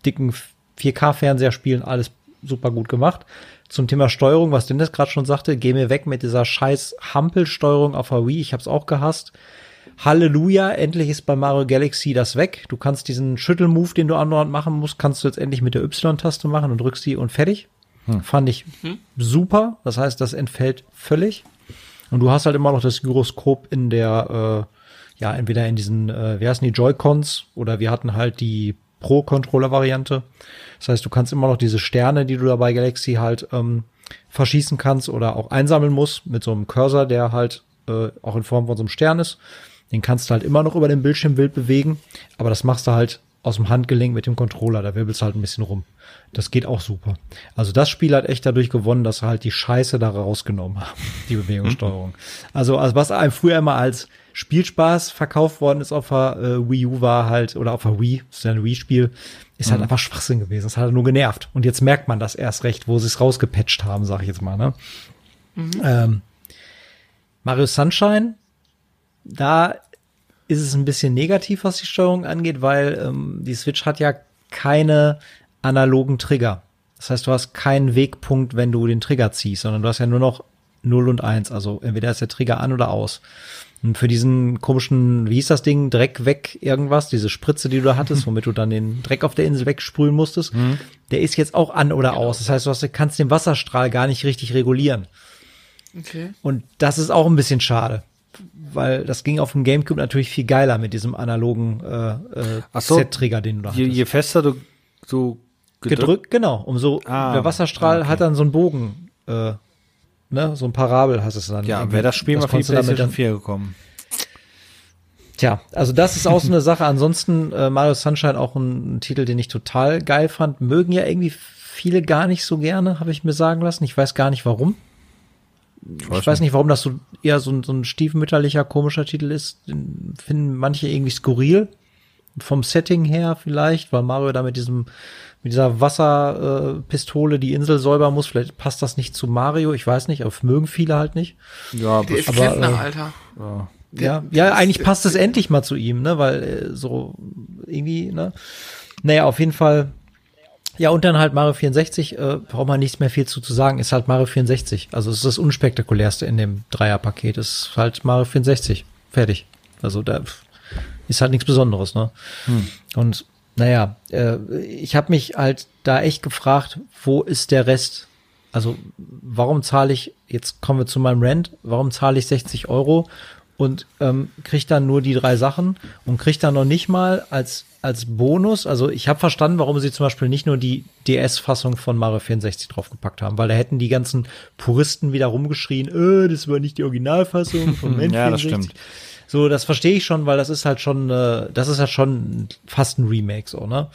Speaker 2: dicken 4K-Fernseher spielen. Alles super gut gemacht. Zum Thema Steuerung, was Dennis gerade schon sagte, geh mir weg mit dieser scheiß Hampelsteuerung auf der Wii. Ich hab's auch gehasst. Halleluja, endlich ist bei Mario Galaxy das weg. Du kannst diesen Schüttelmove, den du andauernd machen musst, kannst du jetzt endlich mit der Y-Taste machen und drückst die und fertig. Hm. Fand ich hm. super. Das heißt, das entfällt völlig. Und du hast halt immer noch das Gyroskop in der, äh, ja, entweder in diesen, äh, wie heißen die, Joy-Cons oder wir hatten halt die Pro-Controller-Variante. Das heißt, du kannst immer noch diese Sterne, die du da bei Galaxy halt ähm, verschießen kannst oder auch einsammeln musst mit so einem Cursor, der halt äh, auch in Form von so einem Stern ist. Den kannst du halt immer noch über den Bildschirm wild bewegen, aber das machst du halt aus dem Handgelenk mit dem Controller, da wirbelst halt ein bisschen rum. Das geht auch super. Also das Spiel hat echt dadurch gewonnen, dass sie halt die Scheiße da rausgenommen haben, die Bewegungssteuerung. Also, also was einem früher immer als Spielspaß verkauft worden ist auf der äh, Wii U war halt, oder auf der Wii, das ist ja ein Wii-Spiel, ist halt mhm. einfach Schwachsinn gewesen. Das hat halt nur genervt. Und jetzt merkt man das erst recht, wo sie es rausgepatcht haben, sag ich jetzt mal. Ne? Mhm. Ähm, Mario Sunshine, da ist es ein bisschen negativ, was die Steuerung angeht, weil ähm, die Switch hat ja keine analogen Trigger. Das heißt, du hast keinen Wegpunkt, wenn du den Trigger ziehst, sondern du hast ja nur noch 0 und 1. Also entweder ist der Trigger an oder aus. Für diesen komischen, wie hieß das Ding, Dreck weg irgendwas, diese Spritze, die du da hattest, womit du dann den Dreck auf der Insel wegsprühen musstest, mhm. der ist jetzt auch an oder aus. Das heißt, du hast, kannst den Wasserstrahl gar nicht richtig regulieren.
Speaker 1: Okay.
Speaker 2: Und das ist auch ein bisschen schade weil das ging auf dem Gamecube natürlich viel geiler mit diesem analogen äh, äh,
Speaker 5: so, Set-Trigger, den du da je, je fester du so
Speaker 2: gedrückt, gedrückt genau, umso ah, der Wasserstrahl okay. hat dann so einen Bogen, äh, ne, so ein Parabel hast es dann.
Speaker 5: Ja, wäre das Spiel das mal für die PlayStation 4 gekommen.
Speaker 2: Tja, also das ist auch so eine Sache. Ansonsten äh, Mario Sunshine auch ein, ein, Titel, den ich total geil fand. Mögen ja irgendwie viele gar nicht so gerne, habe ich mir sagen lassen. Ich weiß gar nicht warum. Ich weiß, ich weiß nicht. warum das so eher so ein, so ein stiefmütterlicher, komischer Titel ist. Den finden manche irgendwie skurril. Vom Setting her vielleicht, weil Mario da mit diesem, mit dieser Wasserpistole äh, die Insel säubern muss. Vielleicht passt das nicht zu Mario, ich weiß nicht, aber mögen viele halt nicht.
Speaker 1: Ja, Der ist aber, Klempner, äh, Alter.
Speaker 2: Ja. Ja, ja, eigentlich passt es endlich mal zu ihm, ne, weil äh, so irgendwie, ne. Naja, auf jeden Fall ja, und dann halt Mario 64, äh, braucht man nichts mehr viel zu, zu sagen, ist halt Mario 64. Also es ist das unspektakulärste in dem Dreierpaket, ist halt Mario 64. Fertig. Also da ist halt nichts Besonderes, ne? Hm. Und naja, äh, ich habe mich halt da echt gefragt, wo ist der Rest? Also warum zahle ich, jetzt kommen wir zu meinem Rent, warum zahle ich 60 Euro und ähm, kriege dann nur die drei Sachen und kriege dann noch nicht mal als als Bonus, also ich habe verstanden, warum sie zum Beispiel nicht nur die DS-Fassung von Mario 64 draufgepackt haben, weil da hätten die ganzen Puristen wieder rumgeschrien, äh, das war nicht die Originalfassung von
Speaker 5: N64. ja, das stimmt.
Speaker 2: So, das verstehe ich schon, weil das ist halt schon, äh, das ist halt schon fast ein Remake, so, ne?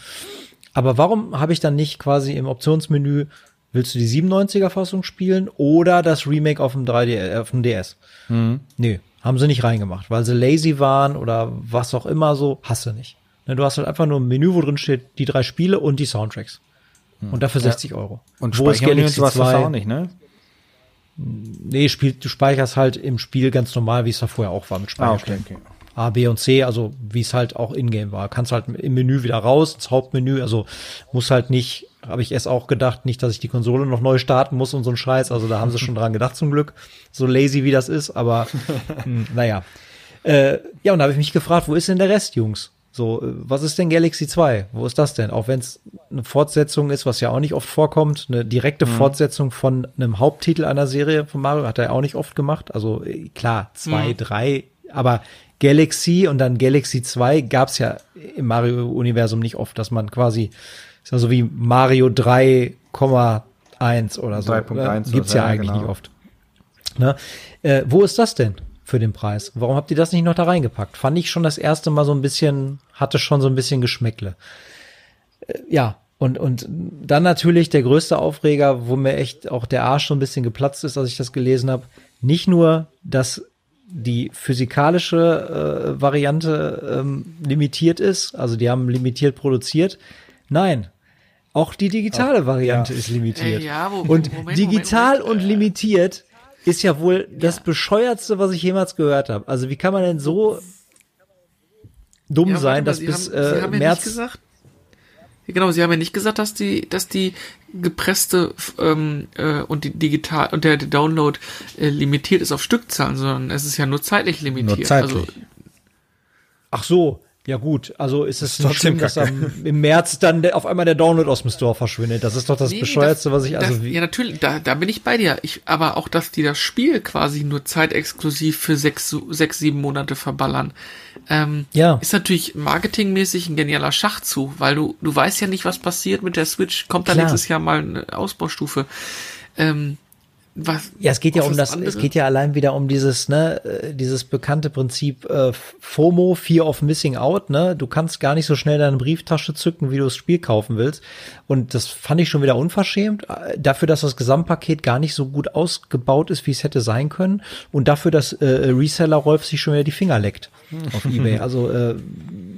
Speaker 2: Aber warum habe ich dann nicht quasi im Optionsmenü, willst du die 97er-Fassung spielen oder das Remake auf dem 3D, äh, auf dem DS? Mhm. Nee, haben sie nicht reingemacht, weil sie lazy waren oder was auch immer so, hast du nicht. Ne, du hast halt einfach nur ein Menü, wo drin steht, die drei Spiele und die Soundtracks. Hm. Und dafür 60 ja. Euro.
Speaker 5: Und wo ist Galaxy sowas 2? auch nicht, ne?
Speaker 2: Nee, spiel, du speicherst halt im Spiel ganz normal, wie es da vorher auch war mit Speicherstellen. Ah, okay, okay. A, B und C, also wie es halt auch in-game war. Kannst halt im Menü wieder raus, ins Hauptmenü, also muss halt nicht, habe ich erst auch gedacht, nicht, dass ich die Konsole noch neu starten muss und so ein Scheiß. Also da haben sie schon dran gedacht zum Glück, so lazy wie das ist, aber hm, naja. Äh, ja, und da habe ich mich gefragt, wo ist denn der Rest, Jungs? So, äh, was ist denn Galaxy 2? Wo ist das denn? Auch wenn es eine Fortsetzung ist, was ja auch nicht oft vorkommt, eine direkte mhm. Fortsetzung von einem Haupttitel einer Serie von Mario hat er auch nicht oft gemacht. Also äh, klar, zwei, mhm. drei, aber Galaxy und dann Galaxy 2 gab es ja im Mario-Universum nicht oft, dass man quasi, ist ja so wie Mario 3,1 oder so. 3.1 äh, gibt's ja eigentlich genau. nicht oft. Ne? Äh, wo ist das denn? Für den Preis. Warum habt ihr das nicht noch da reingepackt? Fand ich schon das erste Mal so ein bisschen, hatte schon so ein bisschen Geschmäckle. Äh, ja, und, und dann natürlich der größte Aufreger, wo mir echt auch der Arsch so ein bisschen geplatzt ist, als ich das gelesen habe. Nicht nur, dass die physikalische äh, Variante ähm, limitiert ist, also die haben limitiert produziert. Nein, auch die digitale Variante ja. ist limitiert. Äh, ja, wo, und Moment, digital Moment, Moment. und limitiert ist ja wohl das bescheuertste, was ich jemals gehört habe. Also wie kann man denn so dumm ja, sein, dass bis haben, äh, März
Speaker 1: ja gesagt, Genau, Sie haben ja nicht gesagt, dass die, dass die gepresste ähm, äh, und die digital und der, der Download äh, limitiert ist auf Stückzahlen, sondern es ist ja nur zeitlich limitiert. Nur zeitlich. Also,
Speaker 2: Ach so, ja gut, also ist es nicht schlimm, dass am, im März dann auf einmal der Download aus dem Store verschwindet. Das ist doch das nee, bescheuertste, das, was ich also
Speaker 1: das, Ja natürlich, da, da bin ich bei dir. Ich, aber auch, dass die das Spiel quasi nur zeitexklusiv für sechs, sechs sieben Monate verballern, ähm, ja. ist natürlich marketingmäßig ein genialer Schachzug, weil du du weißt ja nicht, was passiert mit der Switch. Kommt da nächstes Jahr mal eine Ausbaustufe? Ähm,
Speaker 2: was, ja, es geht ja um das, andere? es geht ja allein wieder um dieses, ne, äh, dieses bekannte Prinzip äh, FOMO, Fear of Missing Out, ne? Du kannst gar nicht so schnell deine Brieftasche zücken, wie du das Spiel kaufen willst. Und das fand ich schon wieder unverschämt. Äh, dafür, dass das Gesamtpaket gar nicht so gut ausgebaut ist, wie es hätte sein können. Und dafür, dass äh, Reseller Rolf sich schon wieder die Finger leckt auf Ebay. Also äh,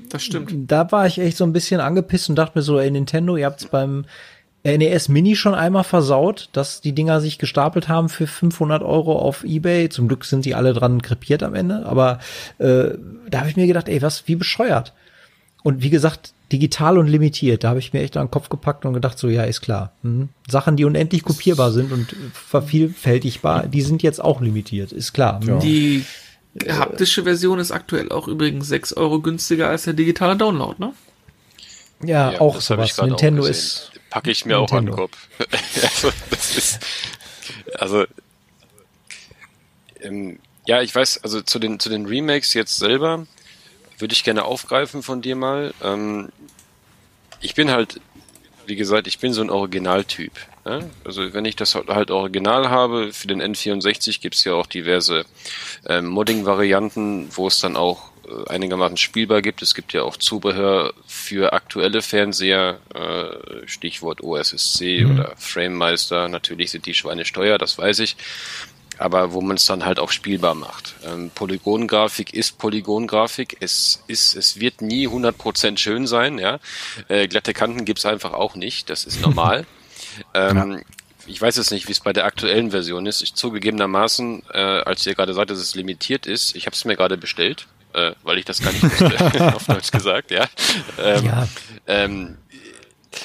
Speaker 1: das stimmt.
Speaker 2: Da war ich echt so ein bisschen angepisst und dachte mir so, ey Nintendo, ihr habt's beim NES Mini schon einmal versaut, dass die Dinger sich gestapelt haben für 500 Euro auf Ebay. Zum Glück sind sie alle dran krepiert am Ende, aber äh, da habe ich mir gedacht, ey, was, wie bescheuert. Und wie gesagt, digital und limitiert, da habe ich mir echt an den Kopf gepackt und gedacht, so ja, ist klar. Mhm. Sachen, die unendlich kopierbar sind und vervielfältigbar, die sind jetzt auch limitiert, ist klar.
Speaker 1: Ja. Die haptische Version ist aktuell auch übrigens 6 Euro günstiger als der digitale Download, ne?
Speaker 2: Ja, ja auch sowas. Nintendo ist
Speaker 3: packe ich mir Nintendo. auch an den Kopf. also, das ist, also, ähm, ja, ich weiß, also zu den, zu den Remakes jetzt selber würde ich gerne aufgreifen von dir mal. Ähm, ich bin halt, wie gesagt, ich bin so ein Originaltyp. Ne? Also wenn ich das halt original habe, für den N64 gibt es ja auch diverse ähm, Modding-Varianten, wo es dann auch einigermaßen spielbar gibt. Es gibt ja auch Zubehör für aktuelle Fernseher, äh, Stichwort OSSC mhm. oder FrameMeister. Natürlich sind die Schweine steuer, das weiß ich. Aber wo man es dann halt auch spielbar macht. Ähm, Polygongrafik ist Polygongrafik. Es ist, es wird nie 100% schön sein, ja. Äh, glatte Kanten gibt's einfach auch nicht. Das ist normal. ähm, ja ich weiß jetzt nicht, wie es bei der aktuellen Version ist. Ich zugegebenermaßen, äh, als ihr gerade sagt, dass es limitiert ist, ich habe es mir gerade bestellt äh, weil ich das gar nicht wusste, auf Deutsch gesagt, ja. Ähm, ja. Ähm,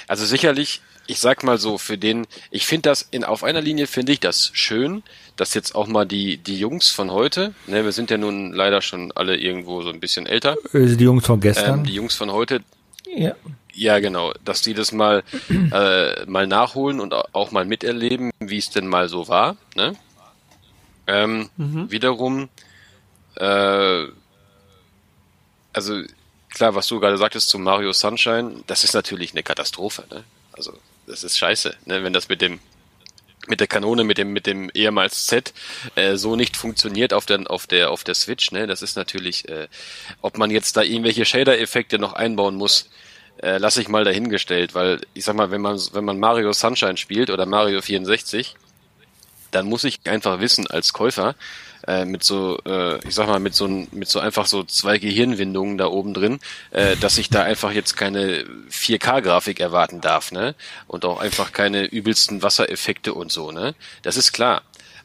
Speaker 3: also sicherlich, ich sag mal so, für den, ich finde das, in, auf einer Linie finde ich das schön, dass jetzt auch mal die, die Jungs von heute, ne, wir sind ja nun leider schon alle irgendwo so ein bisschen älter.
Speaker 2: Also die Jungs von gestern.
Speaker 3: Ähm, die Jungs von heute. Ja. Ja, genau, dass die das mal, äh, mal nachholen und auch mal miterleben, wie es denn mal so war. Ne? Ähm, mhm. Wiederum äh, also klar, was du gerade sagtest zu Mario Sunshine, das ist natürlich eine Katastrophe. Ne? Also das ist scheiße, ne? wenn das mit dem mit der Kanone, mit dem mit dem ehemals Z äh, so nicht funktioniert auf der auf der auf der Switch. Ne? Das ist natürlich, äh, ob man jetzt da irgendwelche Shader-Effekte noch einbauen muss. Äh, lasse ich mal dahingestellt, weil ich sag mal, wenn man wenn man Mario Sunshine spielt oder Mario 64, dann muss ich einfach wissen als Käufer, äh, mit so, äh, ich sag mal, mit so, mit so einfach so zwei Gehirnwindungen da oben drin, äh, dass ich da einfach jetzt keine 4K-Grafik erwarten darf, ne? Und auch einfach keine übelsten Wassereffekte und so, ne? Das ist klar.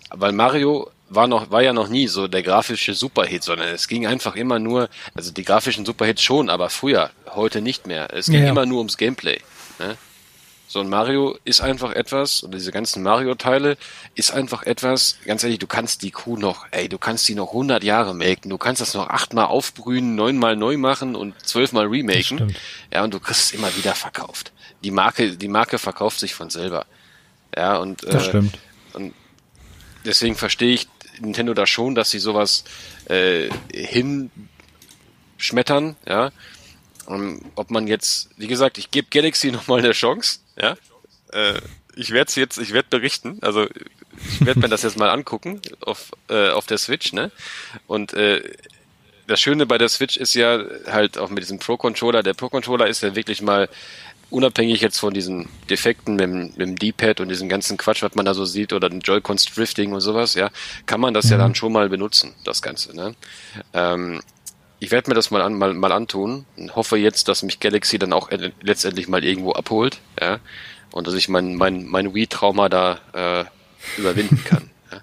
Speaker 3: Weil Mario war noch, war ja noch nie so der grafische Superhit, sondern es ging einfach immer nur, also die grafischen Superhits schon, aber früher, heute nicht mehr. Es ging
Speaker 2: Ja,
Speaker 3: immer nur ums Gameplay. Ne? So ein Mario ist einfach etwas, und diese ganzen Mario-Teile ist einfach etwas, ganz ehrlich, du kannst die Kuh noch, ey, du kannst die noch 100 Jahre melken, du kannst das noch achtmal aufbrühen, neunmal neu machen und zwölfmal remaken. Ja, und du kriegst es immer wieder verkauft. Die Marke, die Marke verkauft sich von selber. Ja, und,
Speaker 5: Das
Speaker 3: äh,
Speaker 5: stimmt.
Speaker 3: und deswegen verstehe ich Nintendo da schon, dass sie sowas äh, hinschmettern, ja. Und ob man jetzt, wie gesagt, ich gebe Galaxy nochmal eine Chance, ja. Äh, ich werde es jetzt, ich werde berichten, also ich werde mir das jetzt mal angucken auf, äh, auf der Switch, ne? Und äh, das Schöne bei der Switch ist ja halt auch mit diesem Pro-Controller, der Pro-Controller ist ja wirklich mal unabhängig jetzt von diesen Defekten mit, dem- mit dem D-Pad und diesem ganzen Quatsch, was man da so sieht, oder den Joy-Cons Drifting und sowas, ja, kann man das ja dann schon mal benutzen, das Ganze. Ne? Ähm, ich werde mir das mal, an, mal, mal antun und hoffe jetzt, dass mich Galaxy dann auch end- letztendlich mal irgendwo abholt, ja, und dass ich mein, mein, mein Wii-Trauma da äh, überwinden kann. Ja.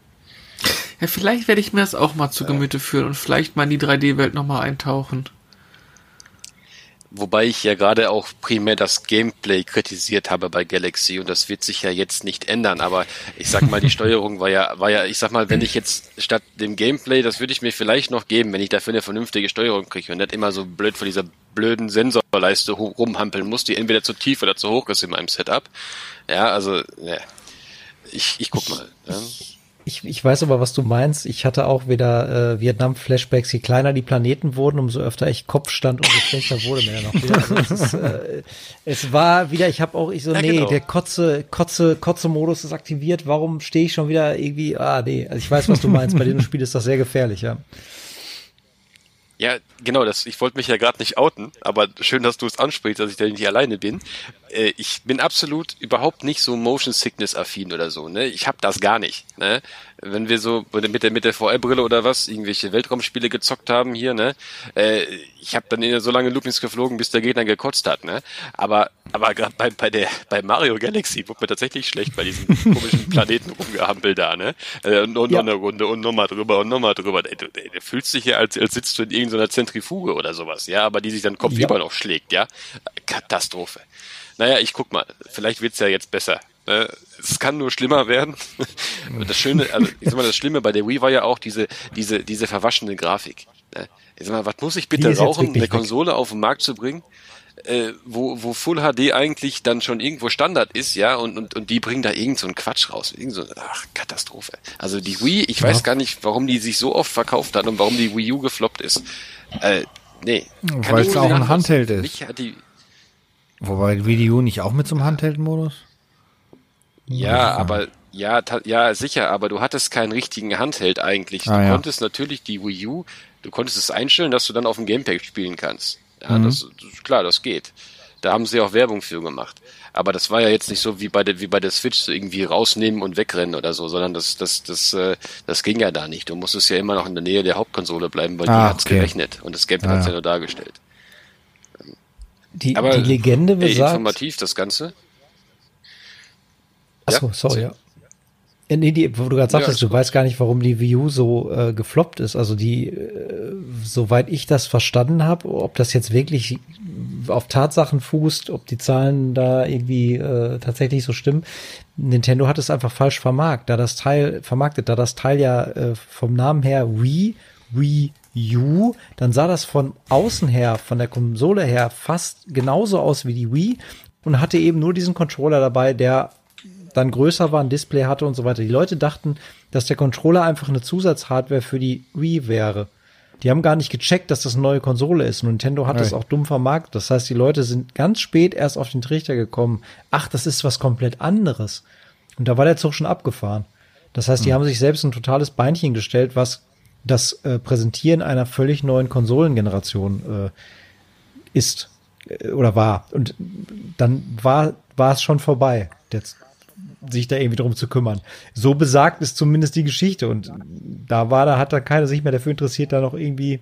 Speaker 1: Ja, vielleicht werde ich mir das auch mal zu Gemüte führen und vielleicht mal in die 3D-Welt nochmal eintauchen.
Speaker 3: Wobei ich ja gerade auch primär das Gameplay kritisiert habe bei Galaxy und das wird sich ja jetzt nicht ändern. Aber ich sag mal, die Steuerung war ja, war ja, ich sag mal, wenn ich jetzt statt dem Gameplay, das würde ich mir vielleicht noch geben, wenn ich dafür eine vernünftige Steuerung kriege und nicht immer so blöd vor dieser blöden Sensorleiste rumhampeln muss, die entweder zu tief oder zu hoch ist in meinem Setup. Ja, also, ja. Ich, ich guck mal. Ja.
Speaker 2: Ich, ich weiß aber, was du meinst. Ich hatte auch wieder äh, Vietnam-Flashbacks. Je kleiner die Planeten wurden, umso öfter ich Kopf stand, umso schlechter wurde mir dann auch wieder. Also es, ist, äh, es war wieder, ich habe auch, ich so,
Speaker 3: Ja,
Speaker 2: nee,
Speaker 3: genau.
Speaker 2: der Kotze, Kotze, Kotze-Modus ist aktiviert. Warum stehe ich schon wieder irgendwie, ah, nee. Also ich weiß, was du meinst. Bei dem Spiel ist das sehr gefährlich, ja.
Speaker 3: Ja, genau, das, ich wollte mich ja gerade nicht outen, aber schön, dass du es ansprichst, dass ich da nicht alleine bin. Äh, ich bin absolut überhaupt nicht so Motion Sickness affin oder so, ne? Ich habe das gar nicht, ne? Wenn wir so mit der mit der VR-Brille oder was irgendwelche Weltraumspiele gezockt haben hier, ne? Äh, ich habe dann so lange Loopings geflogen, bis der Gegner gekotzt hat, ne? Aber aber gerade bei bei der bei Mario Galaxy wurde mir tatsächlich schlecht bei diesem komischen Planeten rumgehampel da, ne? Äh, und, und
Speaker 2: Ja.
Speaker 3: noch eine Runde und nochmal drüber und nochmal drüber. Du, du fühlst dich ja, als, als sitzt du in irgendeiner Zentrifuge oder sowas, ja, aber die sich dann kopfüber noch schlägt, ja. Katastrophe. Naja, ich guck mal, vielleicht wird's ja jetzt besser. Ne? Es kann nur schlimmer werden. Das Schöne, also ich sag mal, das Schlimme bei der Wii war ja auch diese, diese, diese verwaschene Grafik. Ne? Ich sag mal, was muss ich bitte rauchen, eine
Speaker 2: weg.
Speaker 3: Konsole auf den Markt zu bringen? äh, wo, wo Full HD eigentlich dann schon irgendwo Standard ist, ja, und, und, und die bringen da irgend so einen Quatsch raus. Irgend so, ach, Katastrophe. Also die Wii, ich weiß gar nicht, warum die sich so oft verkauft hat und warum die Wii U gefloppt ist. Äh, nee.
Speaker 5: Weil es auch ein. Handheld ist.
Speaker 3: Mich hat die,
Speaker 5: Wobei die Wii U nicht auch mit so einem Handheld-Modus?
Speaker 3: Ja, aber ja, ja, sicher, aber du hattest keinen richtigen Handheld eigentlich. Du
Speaker 5: Ah, ja.
Speaker 3: konntest natürlich die Wii U, du konntest es einstellen, dass du dann auf dem Gamepad spielen kannst. Ja,
Speaker 5: Mhm.
Speaker 3: das, das klar, das geht. Da haben sie auch Werbung für gemacht. Aber das war ja jetzt nicht so wie bei der wie bei der Switch so irgendwie rausnehmen und wegrennen oder so, sondern das das das äh, das ging ja da nicht. Du musstest ja immer noch in der Nähe der Hauptkonsole bleiben, weil die
Speaker 5: Ah,
Speaker 3: hat's
Speaker 5: okay.
Speaker 3: gerechnet und das Gamepad
Speaker 5: Ah,
Speaker 3: hat's
Speaker 5: ja.
Speaker 3: nur dargestellt.
Speaker 2: Die,
Speaker 3: Aber
Speaker 2: die Legende
Speaker 3: ey,
Speaker 2: besagt.
Speaker 3: informativ das Ganze.
Speaker 2: Achso,
Speaker 3: Ja?
Speaker 2: sorry, ja. Nee, die, wo du gerade sagtest,
Speaker 3: ist
Speaker 2: du weißt gar nicht, warum die Wii U so äh, gefloppt ist. Also die, äh, soweit ich das verstanden habe, ob das jetzt wirklich auf Tatsachen fußt, ob die Zahlen da irgendwie äh, tatsächlich so stimmen. Nintendo hat es einfach falsch vermarkt, da das Teil vermarktet, da das Teil ja äh, vom Namen her Wii, Wii U, dann sah das von außen her, von der Konsole her fast genauso aus wie die Wii und hatte eben nur diesen Controller dabei, der dann größer war, ein Display hatte und so weiter. Die Leute dachten, dass der Controller einfach eine Zusatzhardware für die Wii wäre. Die haben gar nicht gecheckt, dass das eine neue Konsole ist. Nintendo hat das
Speaker 5: Hey.
Speaker 2: auch dumm vermarktet. Das heißt, die Leute sind ganz spät erst auf den Trichter gekommen. Ach, das ist was komplett anderes. Und da war der Zug schon abgefahren. Das heißt, die haben sich selbst ein totales Beinchen gestellt, was das äh, Präsentieren einer völlig neuen Konsolengeneration äh, ist äh, oder war. Und dann war, war es schon vorbei, jetzt sich da irgendwie drum zu kümmern. So besagt ist zumindest die Geschichte. Und da war, da hat da keiner sich mehr dafür interessiert, da noch irgendwie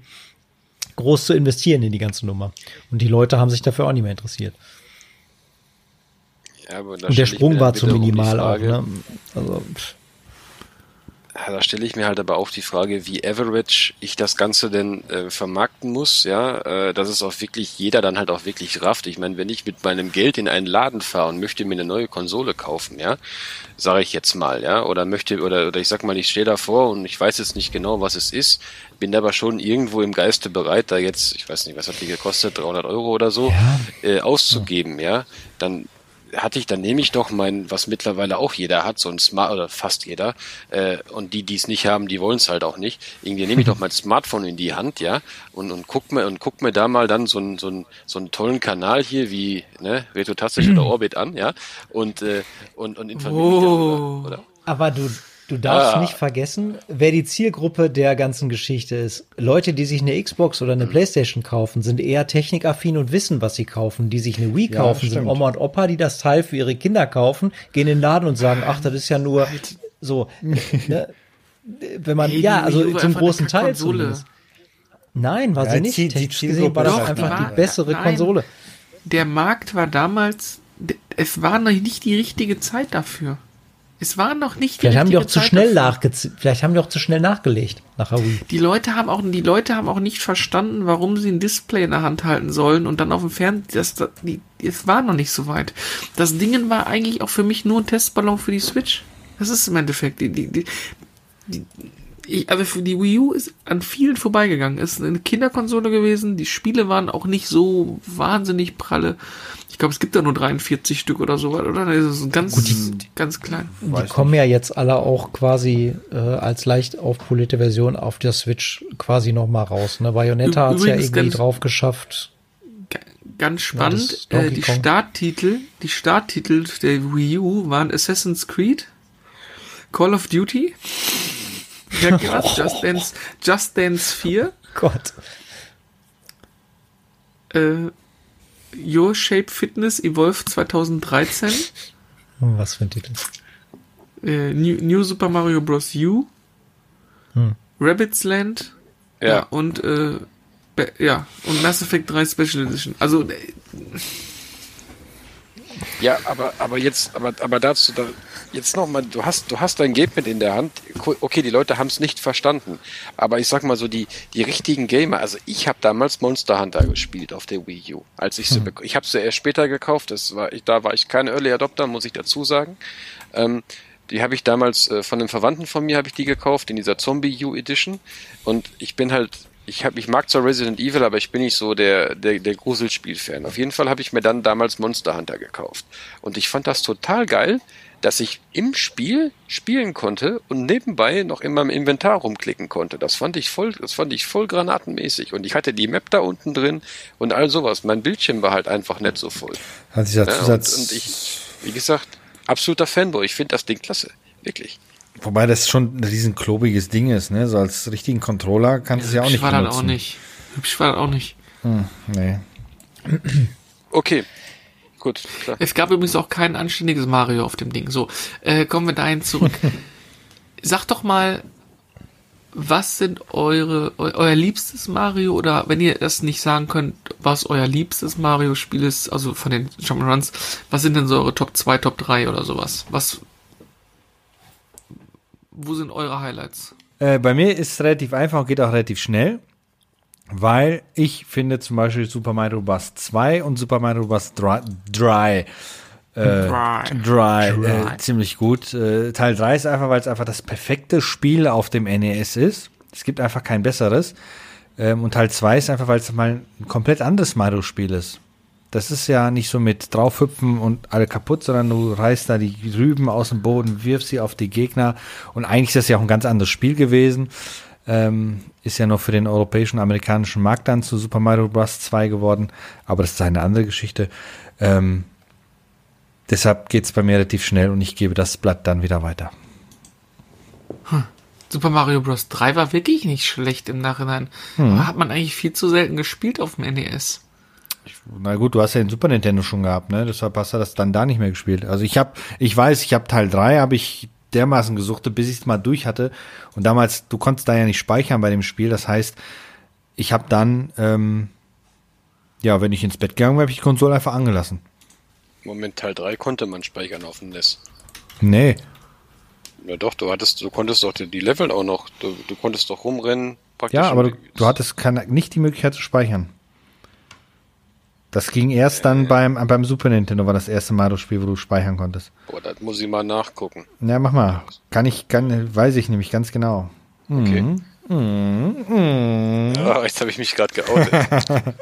Speaker 2: groß zu investieren in die ganze Nummer. Und die Leute haben sich dafür auch nicht mehr interessiert.
Speaker 3: Ja,
Speaker 2: Und der Sprung war zu minimal auch. Ne? Also, pff,
Speaker 3: da stelle ich mir halt aber auch die Frage, wie average ich das Ganze denn äh, vermarkten muss, ja, äh, dass es auch wirklich jeder dann halt auch wirklich rafft. Ich meine, wenn ich mit meinem Geld in einen Laden fahre und möchte mir eine neue Konsole kaufen, ja, sage ich jetzt mal, ja, oder möchte, oder, oder ich sag mal, ich stehe davor und ich weiß jetzt nicht genau, was es ist, bin aber schon irgendwo im Geiste bereit, da jetzt, ich weiß nicht, was hat die gekostet, 300 Euro oder so, ja. äh, auszugeben, ja, dann hatte ich, dann nehme ich doch mein, was mittlerweile auch jeder hat, so ein Smart, oder fast jeder, äh, und die, die es nicht haben, die wollen es halt auch nicht. Irgendwie nehme ich doch mein Smartphone in die Hand, ja, und, und guck mir, und guck mir da mal dann so einen, so einen, so einen tollen Kanal hier wie, ne, Retrotastisch oder Orbit an, ja, und, äh, und, und informiere
Speaker 2: oh. mich darüber, oder? Aber du, Du darfst ah. nicht vergessen, wer die Zielgruppe der ganzen Geschichte ist. Leute, die sich eine Xbox oder eine mhm. Playstation kaufen, sind eher technikaffin und wissen, was sie kaufen. Die sich eine Wii ja, kaufen, sind Oma und Opa, die das Teil für ihre Kinder kaufen, gehen in den Laden und sagen, ach, das ist ja nur so. ne? Wenn man, hey, ja, also zum großen Teil zumindest. Nein, war ja, sie nicht. Die, Technisch gesehen war das einfach war, die bessere nein. Konsole.
Speaker 1: Der Markt war damals, es war noch nicht die richtige Zeit dafür. Es war noch nicht.
Speaker 2: Vielleicht haben die auch zu schnell nachge vielleicht haben die auch zu schnell nachgelegt nach Wii.
Speaker 1: Die Leute haben auch, die Leute haben auch nicht verstanden, warum sie ein Display in der Hand halten sollen und dann auf dem Fernseher. Das, das, die, es war noch nicht so weit. Das Ding war eigentlich auch für mich nur ein Testballon für die Switch. Das ist im Endeffekt die, die, die, die ich, also für die Wii U ist an vielen vorbeigegangen. Ist eine Kinderkonsole gewesen. Die Spiele waren auch nicht so wahnsinnig pralle. Ich glaube, es gibt da nur 43 Stück oder so, oder? Das ist ganz, Gut, die, ganz klein.
Speaker 2: Die kommen ja jetzt alle auch quasi äh, als leicht aufpolierte Version auf der Switch quasi nochmal raus. Ne? Bayonetta hat es ja irgendwie drauf geschafft.
Speaker 1: Ganz spannend, ja, äh, die Kong. Starttitel, die Starttitel der Wii U waren Assassin's Creed, Call of Duty, ja krass, Just Dance, Just Dance 4.
Speaker 2: Gott.
Speaker 1: Äh, Your Shape Fitness Evolve 2013.
Speaker 2: Was für ein Titel?
Speaker 1: Äh, New, New, Super Mario Bros. U. Hm. Rabbit's Land. Ja. ja und äh, ja, und Mass Effect 3 Special Edition. Also äh,
Speaker 3: ja, aber aber jetzt aber aber dazu da, jetzt nochmal, du hast, du hast dein Gamepad in der Hand. Okay, die Leute haben es nicht verstanden. Aber ich sag mal so, die, die richtigen Gamer, also ich habe damals Monster Hunter gespielt auf der Wii U. Als ich sie, hm. ich habe sie erst später gekauft. Das war, ich, da war ich kein Early Adopter, muss ich dazu sagen. Ähm, die habe ich damals äh, von einem Verwandten von mir habe ich die gekauft in dieser Zombie U Edition und ich bin halt ich hab, ich mag zwar Resident Evil, aber ich bin nicht so der der, der Gruselspiel-Fan. Auf jeden Fall habe ich mir dann damals Monster Hunter gekauft und ich fand das total geil, dass ich im Spiel spielen konnte und nebenbei noch in meinem Inventar rumklicken konnte. Das fand ich voll, das fand ich voll granatenmäßig. Und ich hatte die Map da unten drin und all sowas. Mein Bildschirm war halt einfach nicht so voll.
Speaker 5: Hat sich ja, Zusatz
Speaker 3: und, und ich, wie gesagt, absoluter Fanboy. Ich finde das Ding klasse. Wirklich.
Speaker 5: Wobei das schon ein riesen klobiges Ding ist, ne? So als richtigen Controller kannst du es ja auch nicht
Speaker 1: war benutzen. Dann auch nicht. Hübsch war das auch nicht. Hm,
Speaker 5: nee.
Speaker 3: Okay, Gut,
Speaker 1: klar. Es gab übrigens auch kein anständiges Mario auf dem Ding. So, äh, kommen wir dahin zurück. Sag doch mal, was sind eure, eu, euer liebstes Mario oder wenn ihr das nicht sagen könnt, was euer liebstes Mario-Spiel ist, also von den Jump'n'Runs, was sind denn so eure Top 2, Top 3 oder sowas? Was, wo sind eure Highlights?
Speaker 5: Äh, bei mir ist es relativ einfach und geht auch relativ schnell. Weil ich finde zum Beispiel Super Mario Bros. 2 und Super Mario Bros. Dry, Dry, äh, Dry, Dry, Dry. Äh, ziemlich gut. Äh, Teil 3 ist einfach, weil es einfach das perfekte Spiel auf dem NES ist. Es gibt einfach kein besseres. Ähm, und Teil 2 ist einfach, weil es mal ein komplett anderes Mario-Spiel ist. Das ist ja nicht so mit draufhüpfen und alle kaputt, sondern du reißt da die Rüben aus dem Boden, wirfst sie auf die Gegner. Und eigentlich ist das ja auch ein ganz anderes Spiel gewesen. Ähm, ist ja noch für den europäischen, amerikanischen Markt dann zu Super Mario Bros. 2 geworden, aber das ist eine andere Geschichte. Ähm, deshalb geht es bei mir relativ schnell und ich gebe das Blatt dann wieder weiter.
Speaker 1: Hm. Super Mario Bros. 3 war wirklich nicht schlecht im Nachhinein. Hm. Hat man eigentlich viel zu selten gespielt auf dem NES.
Speaker 5: Na gut, du hast ja den Super Nintendo schon gehabt, ne? Deshalb hast du das dann da nicht mehr gespielt. Also ich habe, ich weiß, ich habe Teil 3, habe ich dermaßen gesuchtet, bis ich es mal durch hatte. Und damals, du konntest da ja nicht speichern bei dem Spiel. Das heißt, ich habe dann, ähm, ja, wenn ich ins Bett gegangen wäre, habe ich die Konsole einfach angelassen.
Speaker 3: Moment, Teil 3 konnte man speichern auf dem NES.
Speaker 5: Nee.
Speaker 3: Ja doch, du hattest, du konntest doch die, die Level auch noch, du, du konntest doch rumrennen. Praktisch
Speaker 5: Ja, aber du, du hattest keine, nicht die Möglichkeit zu speichern. Das ging erst dann beim, beim Super Nintendo, war das erste Mario-Spiel, wo du speichern konntest.
Speaker 3: Boah, das muss ich mal nachgucken.
Speaker 5: Ja, mach mal. Kann ich, kann, weiß ich nämlich ganz genau.
Speaker 3: Okay.
Speaker 5: Mhm.
Speaker 3: Ah, jetzt habe ich mich gerade geoutet.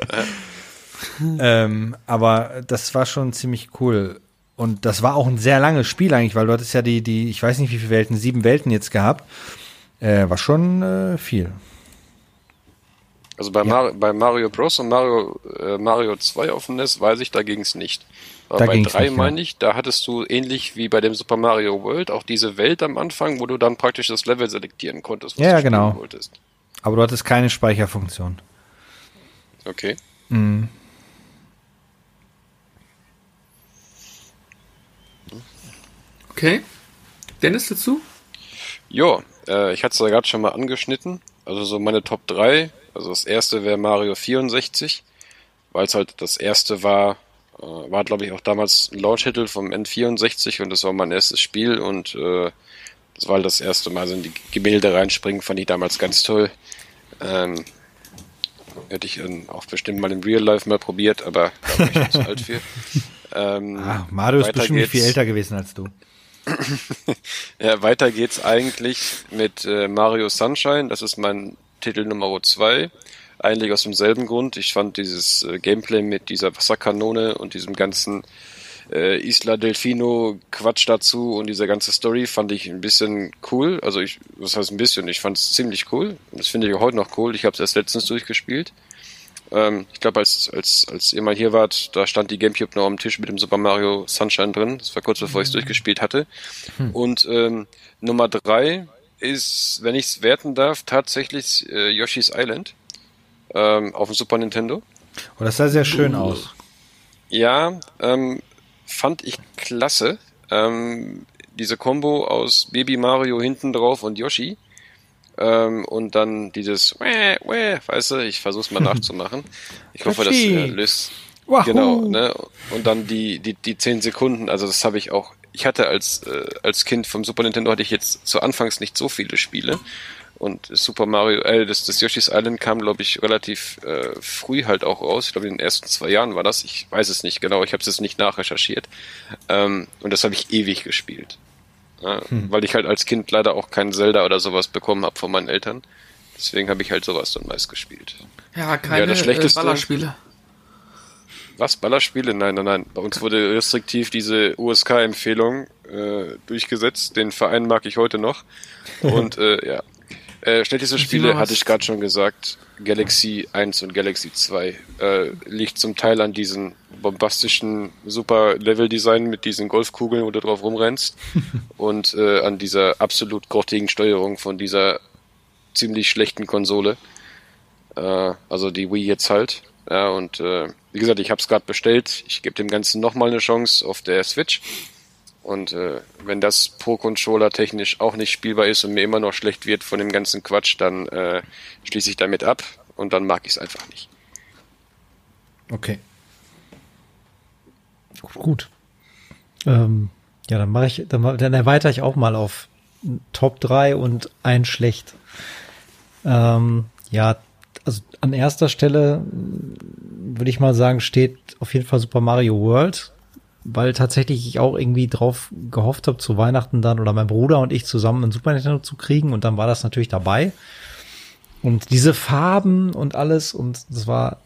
Speaker 5: Ähm, aber das war schon ziemlich cool. Und das war auch ein sehr langes Spiel eigentlich, weil du hattest ja die, die, ich weiß nicht wie viele Welten, sieben Welten jetzt gehabt. Äh, war schon äh, viel.
Speaker 3: Also bei, Mar bei Mario Bros. und Mario, äh, Mario 2 auf dem NES weiß ich, da ging es nicht. Aber
Speaker 5: Da
Speaker 3: bei
Speaker 5: ging's
Speaker 3: 3
Speaker 5: nicht, ja.
Speaker 3: meine ich, da hattest du ähnlich wie bei dem Super Mario World auch diese Welt am Anfang, wo du dann praktisch das Level selektieren konntest, was
Speaker 5: Ja,
Speaker 3: du spielen
Speaker 5: genau.
Speaker 3: wolltest.
Speaker 5: Aber du hattest keine Speicherfunktion.
Speaker 3: Okay.
Speaker 1: Okay. Dennis dazu?
Speaker 3: Ja, äh, ich hatte es ja gerade schon mal angeschnitten. Also so meine Top 3. Also das erste wäre Mario 64, weil es halt das erste war, äh, war glaube ich auch damals ein Launch-Titel vom N64 und das war mein erstes Spiel und äh, das war halt das erste Mal so in die Gemälde reinspringen, fand ich damals ganz toll. Ähm, hätte ich ähm, auch bestimmt mal im Real Life mal probiert, aber da war ich zu alt für. Ähm,
Speaker 5: Ah, Mario ist bestimmt nicht viel
Speaker 3: geht's.
Speaker 5: älter gewesen als du.
Speaker 3: Ja, weiter geht's eigentlich mit äh, Mario Sunshine. Das ist mein Titel Nummer zwei. Eigentlich aus demselben Grund. Ich fand dieses äh, Gameplay mit dieser Wasserkanone und diesem ganzen äh, Isla Delfino Quatsch dazu und diese ganze Story fand ich ein bisschen cool. Also ich, was heißt ein bisschen? Ich fand es ziemlich cool. Und das finde ich auch heute noch cool. Ich habe es erst letztens durchgespielt. Ähm, ich glaube, als, als, als ihr mal hier wart, da stand die Gamecube noch am Tisch mit dem Super Mario Sunshine drin. Das war kurz bevor ich es durchgespielt hatte. Und ähm, Nummer drei ist, wenn ich es werten darf, tatsächlich äh, Yoshi's Island ähm, auf dem Super Nintendo.
Speaker 5: Oh, das sah sehr schön aus.
Speaker 3: Ja, ähm, fand ich klasse. Ähm, diese Combo aus Baby Mario hinten drauf und Yoshi. Ähm, und dann dieses Wäh, wäh, weißt du, ich versuch's mal nachzumachen. Ich hoffe, das äh, löst.
Speaker 5: Wahoo.
Speaker 3: Genau, ne? Und dann die, die, die 10 Sekunden, also das habe ich auch. Ich hatte als, äh, als Kind vom Super Nintendo hatte ich jetzt zu Anfangs nicht so viele Spiele. Und Super Mario, äh, das, das Yoshi's Island kam, glaube ich, relativ äh, früh halt auch raus. Ich glaube, in den ersten zwei Jahren war das. Ich weiß es nicht genau, ich habe es jetzt nicht nachrecherchiert. Ähm, und das habe ich ewig gespielt. Ja, Weil ich halt als Kind leider auch kein Zelda oder sowas bekommen habe von meinen Eltern. Deswegen habe ich halt sowas dann meist gespielt.
Speaker 1: Ja, keine
Speaker 3: das
Speaker 1: äh,
Speaker 3: Schlechteste-
Speaker 1: Ballerspiele.
Speaker 3: Was? Ballerspiele? Nein, nein, nein. Bei uns wurde restriktiv diese USK-Empfehlung äh, durchgesetzt. Den Verein mag ich heute noch. Und äh, ja. Äh, schlechteste Spiele hatte ich gerade schon gesagt. Galaxy 1 und Galaxy 2. Äh, liegt zum Teil an diesen bombastischen super Level-Design mit diesen Golfkugeln, wo du drauf rumrennst. und äh, an dieser absolut grottigen Steuerung von dieser ziemlich schlechten Konsole. Äh, also die Wii jetzt halt. Ja, und äh, wie gesagt, ich habe es gerade bestellt. Ich gebe dem Ganzen nochmal eine Chance auf der Switch. Und äh, wenn das pro Controller technisch auch nicht spielbar ist und mir immer noch schlecht wird von dem ganzen Quatsch, dann äh, schließe ich damit ab und dann mag ich es einfach nicht.
Speaker 5: Okay.
Speaker 2: Gut. Ähm, ja, dann mache ich, dann, dann erweitere ich auch mal auf Top 3 und ein schlecht. Ähm, ja, also an erster Stelle würde ich mal sagen, steht auf jeden Fall Super Mario World, weil tatsächlich ich auch irgendwie drauf gehofft habe, zu Weihnachten dann oder mein Bruder und ich zusammen ein Super Nintendo zu kriegen und dann war das natürlich dabei. Und diese Farben und alles und das war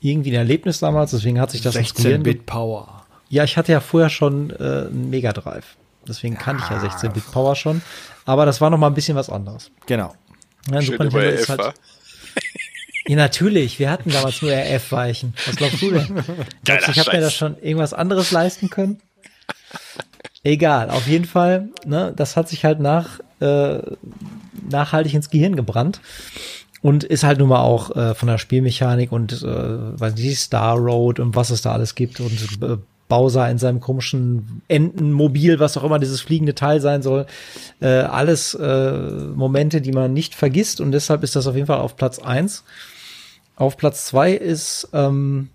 Speaker 2: irgendwie ein Erlebnis damals, deswegen hat sich das ins Gehirn ge-
Speaker 5: 16-Bit Power.
Speaker 2: ja, ich hatte ja vorher schon äh, einen Mega Drive. Deswegen kannte ich ja 16-Bit Power schon. Aber das war noch mal ein bisschen was anderes.
Speaker 5: Genau.
Speaker 2: Ja, Super Nintendo ist halt, ja, natürlich. Wir hatten damals nur RF-Weichen. Was glaubst du denn? Glaubst ich habe mir da schon irgendwas anderes leisten können? Egal, auf jeden Fall, ne, das hat sich halt nach, äh, nachhaltig ins Gehirn gebrannt und ist halt nun mal auch äh, von der Spielmechanik und äh, weiß nicht, Star Road und was es da alles gibt und äh, Bowser in seinem komischen Entenmobil, was auch immer dieses fliegende Teil sein soll, äh, alles äh, Momente, die man nicht vergisst und deshalb ist das auf jeden Fall auf Platz eins. Auf Platz zwei ist ähm,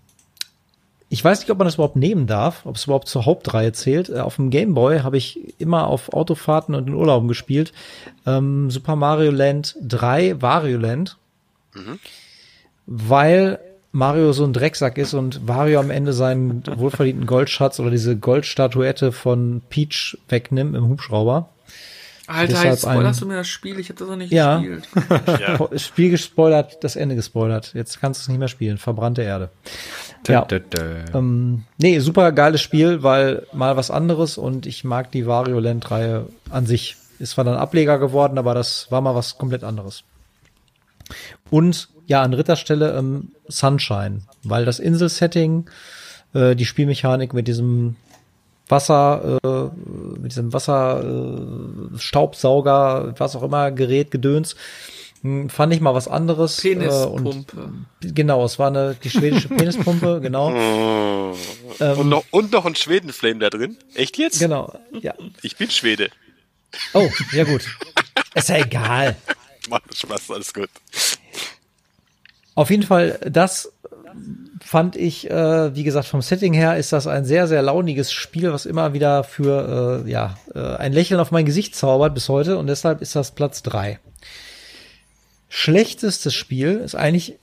Speaker 2: ich weiß nicht, ob man das überhaupt nehmen darf, ob es überhaupt zur Hauptreihe zählt. Äh, auf dem Game Boy habe ich immer auf Autofahrten und in Urlauben gespielt. Ähm, Super Mario Land 3 Wario Land. Mhm. Weil Mario so ein Drecksack ist und Wario am Ende seinen wohlverdienten Goldschatz oder diese Goldstatuette von Peach wegnimmt im Hubschrauber.
Speaker 1: Alter, jetzt spoilerst du mir das Spiel? Ich habe das noch nicht
Speaker 2: ja. gespielt. ja. Spiel gespoilert, das Ende gespoilert. Jetzt kannst du es nicht mehr spielen. Verbrannte Erde. Ja. Da, da. Ähm, nee, super geiles Spiel, weil mal was anderes und ich mag die Wario Land Reihe an sich. Ist zwar dann Ableger geworden, aber das war mal was komplett anderes. Und ja, an dritter Stelle ähm, Sunshine, weil das Inselsetting, äh, die Spielmechanik mit diesem Wasser, äh, mit diesem Wasser, äh, Staubsauger, was auch immer, Gerät, Gedöns, hm, fand ich mal was anderes.
Speaker 1: Penispumpe.
Speaker 2: Äh, genau, es war eine, die schwedische Penispumpe, genau.
Speaker 3: ähm, und, noch, und noch ein Schwedenflame da drin? Echt jetzt?
Speaker 2: Genau, ja.
Speaker 3: Ich bin Schwede.
Speaker 2: Oh, ja gut. Ist ja egal.
Speaker 3: Macht Spaß, alles gut.
Speaker 2: Auf jeden Fall, das fand ich, äh, wie gesagt, vom Setting her ist das ein sehr, sehr launiges Spiel, was immer wieder für äh, ja, äh, ein Lächeln auf mein Gesicht zaubert bis heute und deshalb ist das Platz drei. Schlechtestes Spiel ist eigentlich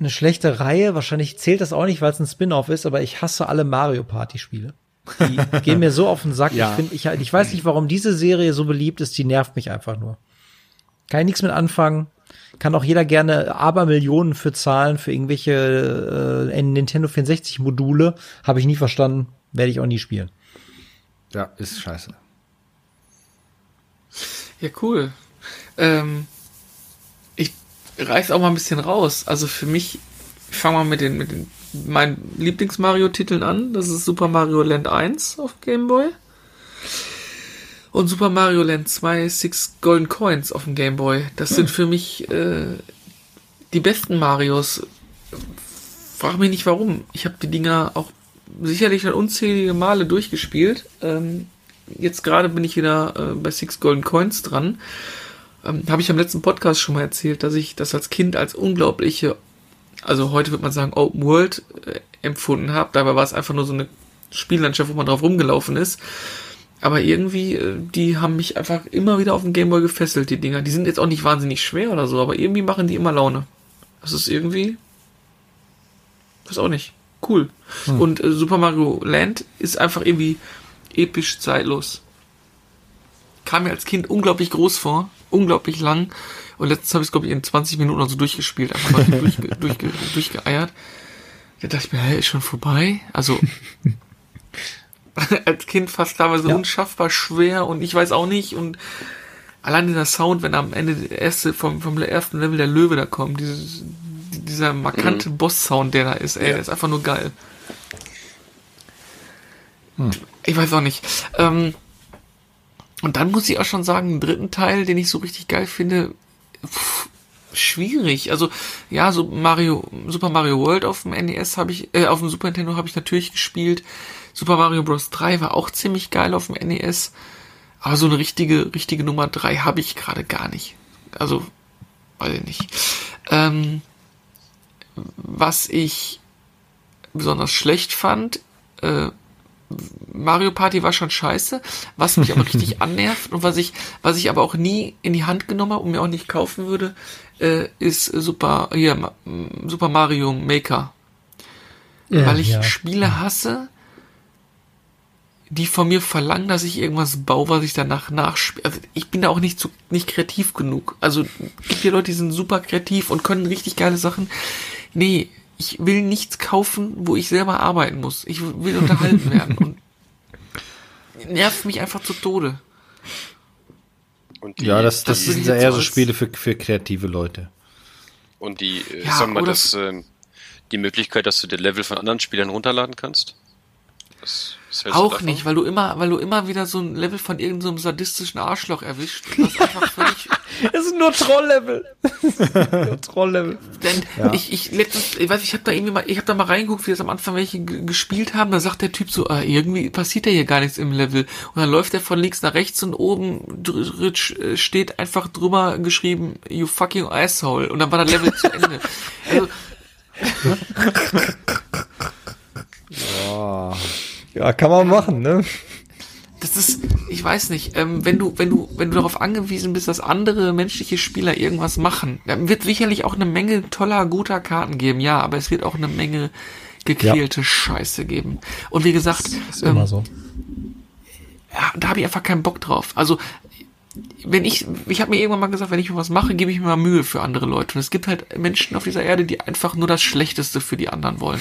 Speaker 2: eine schlechte Reihe. Wahrscheinlich zählt das auch nicht, weil es ein Spin-off ist, aber ich hasse alle Mario Party Spiele. Die gehen mir so auf den Sack. Ja. Ich, find, ich, ich weiß nicht, warum diese Serie so beliebt ist. Die nervt mich einfach nur. Kann ich nichts mit anfangen kann auch jeder gerne Abermillionen für zahlen für irgendwelche äh, Nintendo 64 Module. Habe ich nie verstanden, werde ich auch nie spielen.
Speaker 5: Ja, ist scheiße.
Speaker 1: Ja, cool. Ähm, ich reiß auch mal ein bisschen raus. Also für mich, ich fange mal mit den, mit den meinen Lieblings-Mario-Titeln an. Das ist Super Mario Land 1 auf Game Boy. Und Super Mario Land 2 Six Golden Coins auf dem Game Boy. Das sind für mich äh, die besten Marios. Frag mich nicht warum. Ich habe die Dinger auch sicherlich schon unzählige Male durchgespielt. Ähm, jetzt gerade bin ich wieder äh, bei Six Golden Coins dran. Ähm, habe ich am letzten Podcast schon mal erzählt, dass ich das als Kind als unglaubliche, also heute wird man sagen Open World äh, empfunden habe. Dabei war es einfach nur so eine Spiellandschaft, wo man drauf rumgelaufen ist. Aber irgendwie, äh, die haben mich einfach immer wieder auf den Gameboy gefesselt, die Dinger. Die sind jetzt auch nicht wahnsinnig schwer oder so, aber irgendwie machen die immer Laune. Das ist irgendwie. Weiß auch nicht. Cool. Hm. Und äh, Super Mario Land ist einfach irgendwie episch zeitlos. Kam mir als Kind unglaublich groß vor, unglaublich lang. Und letztens habe ich es, glaube ich, in 20 Minuten oder so durchgespielt, einfach mal durchge, durchge, durchgeeiert. Da dachte ich mir, hä, ist schon vorbei? Also, als Kind fast teilweise ja. unschaffbar schwer und ich weiß auch nicht und allein dieser Sound, wenn am Ende der erste, vom, vom ersten Level der Löwe da kommt, dieses, dieser markante mhm. Boss-Sound, der da ist, ey, ja. der ist einfach nur geil. Hm. Ich weiß auch nicht. Ähm, und dann muss ich auch schon sagen, den dritten Teil, den ich so richtig geil finde, pff, schwierig. Also ja, so Mario, Super Mario World auf dem NES habe ich, äh, auf dem Super Nintendo habe ich natürlich gespielt. Super Mario Bros. 3 war auch ziemlich geil auf dem NES. Aber so eine richtige, richtige Nummer 3 habe ich gerade gar nicht. Also, weiß ich nicht. Ähm, was ich besonders schlecht fand, äh, Mario Party war schon scheiße, was mich aber richtig annervt und was ich, was ich aber auch nie in die Hand genommen habe und mir auch nicht kaufen würde, äh, ist Super, hier, Super Mario Maker. Ja, Weil ich ja. Spiele hasse, die von mir verlangen, dass ich irgendwas baue, was ich danach nachspiele. Also ich bin da auch nicht zu, nicht kreativ genug. Also gibt ja Leute, die sind super kreativ und können richtig geile Sachen. Nee, ich will nichts kaufen, wo ich selber arbeiten muss. Ich will unterhalten werden und nervt mich einfach zu Tode.
Speaker 5: Die, ja, das, das, das sind ja eher so Spiele für, für kreative Leute.
Speaker 3: Und die, äh, ja, sagen wir mal, das, äh, die Möglichkeit, dass du dir Level von anderen Spielern runterladen kannst?
Speaker 1: Das auch nicht, weil du immer, weil du immer wieder so ein Level von irgendeinem so sadistischen Arschloch erwischt. Was einfach völlig.
Speaker 2: Es ist nur Troll-Level. nur Troll-Level.
Speaker 1: Denn ja. ich, ich letztens, ich weiß, ich habe da irgendwie mal, ich habe da mal reingeguckt, wie das am Anfang welche gespielt haben. Da sagt der Typ so, ah, irgendwie passiert ja hier gar nichts im Level. Und dann läuft er von links nach rechts und oben äh, steht einfach drüber geschrieben, you fucking asshole. Und dann war das Level zu Ende. Also,
Speaker 2: Ja, kann man machen, ne?
Speaker 1: Das ist, ich weiß nicht, ähm, wenn du, wenn du, wenn du darauf angewiesen bist, dass andere menschliche Spieler irgendwas machen, dann wird sicherlich auch eine Menge toller, guter Karten geben, ja, aber es wird auch eine Menge gequälte Scheiße geben. Und wie gesagt,
Speaker 2: Ist
Speaker 1: ähm,
Speaker 2: immer so.
Speaker 1: ja, da habe ich einfach keinen Bock drauf. Also wenn ich, ich habe mir irgendwann mal gesagt, wenn ich was mache, gebe ich mir mal Mühe für andere Leute. Und es gibt halt Menschen auf dieser Erde, die einfach nur das Schlechteste für die anderen wollen.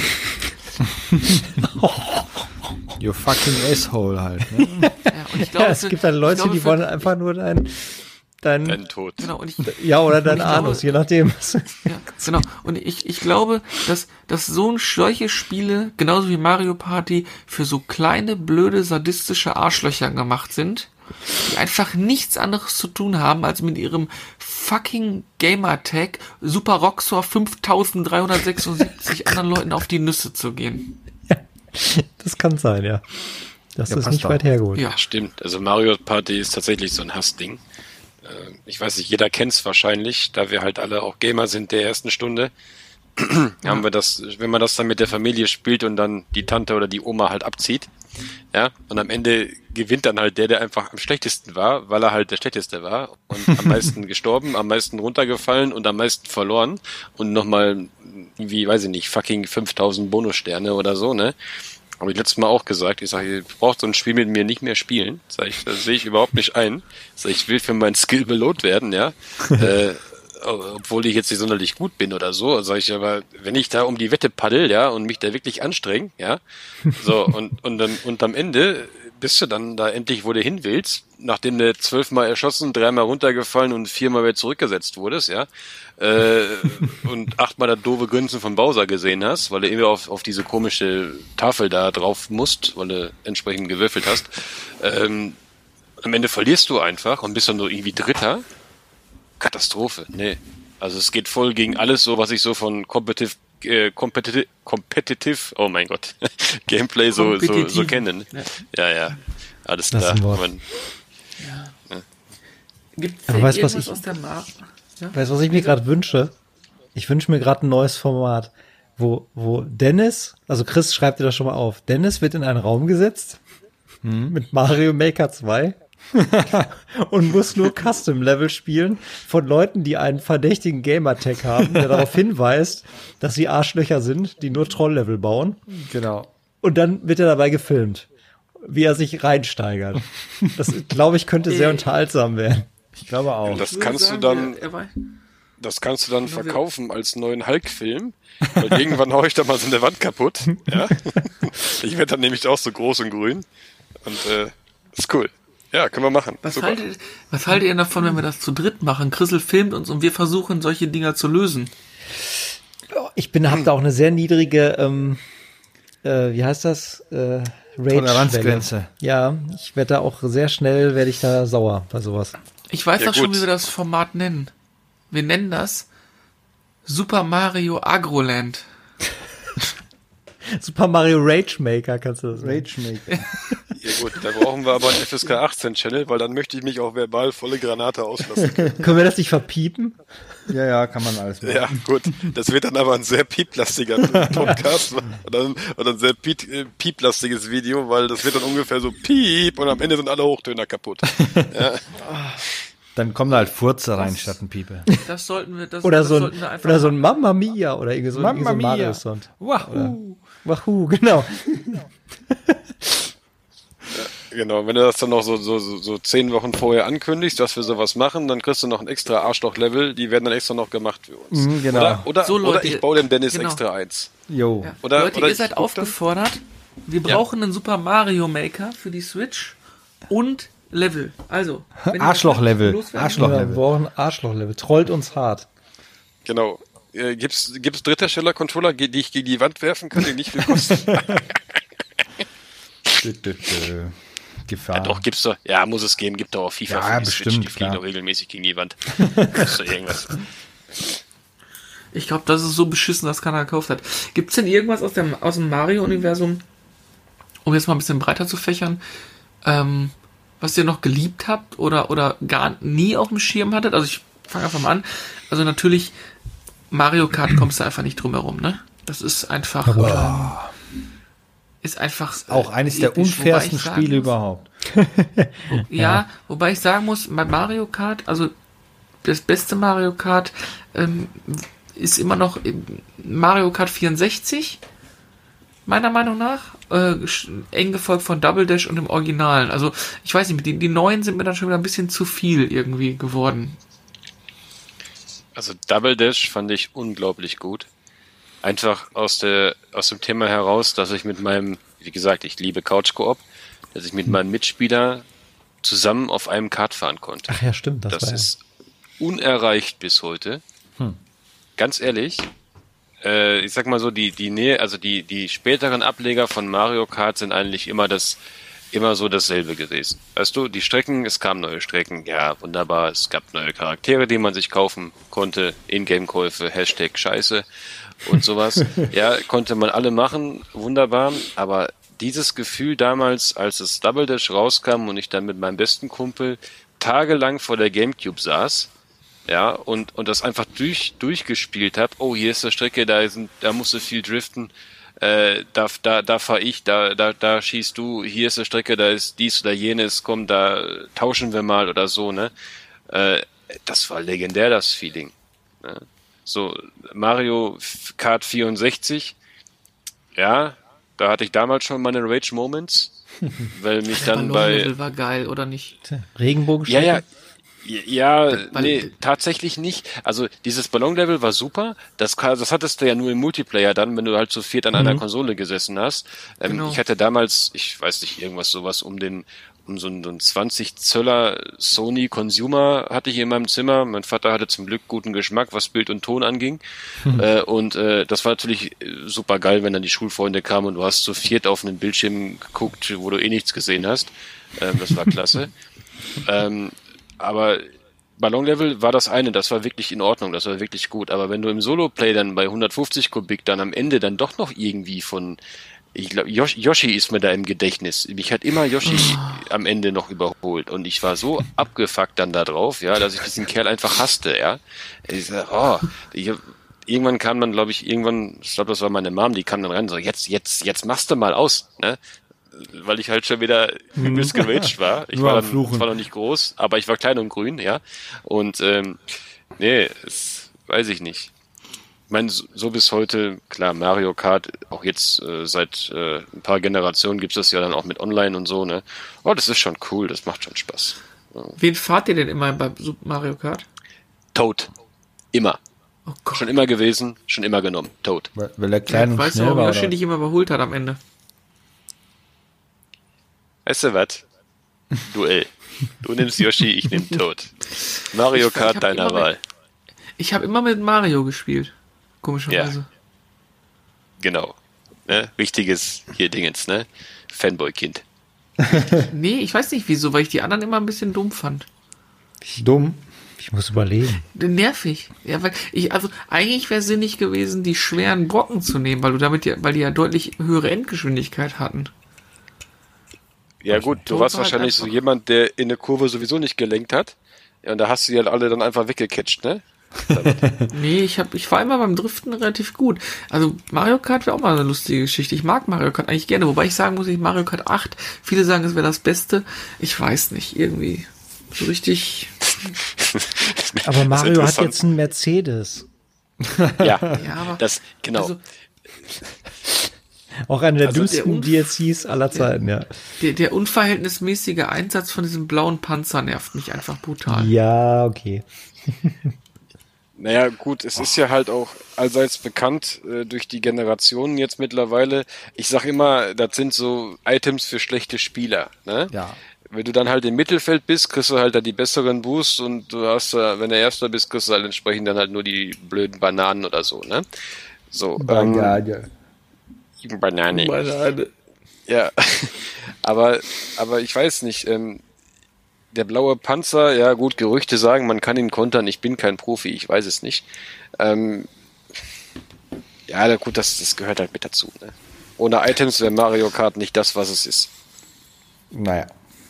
Speaker 5: You fucking asshole halt. Ne?
Speaker 1: Ja, und ich glaube,
Speaker 2: Ja, es gibt dann Leute,
Speaker 1: glaube,
Speaker 2: die
Speaker 1: für-
Speaker 2: wollen einfach nur dein, dein,
Speaker 3: Ein Tod.
Speaker 1: Genau, und ich,
Speaker 2: ja, oder dein
Speaker 1: glaube-
Speaker 2: Anus, je nachdem.
Speaker 1: Ja, genau. Und ich, ich glaube, dass, dass so ein, solche Spiele, genauso wie Mario Party, für so kleine, blöde, sadistische Arschlöcher gemacht sind, die einfach nichts anderes zu tun haben, als mit ihrem fucking Gamertag Super Roxor 5376 anderen Leuten auf die Nüsse zu gehen.
Speaker 2: Das kann sein, ja. Das
Speaker 5: Ja,
Speaker 2: ist nicht
Speaker 5: auch.
Speaker 2: weit hergeholt.
Speaker 1: Ja,
Speaker 3: Stimmt. Also Mario Party ist tatsächlich so ein Hassding. Äh, Ich weiß nicht, jeder kennt's wahrscheinlich, da wir halt alle auch Gamer sind der ersten Stunde. Haben wir das, wenn man das dann mit der Familie spielt und dann die Tante oder die Oma halt abzieht, ja, und am Ende gewinnt dann halt der, der einfach am schlechtesten war, weil er halt der schlechteste war und am meisten gestorben, am meisten runtergefallen und am meisten verloren und nochmal, wie, weiß ich nicht, fucking 5000 Bonussterne oder so, ne? Habe ich letztes Mal auch gesagt. Ich sage, ihr braucht so ein Spiel mit mir nicht mehr spielen. Sag ich, das sehe ich überhaupt nicht ein. Sag ich, will für meinen Skill belohnt werden, ja. äh, obwohl ich jetzt nicht sonderlich gut bin oder so. Sag ich, aber wenn ich da um die Wette paddel, ja, und mich da wirklich anstreng, ja, so, und, und dann, und am Ende bist du dann da endlich, wo du hin willst, nachdem du zwölfmal erschossen, dreimal runtergefallen und viermal wieder zurückgesetzt wurdest, ja, äh, und achtmal das doofe Grinsen von Bowser gesehen hast, weil du immer auf, auf diese komische Tafel da drauf musst, weil du entsprechend gewürfelt hast, ähm, am Ende verlierst du einfach und bist dann so irgendwie Dritter. Katastrophe, nee. Also es geht voll gegen alles so, was ich so von competitive, äh, competitive, competitive, oh mein Gott, Gameplay so, so, so kennen. Ja, ja. Alles
Speaker 2: Das ist
Speaker 3: klar. Man,
Speaker 2: Aber
Speaker 1: denn
Speaker 2: weißt du, was
Speaker 1: irgendwas
Speaker 2: ich-
Speaker 1: aus der Mar ja?
Speaker 2: Weißt du, was ich mir gerade wünsche? Ich wünsche mir gerade ein neues Format, wo, wo Dennis, also Chris schreibt dir das schon mal auf, Dennis wird in einen Raum gesetzt mit Mario Maker 2 und muss nur Custom-Level spielen von Leuten, die einen verdächtigen Gamer-Tag haben, der darauf hinweist, dass sie Arschlöcher sind, die nur Troll-Level bauen.
Speaker 5: Genau.
Speaker 2: Und dann wird er dabei gefilmt, wie er sich reinsteigert. Das, glaube ich, könnte sehr unterhaltsam werden.
Speaker 5: Ich glaube auch.
Speaker 3: das kannst du dann, das kannst du dann
Speaker 1: wir-
Speaker 3: verkaufen als neuen Hulk-Film. Weil irgendwann hau ich da mal so eine Wand kaputt. Ja? Ich werde dann nämlich auch so groß und grün. Und äh, ist cool. Ja, können wir machen.
Speaker 1: Was
Speaker 3: Super.
Speaker 1: haltet, was haltet ihr davon, wenn wir das zu dritt machen? Chrisel filmt uns und wir versuchen, solche Dinger zu lösen.
Speaker 2: Ich bin, hab da auch eine sehr niedrige, ähm, äh, wie heißt das? Äh, Rage
Speaker 5: Toleranzgrenze.
Speaker 2: Ja, ich werde da auch sehr schnell, werde ich da sauer bei sowas.
Speaker 1: Ich weiß
Speaker 3: Ja,
Speaker 1: auch schon,
Speaker 3: gut.
Speaker 1: wie wir das Format nennen. Wir nennen das Super Mario Agroland.
Speaker 2: Super Mario Rage Maker kannst du das.
Speaker 5: Rage Maker.
Speaker 3: Ja gut, da brauchen wir aber einen FSK 18 Channel, weil dann möchte ich mich auch verbal volle Granate auslassen.
Speaker 2: Können wir das nicht verpiepen?
Speaker 5: Ja, ja, kann man alles machen.
Speaker 3: Ja, gut. Das wird dann aber ein sehr pieplastiger Podcast oder ein, oder ein sehr piep, äh, pieplastiges Video, weil das wird dann ungefähr so piep und am Ende sind alle Hochtöner kaputt.
Speaker 5: Dann kommen da halt Furze rein statt ein Piepe.
Speaker 1: Das sollten wir, das,
Speaker 2: Oder
Speaker 1: das
Speaker 2: so ein,
Speaker 1: sollten wir einfach
Speaker 2: oder so ein. Mamma Mia oder irgendwie so, irgendwie so ein
Speaker 5: Mamma Mia.
Speaker 2: Mario Sound.
Speaker 5: Wahoo.
Speaker 2: Genau.
Speaker 3: Genau, wenn du das dann noch so, so, so, zehn Wochen vorher ankündigst, dass wir sowas machen, dann kriegst du noch ein extra Arschloch-Level, die werden dann extra noch gemacht für uns.
Speaker 5: Mhm, genau.
Speaker 3: Oder, oder,
Speaker 1: So, Leute,
Speaker 3: oder ich baue dem Dennis
Speaker 1: genau.
Speaker 3: extra eins.
Speaker 5: Jo.
Speaker 1: Ja.
Speaker 3: Oder-
Speaker 1: Leute,
Speaker 3: oder
Speaker 1: ihr seid aufgefordert. Wir brauchen einen Super Mario Maker für die Switch und Level. Also,
Speaker 5: Arschloch-Level.
Speaker 1: loswerden
Speaker 5: Arschloch-
Speaker 2: Ja,
Speaker 5: Level.
Speaker 2: wir brauchen Arschloch-Level. Trollt uns hart.
Speaker 3: Genau. Äh, gibt's, gibt's Dritthersteller-Controller, die ich gegen die Wand werfen kann, die nicht viel kosten?
Speaker 5: Gefahr.
Speaker 3: Ja, doch, gibt's doch. Ja, muss es geben. Gibt doch auch FIFA
Speaker 5: Ja,
Speaker 3: für die Switch.
Speaker 5: bestimmt,
Speaker 3: Die fliegen doch regelmäßig gegen die Wand. Gibt's doch irgendwas.
Speaker 1: Ich glaube, das ist so beschissen, dass keiner gekauft hat. Gibt es denn irgendwas aus dem, aus dem Mario-Universum, um jetzt mal ein bisschen breiter zu fächern, ähm, was ihr noch geliebt habt oder, oder gar nie auf dem Schirm hattet? Also ich fange einfach mal an. Also natürlich, Mario Kart kommst du einfach nicht drum herum, ne? Das ist einfach. Ähm, ist einfach.
Speaker 5: Auch eines der
Speaker 1: episch,
Speaker 5: unfairsten
Speaker 1: ich sagen
Speaker 5: Spiele
Speaker 1: muss-
Speaker 5: überhaupt.
Speaker 1: Ja, wobei ich sagen muss, bei Mario Kart, also das beste Mario Kart ähm, ist immer noch Mario Kart 64, meiner Meinung nach. Äh, eng gefolgt von Double Dash und dem Originalen. Also, ich weiß nicht, die, die neuen sind mir dann schon wieder ein bisschen zu viel irgendwie geworden.
Speaker 3: Also Double Dash fand ich unglaublich gut. Einfach aus der aus dem Thema heraus, dass ich mit meinem, wie gesagt, ich liebe Couch Koop, dass ich mit meinem Mitspieler zusammen auf einem Kart fahren konnte.
Speaker 2: Ach ja, stimmt, das,
Speaker 3: Das
Speaker 2: war ja.
Speaker 3: ist unerreicht bis heute.
Speaker 5: Hm.
Speaker 3: Ganz ehrlich, äh, ich sag mal so, die, die Nähe, also die, die späteren Ableger von Mario Kart sind eigentlich immer das, immer so dasselbe gewesen. Weißt du, die Strecken, es kamen neue Strecken, ja, wunderbar, es gab neue Charaktere, die man sich kaufen konnte, Ingame-Käufe, Hashtag Scheiße und sowas. ja, konnte man alle machen, wunderbar, aber dieses Gefühl damals, als das Double Dash rauskam und ich dann mit meinem besten Kumpel tagelang vor der Gamecube saß, ja, und, und das einfach durch, durchgespielt habe. Oh, hier ist eine Strecke, da, sind, da musst du viel driften, äh, da, da, da fahr ich, da, da, da schießt du, hier ist eine Strecke, da ist dies oder jenes, komm, da tauschen wir mal oder so, ne? Äh, das war legendär, das Feeling. Ne? So, Mario Kart 64, ja, da hatte ich damals schon meine Rage Moments, weil mich dann bei,
Speaker 1: war geil, oder nicht?
Speaker 2: Regenbogenstrecke?
Speaker 3: ja, ja. Ja,
Speaker 1: Weil-
Speaker 3: nee, tatsächlich nicht. Also dieses Ballon-Level war super. Das, das hattest du ja nur im Multiplayer dann, wenn du halt zu viert an einer Konsole gesessen hast. Ähm,
Speaker 1: Genau.
Speaker 3: Ich hatte damals, ich weiß nicht, irgendwas sowas um den, um so einen, so einen 20 Zöller Sony Consumer hatte ich in meinem Zimmer. Mein Vater hatte zum Glück guten Geschmack, was Bild und Ton anging. Äh, und äh, das war natürlich super geil, wenn dann die Schulfreunde kamen und du hast zu viert auf einen Bildschirm geguckt, wo du eh nichts gesehen hast. Ähm, das war klasse. ähm, aber Ballon-Level war das eine, das war wirklich in Ordnung, das war wirklich gut. Aber wenn du im Solo-Play dann bei 150 Kubik dann am Ende dann doch noch irgendwie von, ich glaube, Yoshi, ist mir da im Gedächtnis. Mich hat immer Yoshi am Ende noch überholt. Und ich war so abgefuckt dann da drauf, ja, dass ich diesen Kerl einfach hasste, ja. Ich sag, oh, ich, irgendwann kam dann, glaube ich, irgendwann, ich glaube, das war meine Mom, die kam dann rein und so, jetzt, jetzt, jetzt machst du mal aus, ne? Weil ich halt schon wieder übelst geraged war. Ich war dann zwar noch nicht groß, aber ich war klein und grün, ja. Und ähm, nee, es, weiß ich nicht. Ich meine, so, so bis heute, klar, Mario Kart, auch jetzt äh, seit äh, ein paar Generationen gibt's das ja dann auch mit Online und so, ne? Oh, das ist schon cool, das macht schon Spaß.
Speaker 1: Wen fahrt ihr denn immer bei Super Mario Kart?
Speaker 3: Toad. Immer.
Speaker 1: Oh Gott.
Speaker 3: Schon immer gewesen, schon immer genommen. Toad.
Speaker 5: Weil, weil er klein und
Speaker 1: weißt du,
Speaker 5: schnell war.
Speaker 1: Yoshi
Speaker 5: Oder?
Speaker 1: dich immer überholt hat am Ende?
Speaker 3: Weißt du was? Duell. Du nimmst Yoshi, ich nehm Toad. Mario
Speaker 1: Ich- ich
Speaker 3: Kart
Speaker 1: hab
Speaker 3: deiner
Speaker 1: immer mit-
Speaker 3: Wahl.
Speaker 1: Ich habe immer mit Mario gespielt. Komischerweise.
Speaker 3: Genau. Ne? Richtiges hier Dingens, ne? Fanboy-Kind.
Speaker 1: Nee, ich weiß nicht wieso, weil ich die anderen immer ein bisschen dumm fand.
Speaker 5: Dumm.
Speaker 2: Ich muss überlegen.
Speaker 1: Nervig. Ja, weil ich, also eigentlich wäre sinnig gewesen, die schweren Brocken zu nehmen, weil du damit ja, weil die ja deutlich höhere Endgeschwindigkeit hatten.
Speaker 3: Ja gut, du warst
Speaker 1: war
Speaker 3: wahrscheinlich so jemand, der in der Kurve sowieso nicht gelenkt hat. Ja, und da hast du die halt alle dann einfach weggecatcht, ne?
Speaker 1: Nee, ich hab, ich war immer beim Driften relativ gut. Also Mario Kart wäre auch mal eine lustige Geschichte. Ich mag Mario Kart eigentlich gerne, wobei ich sagen muss, ich Mario Kart 8, viele sagen, es wäre das Beste. Ich weiß nicht, irgendwie so richtig.
Speaker 2: Aber Mario hat jetzt einen Mercedes.
Speaker 3: Ja,
Speaker 1: Ja, aber
Speaker 3: das, genau.
Speaker 1: also,
Speaker 2: Auch einer der
Speaker 1: Also der
Speaker 2: dümmsten
Speaker 1: Unf-
Speaker 2: DLCs aller Zeiten, ja.
Speaker 1: der, der unverhältnismäßige Einsatz von diesem blauen Panzer nervt mich einfach brutal.
Speaker 2: Ja, okay.
Speaker 3: Naja, gut, es ist ja halt auch allseits bekannt äh, durch die Generationen jetzt mittlerweile. Ich sag immer, das sind so Items für schlechte Spieler. Ne?
Speaker 5: Ja.
Speaker 3: Wenn du dann halt im Mittelfeld bist, kriegst du halt dann die besseren Boosts und du hast, äh, wenn du Erster bist, kriegst du halt entsprechend dann halt nur die blöden Bananen oder so. Ne? So, ähm, Banane.
Speaker 1: Banane.
Speaker 3: Ja, aber, aber ich weiß nicht, ähm, der blaue Panzer, ja gut, Gerüchte sagen, man kann ihn kontern, ich bin kein Profi, ich weiß es nicht. Ähm, ja, na gut, das, das gehört halt mit dazu. Ne? Ohne Items wäre Mario Kart nicht das, was es ist.
Speaker 5: Naja.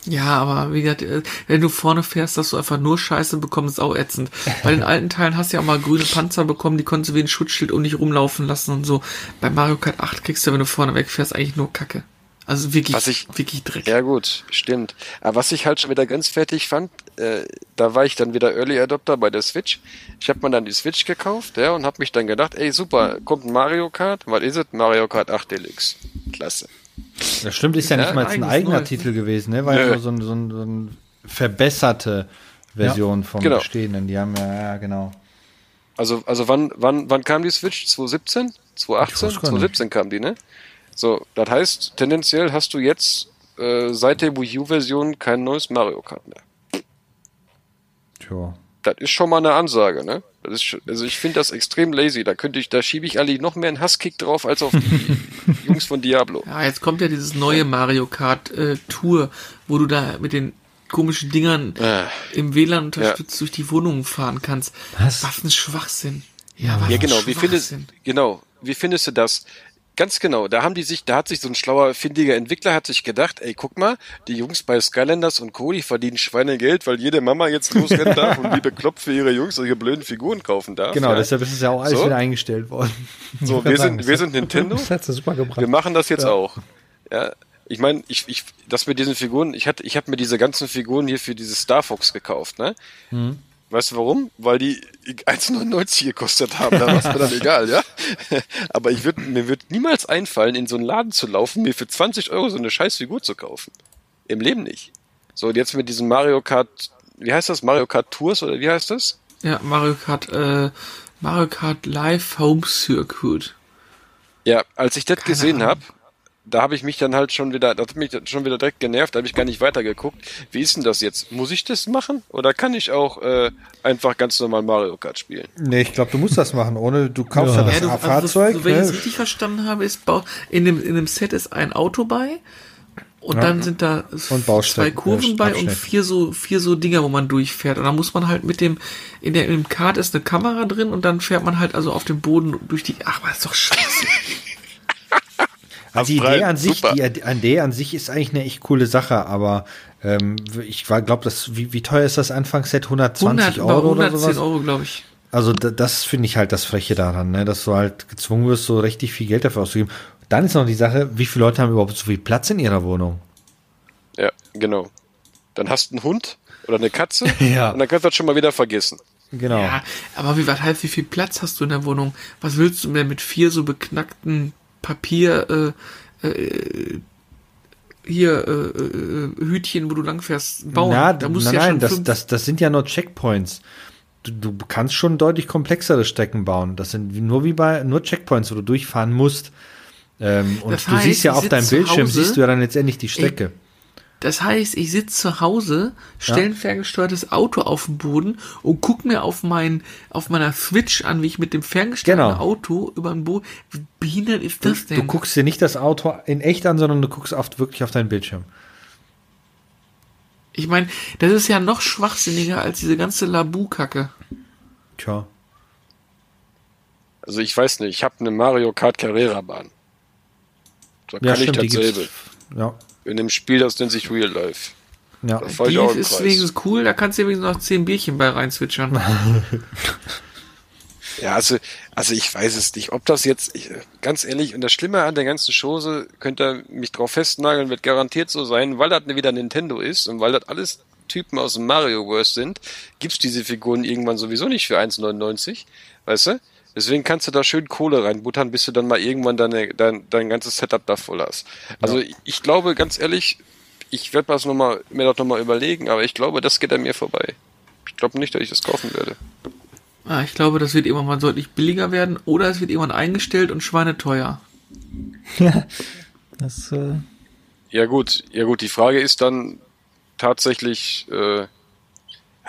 Speaker 1: Ja, aber wie gesagt, äh, wenn du vorne fährst, dass du einfach nur Scheiße bekommst, ist auch ätzend. Bei den alten Teilen hast du ja auch mal grüne Panzer bekommen, die konntest du wie ein Schutzschild um dich rumlaufen lassen und so. Bei Mario Kart 8 kriegst du, wenn du vorne wegfährst, eigentlich nur Kacke. Also wirklich,
Speaker 3: Was ich-
Speaker 1: wirklich Dreck.
Speaker 3: Ja gut, stimmt. Aber was ich halt schon wieder ganz fertig fand, äh, da war ich dann wieder Early Adopter bei der Switch. Ich habe mir dann die Switch gekauft, ja, und habe mich dann gedacht, ey super, kommt ein Mario Kart, was ist es? Mario Kart 8 Deluxe. Klasse.
Speaker 5: Das stimmt, ist ja,
Speaker 3: Ja,
Speaker 5: nicht mal ein eigener
Speaker 1: Neues,
Speaker 5: Titel gewesen, ne? War ja
Speaker 3: Nö.
Speaker 5: so, so, so ein verbesserte Version vom
Speaker 3: Genau.
Speaker 5: bestehenden. Die haben ja, ja, genau.
Speaker 3: Also, also wann, wann, wann kam die Switch? 2017? 2018?
Speaker 5: Ich weiß gar
Speaker 3: 2017 kam die, ne? So, das heißt, tendenziell hast du jetzt äh, seit der Wii U-Version kein neues Mario Kart mehr.
Speaker 5: Tja.
Speaker 3: Das ist schon mal eine Ansage, ne? Das ist, schon- also ich finde das extrem lazy. Da könnte ich, da schiebe ich eigentlich noch mehr einen Hasskick drauf als auf die Jungs von Diablo.
Speaker 1: Ja, jetzt kommt ja dieses neue Mario Kart äh, Tour, wo du da mit den komischen Dingern
Speaker 3: Äh.
Speaker 1: im WLAN unterstützt durch die Wohnungen fahren kannst.
Speaker 2: Was?
Speaker 1: Was ein Schwachsinn. Ja, was
Speaker 3: Ja,
Speaker 1: ein
Speaker 3: genau. Wie findest,
Speaker 1: Schwachsinn.
Speaker 3: genau. Wie findest du das? Ganz genau. Da haben die sich, da hat sich so ein schlauer, findiger Entwickler hat sich gedacht, ey, guck mal, die Jungs bei Skylanders und Co., die verdienen Schweinegeld, weil jede Mama jetzt losrennen darf und die bekloppt für ihre Jungs solche blöden Figuren kaufen darf.
Speaker 5: Genau,
Speaker 3: ja.
Speaker 5: deshalb ist es ja auch alles
Speaker 3: So?
Speaker 5: wieder eingestellt worden.
Speaker 3: So, wir sind, wir sind Nintendo.
Speaker 2: Das hat super gebracht.
Speaker 3: Wir machen das jetzt auch. Ja, ich meine, ich, ich, das mit diesen Figuren, ich hatte, ich habe mir diese ganzen Figuren hier für dieses Star Fox gekauft, ne? Weißt du warum? Weil die 1,99 gekostet haben. Da war es mir dann egal, ja. Aber ich würd, mir wird niemals einfallen, in so einen Laden zu laufen, mir für 20 Euro so eine scheiß Figur zu kaufen. Im Leben nicht. So, und jetzt mit diesem Mario Kart, wie heißt das? Mario Kart Tours oder wie heißt das?
Speaker 1: Ja, Mario Kart, äh, Mario Kart Live Home Circuit.
Speaker 3: Ja, als ich das
Speaker 1: Keine
Speaker 3: gesehen habe, da habe ich mich dann halt schon wieder, das hat mich schon wieder direkt genervt, da habe ich gar nicht weitergeguckt. Wie ist denn das jetzt? Muss ich das machen? Oder kann ich auch äh, einfach ganz normal Mario Kart spielen?
Speaker 5: Nee, ich glaube, du musst das machen, ohne du kaufst ja,
Speaker 2: Ja.
Speaker 5: das
Speaker 1: Ja, du, also,
Speaker 5: Fahrzeug.
Speaker 1: so, wenn ich es richtig verstanden habe, ist in dem, in dem Set ist ein Auto bei und dann sind da zwei Kurven bei und vier so, vier so Dinger, wo man durchfährt. Und dann muss man halt mit dem, in, der, in dem Kart ist eine Kamera drin und dann fährt man halt also auf dem Boden durch die, ach, was ist doch scheiße.
Speaker 5: Also die Idee an sich,
Speaker 3: super.
Speaker 5: die Idee an sich ist eigentlich eine echt coole Sache, aber ähm, ich glaube, das wie, wie teuer ist das Anfangsset? 120
Speaker 1: 100,
Speaker 5: Euro oder
Speaker 1: 110
Speaker 5: sowas?
Speaker 1: Euro, glaube ich.
Speaker 5: Also da, das finde ich halt das Freche daran, ne? dass du halt gezwungen wirst, so richtig viel Geld dafür auszugeben. Dann ist noch die Sache, wie viele Leute haben überhaupt so viel Platz in ihrer Wohnung?
Speaker 3: Ja, genau. Dann hast du einen Hund oder eine Katze
Speaker 5: Ja.
Speaker 3: und dann kannst du das schon mal wieder vergessen.
Speaker 5: Genau.
Speaker 1: Ja, aber wie, was heißt, wie viel Platz hast du in der Wohnung? Was willst du denn mit vier so beknackten Papier, äh, äh, hier, äh, äh, Hütchen, wo du langfährst, bauen?
Speaker 5: Na,
Speaker 1: da musst
Speaker 5: nein,
Speaker 1: ja
Speaker 5: nein, das, das, das sind ja nur Checkpoints. Du, du kannst schon deutlich komplexere Strecken bauen. Das sind nur wie bei nur Checkpoints, wo du durchfahren musst. Ähm, und
Speaker 1: Das
Speaker 5: du siehst
Speaker 1: heißt,
Speaker 5: ja auf deinem Bildschirm,
Speaker 1: Hause,
Speaker 5: siehst du ja dann letztendlich die Strecke.
Speaker 1: Das heißt, ich sitze zu Hause, stell ein ferngesteuertes Auto auf den Boden und guck mir auf mein, auf meiner Switch an, wie ich mit dem ferngesteuerten
Speaker 5: Genau.
Speaker 1: Auto über den Boden, wie behindert ist das denn?
Speaker 5: Du guckst dir nicht das Auto in echt an, sondern du guckst oft wirklich auf deinen Bildschirm.
Speaker 1: ich meine, das ist ja noch schwachsinniger als diese ganze Labu-Kacke.
Speaker 5: Tja.
Speaker 3: Also ich weiß nicht, ich habe eine Mario Kart Carrera Bahn. Da
Speaker 5: Ja,
Speaker 3: kann ich
Speaker 5: stimmt, die
Speaker 3: dasselbe.
Speaker 5: gibt's. Ja.
Speaker 3: In dem Spiel, das nennt sich Real Life.
Speaker 5: Ja.
Speaker 1: Die ist wenigstens cool, da kannst du wenigstens noch 10 Bierchen bei reinzwitschern.
Speaker 3: Ja, also, also ich weiß es nicht, ob das jetzt, ich, ganz ehrlich, und das Schlimme an der ganzen Chose, könnt ihr mich drauf festnageln, wird garantiert so sein, weil das wieder Nintendo ist und weil das alles Typen aus dem Mario-Verse sind, gibt's diese Figuren irgendwann sowieso nicht für 1,99, weißt du? Deswegen kannst du da schön Kohle reinbuttern, bis du dann mal irgendwann deine, dein, dein ganzes Setup da voll hast. Also ich, ich glaube, ganz ehrlich, ich werde das noch mal, mir das nochmal überlegen, aber ich glaube, das geht an mir vorbei. Ich glaube nicht, dass ich das kaufen werde.
Speaker 1: Ah, ich glaube, das wird irgendwann mal deutlich billiger werden oder es wird irgendwann eingestellt und schweineteuer.
Speaker 2: Ja. Das, äh,
Speaker 3: Ja gut, ja gut, die Frage ist dann tatsächlich, äh, ja,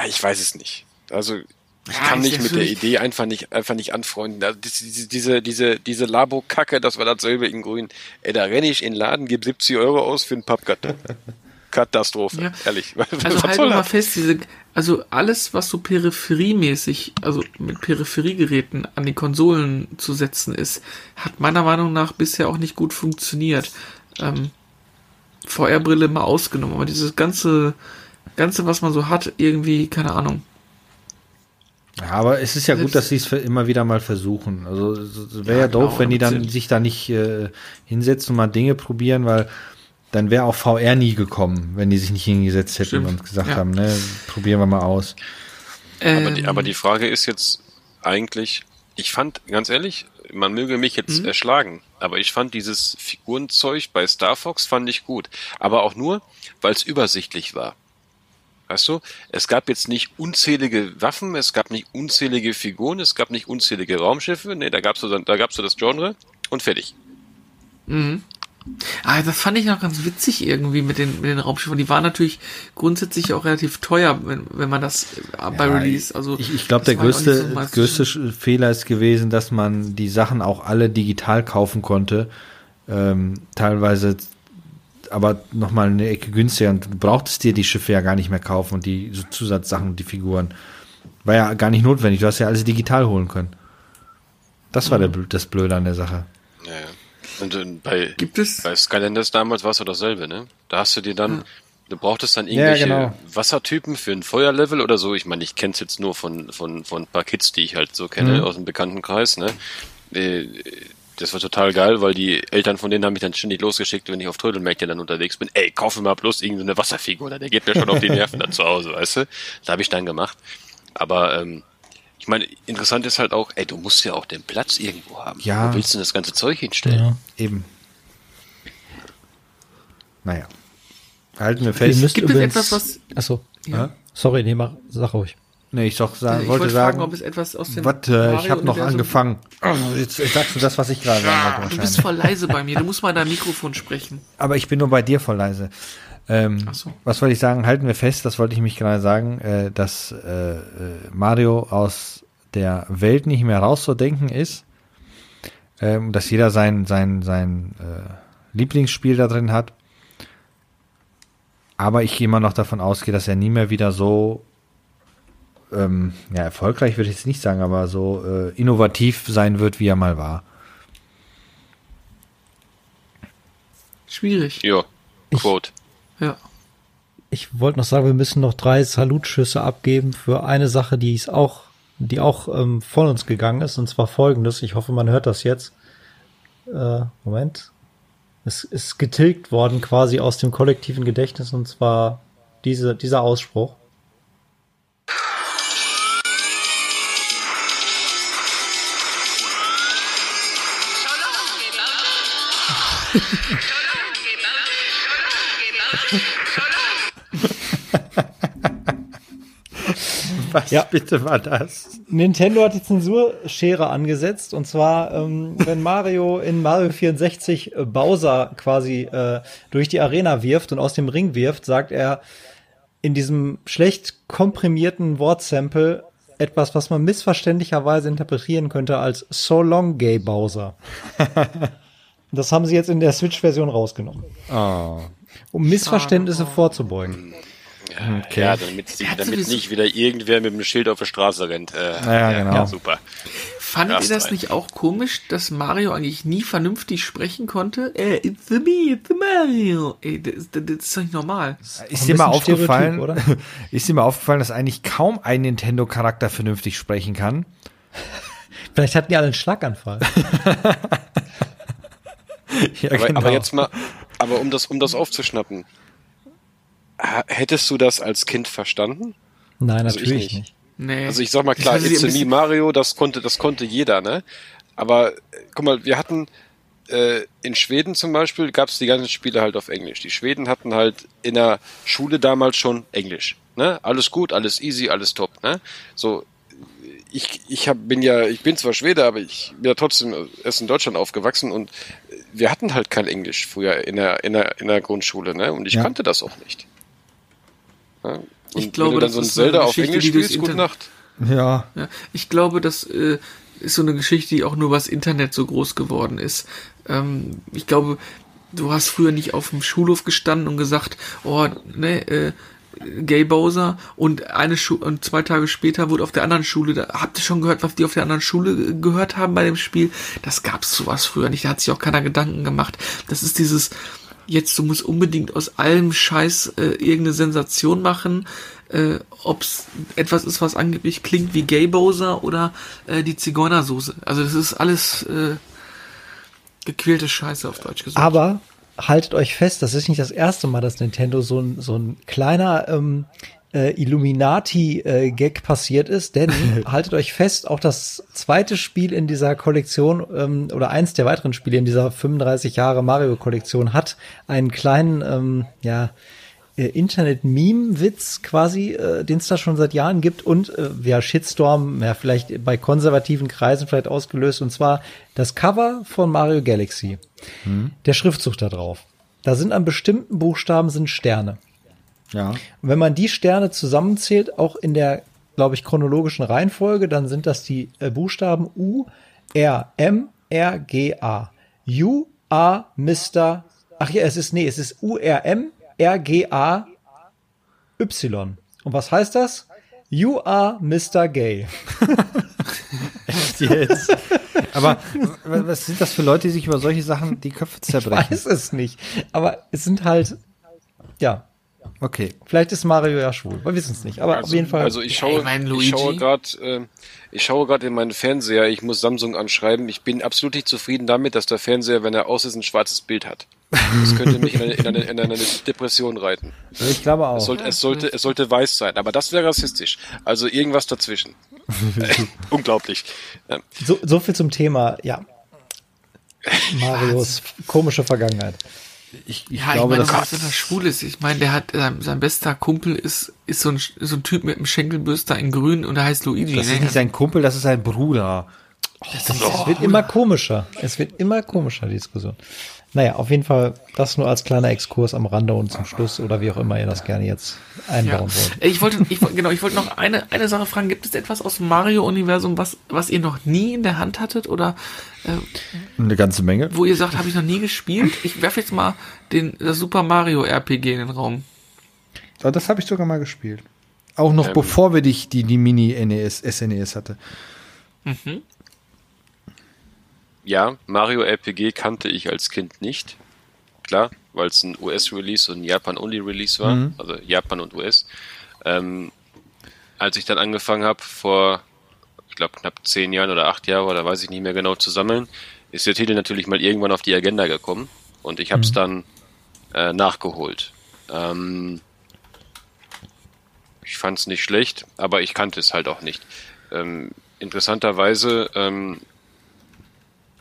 Speaker 3: ich weiß es nicht. Also ich
Speaker 1: Ja,
Speaker 3: kann mich mit der Idee einfach nicht einfach nicht anfreunden. Also, diese diese diese diese Labo-Kacke, das war dasselbe in Grün. Ey, da renne ich in den Laden, gebe 70 Euro aus für einen Pappkarton. Katastrophe,
Speaker 1: Ja.
Speaker 3: ehrlich.
Speaker 1: Also
Speaker 3: Was soll
Speaker 1: wir mal fest, diese, also alles, was so peripheriemäßig, also mit Peripheriegeräten an die Konsolen zu setzen ist, hat meiner Meinung nach bisher auch nicht gut funktioniert. Ähm, VR-Brille mal ausgenommen, aber dieses ganze, ganze, was man so hat, irgendwie, keine Ahnung.
Speaker 5: Ja, aber es ist ja gut, dass sie es immer wieder mal versuchen. Also wäre ja, ja doof, genau, wenn die dann sich da nicht äh, hinsetzen und mal Dinge probieren, weil dann wäre auch VR nie gekommen, wenn die sich nicht hingesetzt hätten Stimmt. und gesagt ja. haben, ne, probieren wir mal aus.
Speaker 3: Ähm, aber, die, aber die Frage ist jetzt eigentlich, ich fand, ganz ehrlich, man möge mich jetzt mhm. erschlagen, aber ich fand dieses Figurenzeug bei Star Fox fand ich gut. Aber auch nur, weil es übersichtlich war. Weißt du, es gab jetzt nicht unzählige Waffen, es gab nicht unzählige Figuren, es gab nicht unzählige Raumschiffe, nee, da gab's so, da gab's so das Genre und fertig.
Speaker 1: Mhm. Ah, das fand ich noch ganz witzig irgendwie mit den, mit den Raumschiffen. Die waren natürlich grundsätzlich auch relativ teuer, wenn, wenn man das äh, bei ja, Release, also.
Speaker 5: Ich, ich glaube, der größte, so größte Fehler ist gewesen, dass man die Sachen auch alle digital kaufen konnte. Ähm, teilweise aber nochmal eine Ecke günstiger und du brauchtest dir die Schiffe ja gar nicht mehr kaufen und die so Zusatzsachen, die Figuren. War ja gar nicht notwendig. Du hast ja alles digital holen können. Das war mhm. der, das Blöde an der Sache.
Speaker 3: Ja, ja. Und äh, bei, Gibt es? bei Skylanders damals war es doch dasselbe, ne? Da hast du dir dann, ja. du brauchtest dann irgendwelche ja, genau. Wassertypen für ein Feuerlevel oder so. Ich meine, ich kenne es jetzt nur von, von, von ein paar Kids, die ich halt so kenne mhm. aus dem Bekanntenkreis, ne? Das war total geil, weil die Eltern von denen haben mich dann ständig losgeschickt, wenn ich auf Trödelmärkten dann unterwegs bin. Ey, kauf mir mal bloß irgendeine Wasserfigur, der geht mir schon auf die Nerven dann zu Hause, weißt du? Das habe ich dann gemacht. Aber ähm, ich meine, interessant ist halt auch, ey, du musst ja auch den Platz irgendwo haben.
Speaker 5: Ja.
Speaker 3: Wo willst du denn das ganze Zeug hinstellen? Ja.
Speaker 5: Eben. Naja. Halten wir fest.
Speaker 1: Gibt es etwas, was.
Speaker 2: Achso. Ja. Sorry, nee, mach, sag ruhig.
Speaker 5: Nee, ich doch sagen, ich wollte, wollte sagen,
Speaker 1: fragen, ob es etwas aus dem
Speaker 5: Warte, äh, ich habe noch angefangen. Jetzt sagst du das, was ich gerade sagen
Speaker 1: wollte. Du bist voll leise bei mir. Du musst mal dein Mikrofon sprechen.
Speaker 5: Aber ich bin nur bei dir voll leise. Ähm, Ach so. Was wollte ich sagen? Halten wir fest, das wollte ich mich gerade sagen, äh, dass äh, äh, Mario aus der Welt nicht mehr rauszudenken ist. Ähm, dass jeder sein, sein, sein äh, Lieblingsspiel da drin hat. Aber ich immer noch davon ausgehe, dass er nie mehr wieder so ähm, ja, erfolgreich würde ich jetzt nicht sagen, aber so äh, innovativ sein wird, wie er mal war.
Speaker 1: Schwierig.
Speaker 3: Ja, Quote.
Speaker 1: Ich, ja.
Speaker 2: Ich wollte noch sagen, wir müssen noch drei Salutschüsse abgeben für eine Sache, die ist auch, die auch ähm, von uns gegangen ist, und zwar folgendes. Ich hoffe, man hört das jetzt. Äh, Moment. Es ist getilgt worden quasi aus dem kollektiven Gedächtnis, und zwar diese, dieser Ausspruch.
Speaker 5: Was ja. bitte war das?
Speaker 2: Nintendo hat die Zensurschere angesetzt und zwar, ähm, wenn Mario in Mario 64 äh, Bowser quasi äh, durch die Arena wirft und aus dem Ring wirft, sagt er in diesem schlecht komprimierten Wortsample etwas, was man missverständlicherweise interpretieren könnte als So Long Gay Bowser. Das haben sie jetzt in der Switch-Version rausgenommen.
Speaker 5: Oh.
Speaker 2: Um Missverständnisse oh. vorzubeugen.
Speaker 3: Ja, okay. ja damit, damit nicht wieder irgendwer mit einem Schild auf der Straße rennt. Äh,
Speaker 5: ja, genau. Ja,
Speaker 3: super.
Speaker 1: Fandet ihr das nicht auch komisch, dass Mario eigentlich nie vernünftig sprechen konnte? Äh, it's the me, it's the Mario. Ey, das, das, das ist doch nicht normal.
Speaker 5: Ist dir mal aufgefallen, oder? ist dir mal aufgefallen, dass eigentlich kaum ein Nintendo-Charakter vernünftig sprechen kann?
Speaker 2: Vielleicht hatten die alle einen Schlaganfall.
Speaker 3: ja, aber, genau. aber jetzt mal, aber um das, um das aufzuschnappen, hättest du das als Kind verstanden?
Speaker 2: Nein, also natürlich nicht. nicht.
Speaker 3: Nee. Also ich sag mal klar, It's Me Mario, das konnte, das konnte jeder, ne? Aber guck mal, wir hatten äh, in Schweden zum Beispiel gab es die ganzen Spiele halt auf Englisch. Die Schweden hatten halt in der Schule damals schon Englisch. Ne? Alles gut, alles easy, alles top. Ne? So, ich, ich hab, bin ja, ich bin zwar Schwede, aber ich bin ja trotzdem erst in Deutschland aufgewachsen und wir hatten halt kein Englisch früher in der, in der, in der Grundschule, ne? Und ich ja. kannte das auch nicht.
Speaker 1: Ja? Und ich glaube, wenn du dann so ein Zelda auf Englisch spielst, gute Nacht.
Speaker 5: Ja.
Speaker 1: ja. Ich glaube, das äh, ist so eine Geschichte, die auch nur was Internet so groß geworden ist. Ähm, ich glaube, du hast früher nicht auf dem Schulhof gestanden und gesagt, oh, ne, äh, Gay Bowser und eine Schu und zwei Tage später wurde auf der anderen Schule, da habt ihr schon gehört, was die auf der anderen Schule gehört haben bei dem Spiel? Das gab's sowas früher nicht, da hat sich auch keiner Gedanken gemacht. Das ist dieses, jetzt du musst unbedingt aus allem Scheiß äh, irgendeine Sensation machen, äh, ob es etwas ist, was angeblich klingt wie Gay Bowser oder äh, die Zigeunersoße. Also das ist alles äh, gequälte Scheiße auf Deutsch gesagt.
Speaker 2: Aber haltet euch fest, das ist nicht das erste Mal, dass Nintendo so ein, so ein kleiner ähm, äh, Illuminati-Gag äh, passiert ist, denn haltet euch fest, auch das zweite Spiel in dieser Kollektion ähm, oder eins der weiteren Spiele in dieser 35 Jahre Mario-Kollektion hat einen kleinen, ähm, ja, Internet-Meme-Witz quasi, äh, den es da schon seit Jahren gibt und äh, ja, Shitstorm, ja, vielleicht bei konservativen Kreisen vielleicht ausgelöst, und zwar das Cover von Mario Galaxy. Hm. Der Schriftzug da drauf. Da sind an bestimmten Buchstaben sind Sterne. Ja. Und wenn man die Sterne zusammenzählt, auch in der, glaube ich, chronologischen Reihenfolge, dann sind das die äh, Buchstaben U, R, M, R, G, A. U, A, Mr. Ach ja, es ist, nee, es ist U, R, M, R, G, A, Y. Und was heißt das? You are Mr. Gay.
Speaker 5: Echt jetzt? Aber was sind das für Leute, die sich über solche Sachen die Köpfe zerbrechen?
Speaker 2: Ich weiß es nicht. Aber es sind halt, ja,
Speaker 5: Okay.
Speaker 2: Vielleicht ist Mario ja schwul, wir wissen es nicht. Aber
Speaker 3: also,
Speaker 2: auf jeden Fall.
Speaker 3: Also ich schaue, ich schaue gerade, äh, ich schaue gerade in meinen Fernseher. Ich muss Samsung anschreiben. Ich bin absolut nicht zufrieden damit, dass der Fernseher, wenn er aus ist, ein schwarzes Bild hat. Das könnte mich in eine, in eine, in eine Depression reiten.
Speaker 5: Ich glaube auch.
Speaker 3: Es sollte, es sollte, es sollte weiß sein, aber das wäre rassistisch. Also irgendwas dazwischen. Unglaublich.
Speaker 2: So, so viel zum Thema, ja. Marios komische Vergangenheit.
Speaker 1: Ich, ich ja, glaube, ich meine, dass er schwul ist. Ich meine, der hat sein, sein bester Kumpel ist ist so ein so ein Typ mit einem Schenkelbürster in Grün und der heißt Luigi.
Speaker 5: Das ist ne? nicht sein Kumpel, das ist sein Bruder.
Speaker 2: Oh, das, ist, es wird immer komischer. Es wird immer komischer die Diskussion. Naja, auf jeden Fall das nur als kleiner Exkurs am Rande und zum Schluss oder wie auch immer ihr das gerne jetzt einbauen ja. wollt.
Speaker 1: Ich wollte, ich, genau, ich wollte noch eine, eine Sache fragen. Gibt es etwas aus dem Mario-Universum, was, was ihr noch nie in der Hand hattet oder
Speaker 5: äh, eine ganze Menge?
Speaker 1: Wo ihr sagt, habe ich noch nie gespielt? Ich werfe jetzt mal den, das Super Mario RPG in den Raum.
Speaker 5: Das habe ich sogar mal gespielt. Auch noch ähm. bevor wir die, die, die Mini-NES, SNES hatte. Mhm
Speaker 3: ja, Mario RPG kannte ich als Kind nicht. Klar, weil es ein US-Release und ein Japan-Only-Release war, mhm. also Japan und US. Ähm, als ich dann angefangen habe, vor, ich glaube, knapp zehn Jahren oder acht Jahren, oder weiß ich nicht mehr genau, zu sammeln, ist der Titel natürlich mal irgendwann auf die Agenda gekommen und ich habe es mhm. dann äh, nachgeholt. Ähm, ich fand es nicht schlecht, aber ich kannte es halt auch nicht. Ähm, interessanterweise ähm,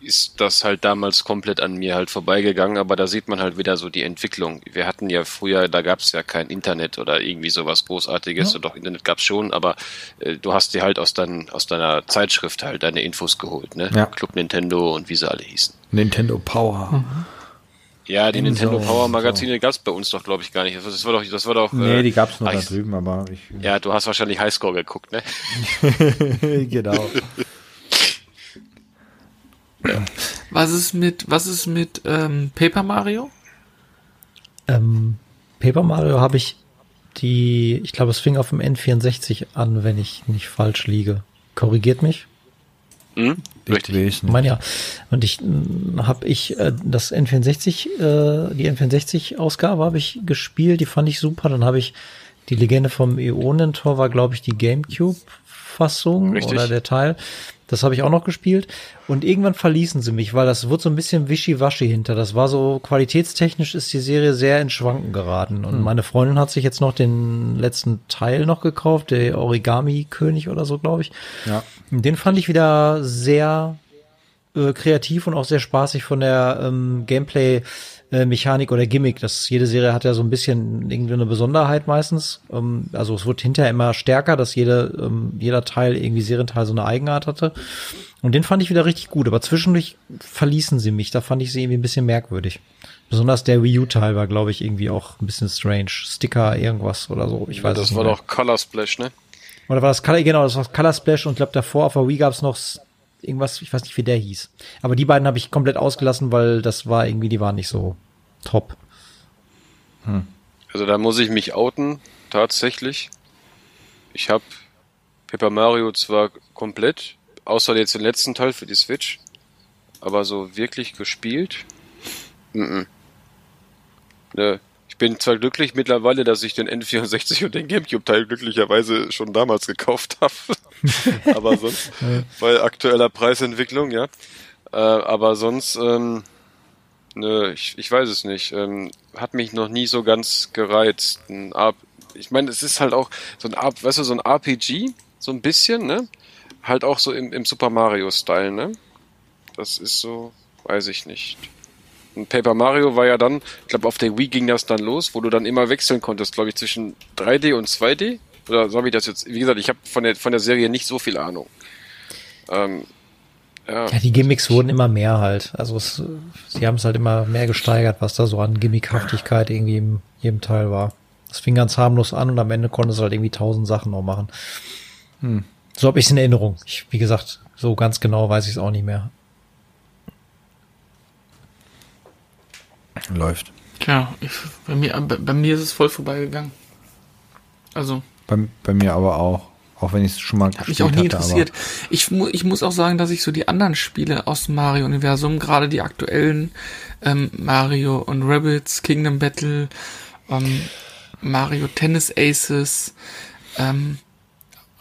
Speaker 3: ist das halt damals komplett an mir halt vorbeigegangen, aber da sieht man halt wieder so die Entwicklung. Wir hatten ja früher, da gab es ja kein Internet oder irgendwie sowas Großartiges, ja. doch Internet gab es schon, aber äh, du hast dir halt aus, dein, aus deiner Zeitschrift halt deine Infos geholt, ne? Ja. Club Nintendo und wie sie alle hießen.
Speaker 5: Nintendo Power. Mhm.
Speaker 3: Ja, die Inso, Nintendo Power Magazine so. gab es bei uns doch, glaube ich, gar nicht. Das war doch, das war doch.
Speaker 5: Nee, äh, die gab es nur da drüben, aber ich.
Speaker 3: Ja, du hast wahrscheinlich Highscore geguckt, ne?
Speaker 5: genau.
Speaker 1: Was ist mit, was ist mit ähm, Paper Mario?
Speaker 2: Ähm, Paper Mario habe ich die, ich glaube, es fing auf dem N64 an, wenn ich nicht falsch liege. Korrigiert mich.
Speaker 3: Hm, richtig.
Speaker 2: Ich meine ja. Und ich habe ich äh, das N64, äh, die N64-Ausgabe habe ich gespielt, die fand ich super. Dann habe ich die Legende vom Äonentor war, glaube ich, die GameCube-Fassung oder der Teil. Das habe ich auch noch gespielt. Und irgendwann verließen sie mich, weil das wurde so ein bisschen wischiwaschi hinter. Das war so, qualitätstechnisch ist die Serie sehr in Schwanken geraten. Und hm. meine Freundin hat sich jetzt noch den letzten Teil noch gekauft, der Origami-König oder so, glaube ich. Ja. Den fand ich wieder sehr äh, kreativ und auch sehr spaßig von der ähm, Gameplay- äh, Mechanik oder Gimmick. Das jede Serie hat ja so ein bisschen irgendwie eine Besonderheit meistens. Ähm, also es wird hinterher immer stärker, dass jede, ähm, jeder Teil irgendwie Serienteil so eine Eigenart hatte. Und den fand ich wieder richtig gut. Aber zwischendurch verließen sie mich. Da fand ich sie irgendwie ein bisschen merkwürdig. Besonders der Wii U-Teil war, glaube ich, irgendwie auch ein bisschen strange. Sticker, irgendwas oder so. Ich weiß
Speaker 3: ja, das war mehr. doch Color Splash, ne?
Speaker 2: Oder war das Color, genau, das war Color Splash und ich glaube davor auf der Wii gab es noch irgendwas, ich weiß nicht, wie der hieß. Aber die beiden habe ich komplett ausgelassen, weil das war irgendwie, die waren nicht so top.
Speaker 3: Hm. Also da muss ich mich outen, tatsächlich. Ich habe Paper Mario zwar komplett, außer jetzt den letzten Teil für die Switch, aber so wirklich gespielt. Mm -mm. Ne, ich bin zwar glücklich mittlerweile, dass ich den N64 und den GameCube-Teil glücklicherweise schon damals gekauft habe. aber sonst, bei aktueller Preisentwicklung, ja. Äh, aber sonst, ähm, ne, ich, ich weiß es nicht. Ähm, hat mich noch nie so ganz gereizt. Ein Ar ich meine, es ist halt auch so ein, weißt du, so ein RPG, so ein bisschen, ne? Halt auch so im, im Super Mario-Style, ne? Das ist so, weiß ich nicht. Und Paper Mario war ja dann, ich glaube, auf der Wii ging das dann los, wo du dann immer wechseln konntest, glaube ich, zwischen 3D und 2D. Oder so habe ich das jetzt, wie gesagt, ich habe von der, von der Serie nicht so viel Ahnung. Ähm,
Speaker 2: ja. ja, die Gimmicks wurden immer mehr halt. Also es, sie haben es halt immer mehr gesteigert, was da so an Gimmickhaftigkeit irgendwie in jedem Teil war. Das fing ganz harmlos an und am Ende konnte es halt irgendwie tausend Sachen noch machen. Hm. So habe ich es in Erinnerung. Ich, wie gesagt, so ganz genau weiß ich es auch nicht mehr.
Speaker 5: Läuft.
Speaker 1: Tja, ich, bei, mir, bei, bei, mir ist es voll vorbeigegangen. Also.
Speaker 5: Bei, bei mir aber auch. Auch wenn ich es schon mal
Speaker 1: Hat mich auch nie hatte, interessiert. Ich, mu ich muss auch sagen, dass ich so die anderen Spiele aus dem Mario-Universum, gerade die aktuellen, ähm, Mario und Rabbits, Kingdom Battle, ähm, Mario Tennis Aces, ähm,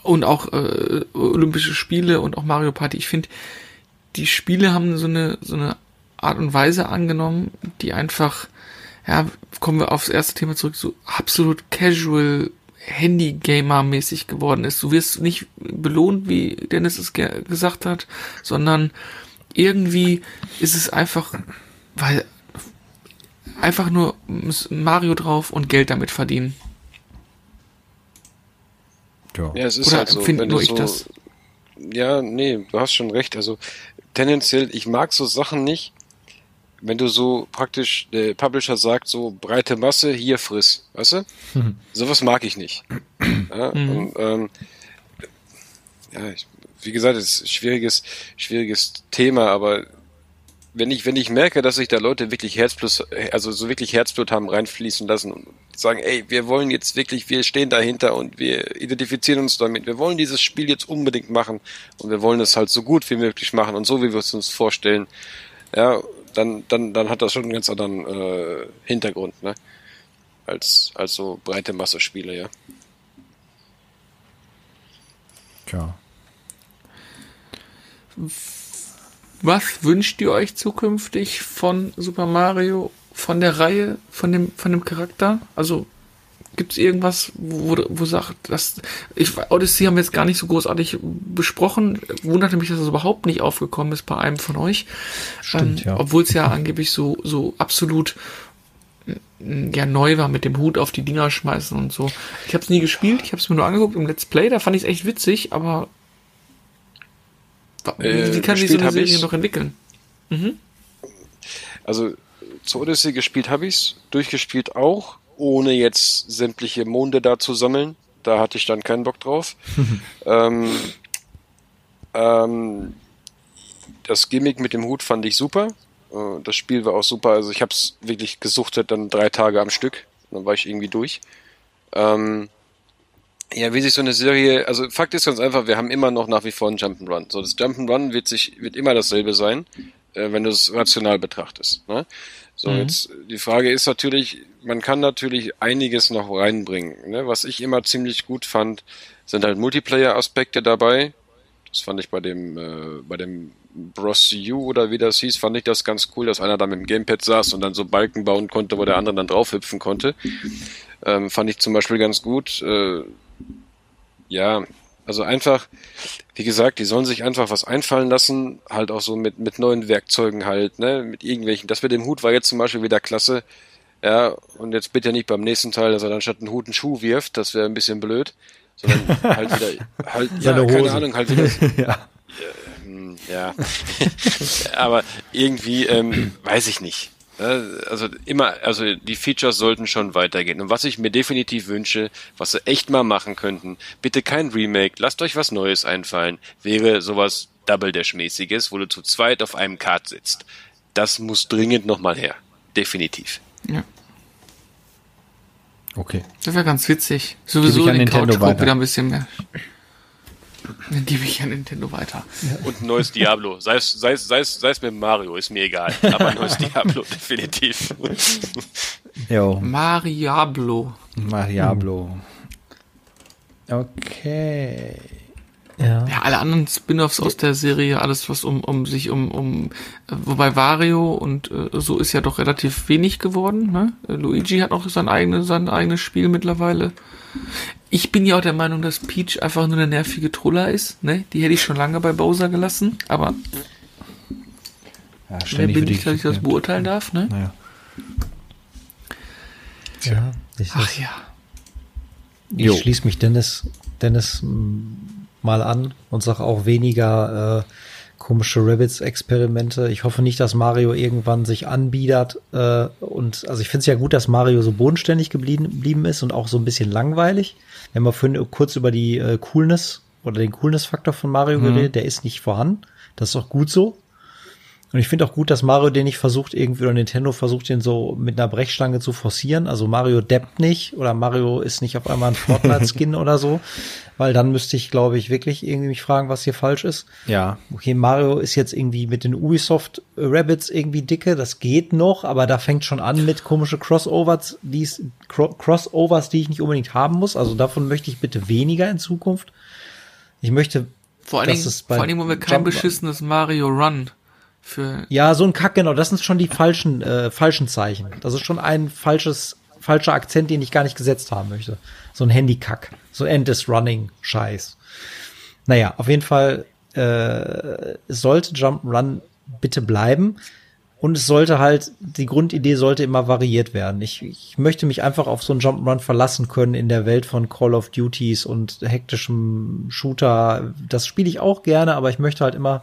Speaker 1: und auch äh, Olympische Spiele und auch Mario Party. Ich finde, die Spiele haben so eine, so eine Art und Weise angenommen, die einfach, ja, kommen wir aufs erste Thema zurück, so absolut casual Handy-Gamer-mäßig geworden ist. Du wirst nicht belohnt, wie Dennis es ge gesagt hat, sondern irgendwie ist es einfach, weil einfach nur Mario drauf und Geld damit verdienen.
Speaker 3: Ja, ja es ist Oder halt so, wenn nur ich so, das? Ja, nee, du hast schon recht. Also tendenziell, ich mag so Sachen nicht, wenn du so praktisch, der Publisher sagt so, breite Masse, hier friss, weißt du? Mhm. Sowas mag ich nicht. Ja, mhm. und, ähm, ja ich, wie gesagt, es ist ein schwieriges, schwieriges Thema, aber wenn ich, wenn ich merke, dass sich da Leute wirklich Herzblut, also so wirklich Herzblut haben reinfließen lassen und sagen, ey, wir wollen jetzt wirklich, wir stehen dahinter und wir identifizieren uns damit, wir wollen dieses Spiel jetzt unbedingt machen und wir wollen es halt so gut wie möglich machen und so wie wir es uns vorstellen, ja, dann, dann, dann hat das schon einen ganz anderen äh, Hintergrund, ne? Als, als so breite Masse Spiele, ja.
Speaker 5: Tja.
Speaker 1: Was wünscht ihr euch zukünftig von Super Mario, von der Reihe, von dem, von dem Charakter? Also gibt es irgendwas, wo, wo sagt, dass ich Odyssey haben wir jetzt gar nicht so großartig besprochen. Wunderte mich, dass das überhaupt nicht aufgekommen ist bei einem von euch.
Speaker 2: Stimmt, ähm, ja.
Speaker 1: Obwohl es ja angeblich so, so absolut ja neu war mit dem Hut auf die Dinger schmeißen und so. Ich habe es nie gespielt, ich habe es mir nur angeguckt im Let's Play, da fand ich es echt witzig, aber äh, wie kann sich so eine Serie noch entwickeln? Mhm.
Speaker 3: Also zu Odyssey gespielt habe ich's, durchgespielt auch, ohne jetzt sämtliche Monde da zu sammeln. Da hatte ich dann keinen Bock drauf. ähm, ähm, das Gimmick mit dem Hut fand ich super. Äh, das Spiel war auch super. Also ich habe es wirklich gesuchtet dann drei Tage am Stück. Dann war ich irgendwie durch. Ähm, ja, wie sich so eine Serie, also Fakt ist ganz einfach, wir haben immer noch nach wie vor ein Jump'n'Run. So, das Jump'n'Run wird sich, wird immer dasselbe sein, äh, wenn du es rational betrachtest. Ne? So, mhm. jetzt, die Frage ist natürlich, man kann natürlich einiges noch reinbringen. Ne? Was ich immer ziemlich gut fand, sind halt Multiplayer-Aspekte dabei. Das fand ich bei dem, äh, bei dem Bros U oder wie das hieß, fand ich das ganz cool, dass einer da mit dem Gamepad saß und dann so Balken bauen konnte, wo der andere dann draufhüpfen konnte. Ähm, fand ich zum Beispiel ganz gut. Äh, ja, also einfach, wie gesagt, die sollen sich einfach was einfallen lassen, halt auch so mit, mit neuen Werkzeugen halt, ne, mit irgendwelchen. Das mit dem Hut war jetzt zum Beispiel wieder klasse. Ja, und jetzt bitte nicht beim nächsten Teil, dass er dann statt einen Hut einen Schuh wirft, das wäre ein bisschen blöd, sondern halt wieder, halt, ja, keine Ahnung, halt wieder. ja. Ja, aber irgendwie, ähm, weiß ich nicht. Also immer, also die Features sollten schon weitergehen. Und was ich mir definitiv wünsche, was sie echt mal machen könnten, bitte kein Remake, lasst euch was Neues einfallen, wäre sowas Double Dash-mäßiges, wo du zu zweit auf einem Kart sitzt. Das muss dringend nochmal her. Definitiv. Ja.
Speaker 5: Okay.
Speaker 1: Das wäre ganz witzig. Sowieso den Couch wieder ein bisschen mehr. Dann gebe ich ja Nintendo weiter.
Speaker 3: Und ein neues Diablo. Sei es, sei, es, sei, es, sei es mit Mario, ist mir egal. Aber ein neues Diablo, definitiv.
Speaker 5: Jo,
Speaker 1: Mariablo.
Speaker 5: Mariablo. Okay.
Speaker 2: Ja.
Speaker 1: Ja, alle anderen Spin-offs aus der Serie, alles was um, um sich um, um, äh, wobei Wario und äh, so ist ja doch relativ wenig geworden, ne? Luigi hat auch sein eigenes, sein eigenes Spiel mittlerweile. Ich bin ja auch der Meinung, dass Peach einfach nur eine nervige Troller ist, ne? Die hätte ich schon lange bei Bowser gelassen, aber
Speaker 5: Ja,
Speaker 1: wer bin
Speaker 5: wird
Speaker 1: ich, dass ich das beurteilen darf, ne?
Speaker 5: Naja.
Speaker 2: ja. Ich,
Speaker 1: Ach ja.
Speaker 5: Jo.
Speaker 2: ich schließe mich Dennis, Dennis mal an und sage auch weniger äh, komische Rabbits-Experimente. Ich hoffe nicht, dass Mario irgendwann sich anbiedert. Äh, und also ich finde es ja gut, dass Mario so bodenständig geblieben, geblieben ist und auch so ein bisschen langweilig. Wir haben ja vorhin kurz über die äh, Coolness oder den Coolness-Faktor von Mario geredet. Der ist nicht vorhanden. Das ist auch gut so. Und ich finde auch gut, dass Mario den nicht versucht, irgendwie, oder Nintendo versucht, den so mit einer Brechstange zu forcieren. Also Mario deppt nicht oder Mario ist nicht auf einmal ein Fortnite-Skin oder so. Weil dann müsste ich, glaube ich, wirklich irgendwie mich fragen, was hier falsch ist.
Speaker 5: Ja.
Speaker 2: Okay, Mario ist jetzt irgendwie mit den Ubisoft Rabbits irgendwie dicke, das geht noch, aber da fängt schon an mit komische Crossovers, die Crossovers, die ich nicht unbedingt haben muss. Also davon möchte ich bitte weniger in Zukunft. Ich möchte,
Speaker 1: Vor allen Dingen,
Speaker 2: es bei
Speaker 1: vor allen Dingen wollen wir kein
Speaker 2: Jump-
Speaker 1: beschissenes Mario Run für
Speaker 2: Ja, so ein Kack, genau. Das sind schon die falschen, äh, falschen Zeichen. Das ist schon ein falsches, falscher Akzent, den ich gar nicht gesetzt haben möchte. So ein Handykack. So End is Running Scheiß. Naja, auf jeden Fall, äh, sollte Jump'n'Run bitte bleiben. Und es sollte halt, die Grundidee sollte immer variiert werden. Ich, ich möchte mich einfach auf so einen Jump'n'Run verlassen können in der Welt von Call of Duties und hektischem Shooter. Das spiele ich auch gerne, aber ich möchte halt immer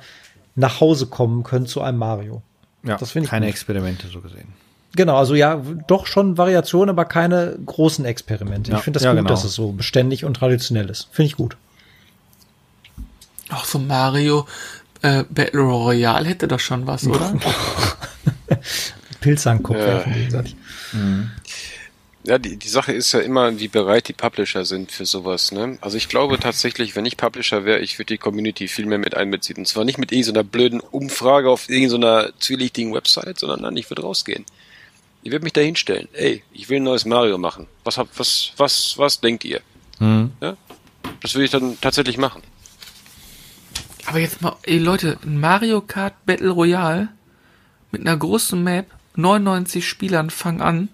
Speaker 2: nach Hause kommen können zu einem Mario.
Speaker 5: Ja,
Speaker 2: Das finde ich
Speaker 5: keine
Speaker 2: gut.
Speaker 5: Experimente so gesehen.
Speaker 2: Genau, also ja, doch schon Variationen, aber keine großen Experimente.
Speaker 5: Ja,
Speaker 2: ich finde das
Speaker 5: ja,
Speaker 2: gut,
Speaker 5: genau.
Speaker 2: dass es so beständig und traditionell ist. Finde ich gut.
Speaker 1: auch so Mario äh, Battle Royale hätte doch schon was, oder?
Speaker 2: An den Kopf
Speaker 3: Ja.
Speaker 2: werfen gegenseitig.
Speaker 3: Ja, die, die Sache ist ja immer, wie bereit die Publisher sind für sowas. Ne? Also ich glaube tatsächlich, wenn ich Publisher wäre, ich würde die Community viel mehr mit einbeziehen. Und zwar nicht mit irgendeiner blöden Umfrage auf irgendeiner zwielichtigen Website, sondern nein, ich würde rausgehen. Ich würde mich da hinstellen. Ey, ich will ein neues Mario machen. Was habt, was, was, was denkt ihr? Ja? Das würde ich dann tatsächlich machen.
Speaker 1: Aber jetzt mal, ey Leute, ein Mario Kart Battle Royale mit einer großen Map, 99 Spielern fangen an,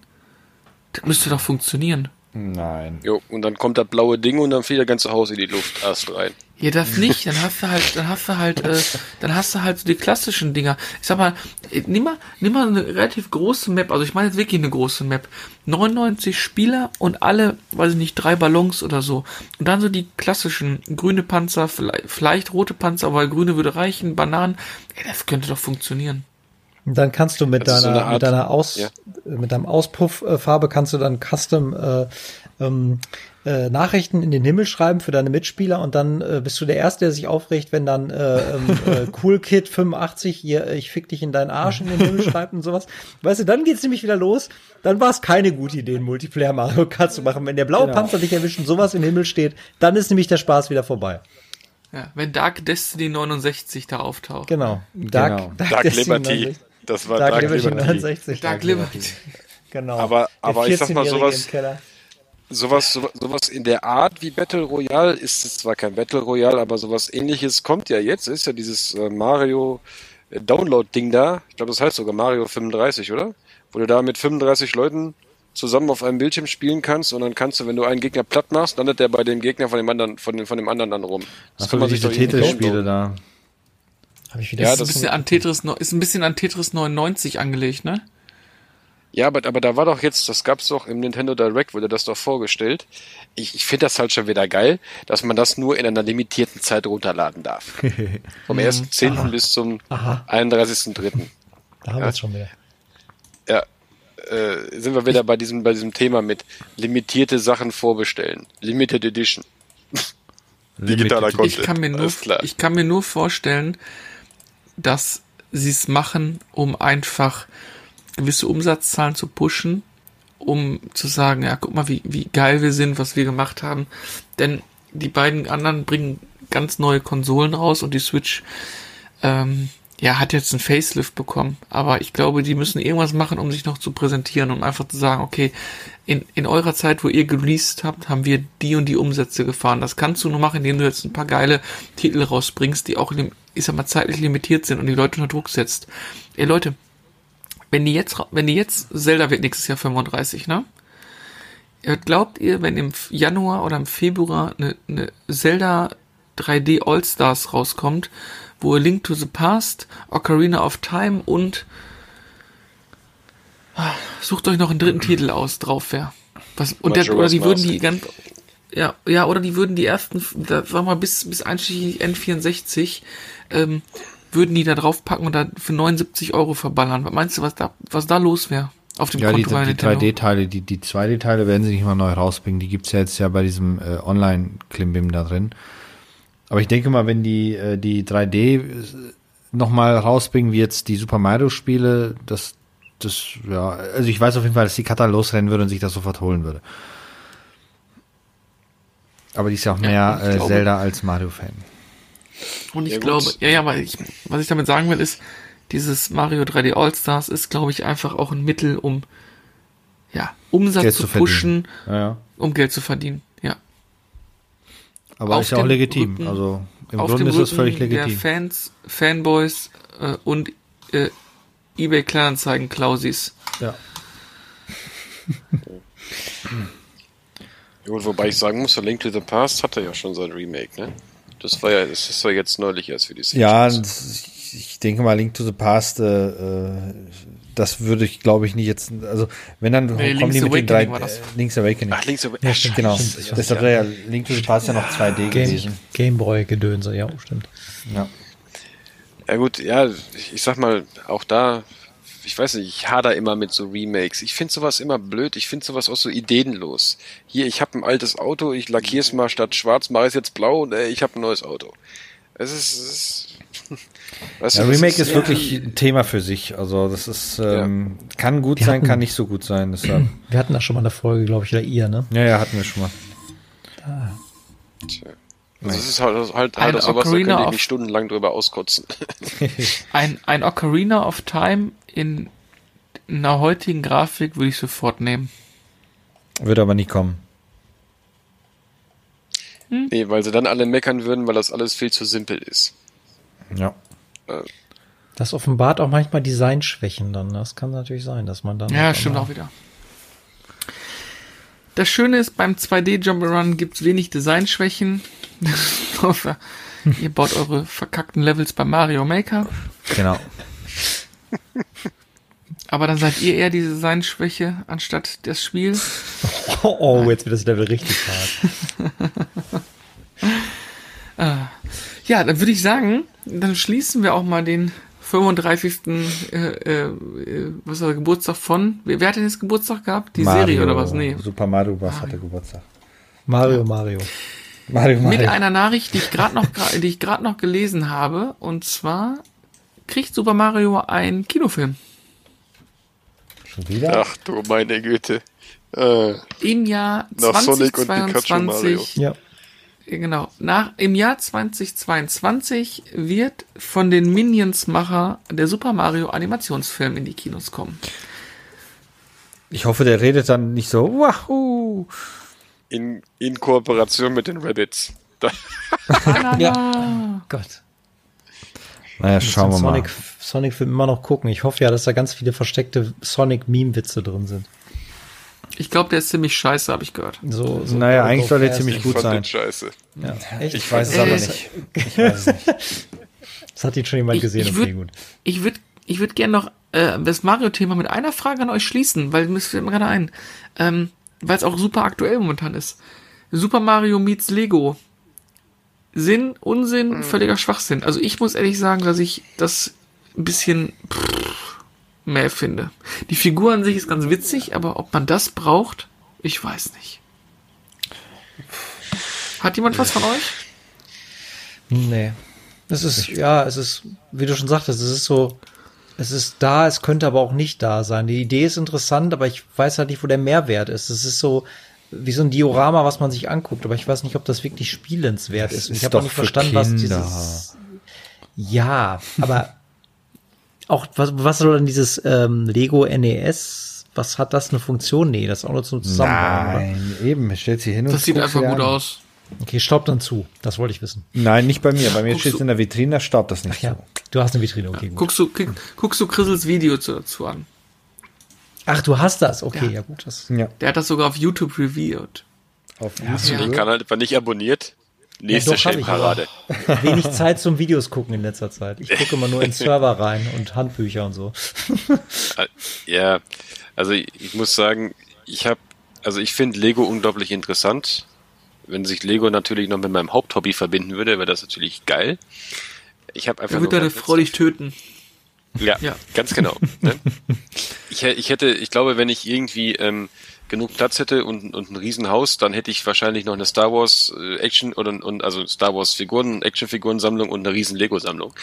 Speaker 1: das müsste doch funktionieren.
Speaker 5: Nein.
Speaker 3: Jo, und dann kommt das blaue Ding und dann fliegt das ganze Haus in die Luft erst rein.
Speaker 1: Ja, das nicht, dann hast du halt, dann hast du halt, äh, dann hast du halt so die klassischen Dinger. Ich sag mal, äh, nimm mal, nimm mal eine relativ große Map, also ich meine jetzt wirklich eine große Map. 99 Spieler und alle, weiß ich nicht, drei Ballons oder so. Und dann so die klassischen grüne Panzer, vielleicht, vielleicht rote Panzer, weil grüne würde reichen, Bananen. Ey, das könnte doch funktionieren.
Speaker 2: Und dann kannst du mit
Speaker 3: Das so
Speaker 2: deiner,
Speaker 3: eine Art-
Speaker 2: mit deiner Aus,
Speaker 3: ja.
Speaker 2: mit deinem Auspufffarbe kannst du dann Custom äh, ähm, äh, Nachrichten in den Himmel schreiben für deine Mitspieler und dann äh, bist du der Erste, der sich aufregt, wenn dann äh, ähm, äh, Cool Kid 85 hier, äh, ich fick dich in deinen Arsch in den Himmel schreibt und sowas. Weißt du, dann geht's nämlich wieder los. Dann war es keine gute Idee, einen Multiplayer Mario Kart zu machen. Wenn der blaue
Speaker 5: Genau.
Speaker 2: Panzer dich erwischt und sowas im Himmel steht, dann ist nämlich der Spaß wieder vorbei.
Speaker 1: Ja, wenn Dark Destiny 69 da auftaucht.
Speaker 2: Genau. Dark,
Speaker 5: Genau.
Speaker 3: Dark
Speaker 2: Destiny
Speaker 3: Liberty.
Speaker 2: 69.
Speaker 3: Das war
Speaker 2: Dark,
Speaker 3: Dark,
Speaker 2: Liberty
Speaker 3: Liberty.
Speaker 2: 69.
Speaker 1: Dark Liberty.
Speaker 2: Genau.
Speaker 3: Aber- aber ich sag mal
Speaker 2: 14-Jährige
Speaker 3: sowas-. Sowas, sowas, in der Art wie Battle Royale ist es zwar kein Battle Royale, aber sowas ähnliches kommt ja jetzt. Ist ja dieses äh, Mario äh, Download-Ding da. Ich glaube, das heißt sogar Mario 35, oder? Wo du da mit 35 Leuten zusammen auf einem Bildschirm spielen kannst und dann kannst du, wenn du einen Gegner platt machst, landet der bei dem Gegner von dem anderen, von dem, von dem anderen dann rum. Das
Speaker 5: Ach so, diese
Speaker 3: doch irgendwie
Speaker 5: Tetris-Spiele da.
Speaker 2: Habe ich wieder
Speaker 3: Ja,
Speaker 1: ist, ein
Speaker 3: das-
Speaker 1: bisschen an Tetris, ist ein bisschen an Tetris 99 angelegt, ne?
Speaker 3: Ja, aber, aber da war doch jetzt, das gab's doch im Nintendo Direct, wurde das doch vorgestellt. Ich, ich finde das halt schon wieder geil, dass man das nur in einer limitierten Zeit runterladen darf. Vom 1.10. bis zum
Speaker 2: Aha.
Speaker 3: 31.3.
Speaker 2: Da haben wir es schon wieder.
Speaker 3: Ja, äh, sind wir wieder bei diesem, bei diesem Thema mit limitierte Sachen vorbestellen. Limited Edition. Digitaler Content.
Speaker 1: Ich kann mir nur, ich kann mir nur vorstellen, dass sie es machen, um einfach gewisse Umsatzzahlen zu pushen, um zu sagen, ja, guck mal, wie, wie geil wir sind, was wir gemacht haben. Denn die beiden anderen bringen ganz neue Konsolen raus und die Switch, ähm, ja, hat jetzt einen Facelift bekommen, aber ich glaube, die müssen irgendwas machen, um sich noch zu präsentieren, um einfach zu sagen, okay, in, in eurer Zeit, wo ihr geleased habt, haben wir die und die Umsätze gefahren. Das kannst du nur machen, indem du jetzt ein paar geile Titel rausbringst, die auch, ich sag mal, zeitlich limitiert sind und die Leute unter Druck setzt. Ey Leute, wenn die jetzt, wenn die jetzt, Zelda wird nächstes Jahr 35, ne? Glaubt ihr, wenn im Januar oder im Februar eine, eine Zelda 3D All-Stars rauskommt, wo Link to the Past, Ocarina of Time und ah, sucht euch noch einen dritten Titel aus, drauf wäre. Was, und der, oder die würden die ganz, ja, ja, oder die würden die ersten, da, sag mal, bis, bis einschließlich N64, ähm, würden die da drauf packen und da für 79 Euro verballern. Was meinst du, was da, was da los wäre?
Speaker 5: Auf dem ja, Konto die, die 3D-Teile, die, die 2D-Teile werden sie nicht mal neu rausbringen. Die gibt's ja jetzt ja bei diesem äh, Online-Klimbim da drin. Aber ich denke mal, wenn die, äh, die 3D nochmal rausbringen, wie jetzt die Super Mario-Spiele, das, das, ja, also ich weiß auf jeden Fall, dass die Kata losrennen würde und sich das sofort holen würde. Aber die ist ja auch mehr ja, äh, Zelda als Mario-Fan.
Speaker 1: Und ich ja, glaube, ja, ja, weil ich, was ich damit sagen will, ist, dieses Mario 3D All-Stars ist, glaube ich, einfach auch ein Mittel, um ja, Umsatz Geld zu pushen, ja, ja. um Geld zu verdienen.
Speaker 5: Aber auf ist ja auch legitim. Rücken, also im Grunde ist es völlig legitim. Der
Speaker 1: Fans, Fanboys äh, und äh, eBay Kleinanzeigen Klausis.
Speaker 5: Ja.
Speaker 3: Gut, wobei ich sagen muss, der Link to the Past hatte ja schon sein Remake, ne? Das war ja, das ist ja jetzt neulich erst für die
Speaker 5: Series. Ja, ich denke mal, Link to the Past äh, äh das würde ich, glaube ich, nicht jetzt, also wenn dann nee, kommen die mit den drei, äh, Link's Awakening. Ach, Link's Awakening. Ja, stimmt,
Speaker 2: genau. Stimmt, das war ja, Link to the Past ja noch 2D Game, gewesen. Gameboy-Gedönse, ja, stimmt.
Speaker 3: Ja. Ja gut, ja, ich sag mal, auch da, ich weiß nicht, ich hader immer mit so Remakes. Ich finde sowas immer blöd, ich finde sowas auch so ideenlos. Hier, ich habe ein altes Auto, ich lackiere es mal statt schwarz, mache es jetzt blau und äh, ich habe ein neues Auto. Es ist, es ist
Speaker 5: Weißt ja, Remake ist, ist wirklich ein Thema für sich. Also das ist ähm, ja. kann gut wir sein, hatten, kann nicht so gut sein. Deshalb.
Speaker 2: Wir hatten da schon mal eine Folge, glaube ich, oder ihr, ne?
Speaker 5: Ja, ja, hatten wir schon mal.
Speaker 3: Ah. Tja. Also das ist halt, halt, halt auch sowas, Ocarina da könnt ihr nicht stundenlang drüber auskotzen.
Speaker 1: ein, ein Ocarina of Time in, in einer heutigen Grafik würde ich sofort nehmen.
Speaker 5: Wird aber nicht kommen.
Speaker 3: Hm? Nee, weil sie dann alle meckern würden, weil das alles viel zu simpel ist.
Speaker 5: Ja.
Speaker 2: Das offenbart auch manchmal Designschwächen dann. Das kann natürlich sein, dass man dann.
Speaker 1: Ja, stimmt auch wieder. Das Schöne ist, beim 2D Jump'n'Run gibt es wenig Designschwächen. Ihr baut eure verkackten Levels bei Mario Maker.
Speaker 5: Genau.
Speaker 1: Aber dann seid ihr eher die Designschwäche anstatt das Spiel.
Speaker 2: Oh, oh jetzt wird das Level richtig hart.
Speaker 1: ah. Ja, dann würde ich sagen, dann schließen wir auch mal den 35. Äh, äh, was war der Geburtstag von? Wer, wer hat denn jetzt Geburtstag gehabt? Die Mario, Serie oder was? Nee.
Speaker 5: Super Mario Bros. hatte Geburtstag.
Speaker 2: Mario, Mario.
Speaker 1: Mario, Mario. Mit einer Nachricht, die ich gerade noch, die ich gerade noch gelesen habe, und zwar kriegt Super Mario einen Kinofilm.
Speaker 3: Schon wieder? Ach du meine Güte.
Speaker 1: Äh, Im Jahr 2022. Ja genau, nach, im Jahr 2022 wird von den Minions-Macher der Super Mario Animationsfilm in die Kinos kommen.
Speaker 5: Ich hoffe, der redet dann nicht so, wahoo.
Speaker 3: In, in Kooperation mit den Rabbits.
Speaker 2: ja. Gott.
Speaker 5: Naja, schauen wir
Speaker 2: Sonic,
Speaker 5: mal.
Speaker 2: Sonic-Film immer noch gucken. Ich hoffe ja, dass da ganz viele versteckte Sonic-Meme-Witze drin sind.
Speaker 1: Ich glaube, der ist ziemlich scheiße, habe ich gehört.
Speaker 5: So, so naja, eigentlich soll der ziemlich gut sein. Scheiße. Ja, echt? Ich weiß es äh, aber nicht. Ich weiß es nicht.
Speaker 2: Das hat ihn schon jemand
Speaker 1: ich,
Speaker 2: gesehen.
Speaker 1: Ich würde ich würd, ich würd gerne noch äh, das Mario-Thema mit einer Frage an euch schließen, weil mir fällt mir gerade ein. Ähm, weil es auch super aktuell momentan ist. Super Mario meets Lego. Sinn, Unsinn, mhm. völliger Schwachsinn. Also ich muss ehrlich sagen, dass ich das ein bisschen... Pff, mehr finde. Die Figur an sich ist ganz witzig, aber ob man das braucht, ich weiß nicht. Hat jemand was von euch?
Speaker 2: Nee. Es ist, ja, es ist, wie du schon sagtest, es ist so, es ist da, es könnte aber auch nicht da sein. Die Idee ist interessant, aber ich weiß halt nicht, wo der Mehrwert ist. Es ist so, wie so ein Diorama, was man sich anguckt, aber ich weiß nicht, ob das wirklich spielenswert das ist. ist. Ich habe auch nicht verstanden, Kinder. was dieses. Ja, aber Auch was, was soll denn dieses ähm, Lego NES? Was hat das eine Funktion? Nee, das ist auch nur zum Zusammenbauen. oder?
Speaker 5: Nein, eben, stellt sie hin und
Speaker 1: Das sieht einfach gut
Speaker 5: an.
Speaker 1: aus.
Speaker 2: Okay, staubt dann zu. Das wollte ich wissen.
Speaker 5: Nein, nicht bei mir. Bei mir steht es in der Vitrine, da staubt das nicht
Speaker 2: Ja,
Speaker 5: so.
Speaker 2: du hast eine Vitrine, okay, gut.
Speaker 1: Guckst du, guck, guckst du Chrisels Video zu, dazu an.
Speaker 2: Ach, du hast das, okay,
Speaker 1: Ja.
Speaker 2: ja, gut. Das,
Speaker 5: Ja,
Speaker 1: Der hat das sogar auf YouTube reviewed.
Speaker 5: auf
Speaker 3: Hast du
Speaker 1: Ja.
Speaker 3: den Kanal etwa nicht abonniert? Nächste
Speaker 2: ich,
Speaker 3: Shame-Parade.
Speaker 2: wenig Zeit zum Videos gucken in letzter Zeit. Ich gucke immer nur in Server rein und Handbücher und so.
Speaker 3: Ja, also ich, ich muss sagen, ich habe, also ich finde Lego unglaublich interessant. Wenn sich Lego natürlich noch mit meinem Haupthobby verbinden würde, wäre das natürlich geil. Ich habe einfach
Speaker 1: Er
Speaker 3: nur
Speaker 1: deine Frau dich töten.
Speaker 3: Ja,
Speaker 1: Ja.
Speaker 3: ganz genau. Ne? Ich, ich hätte, ich glaube, wenn ich irgendwie ähm, genug Platz hätte und, und ein Riesenhaus, dann hätte ich wahrscheinlich noch eine Star Wars äh, Action oder und also Star Wars Figuren, Actionfigurensammlung und eine riesen Lego Sammlung.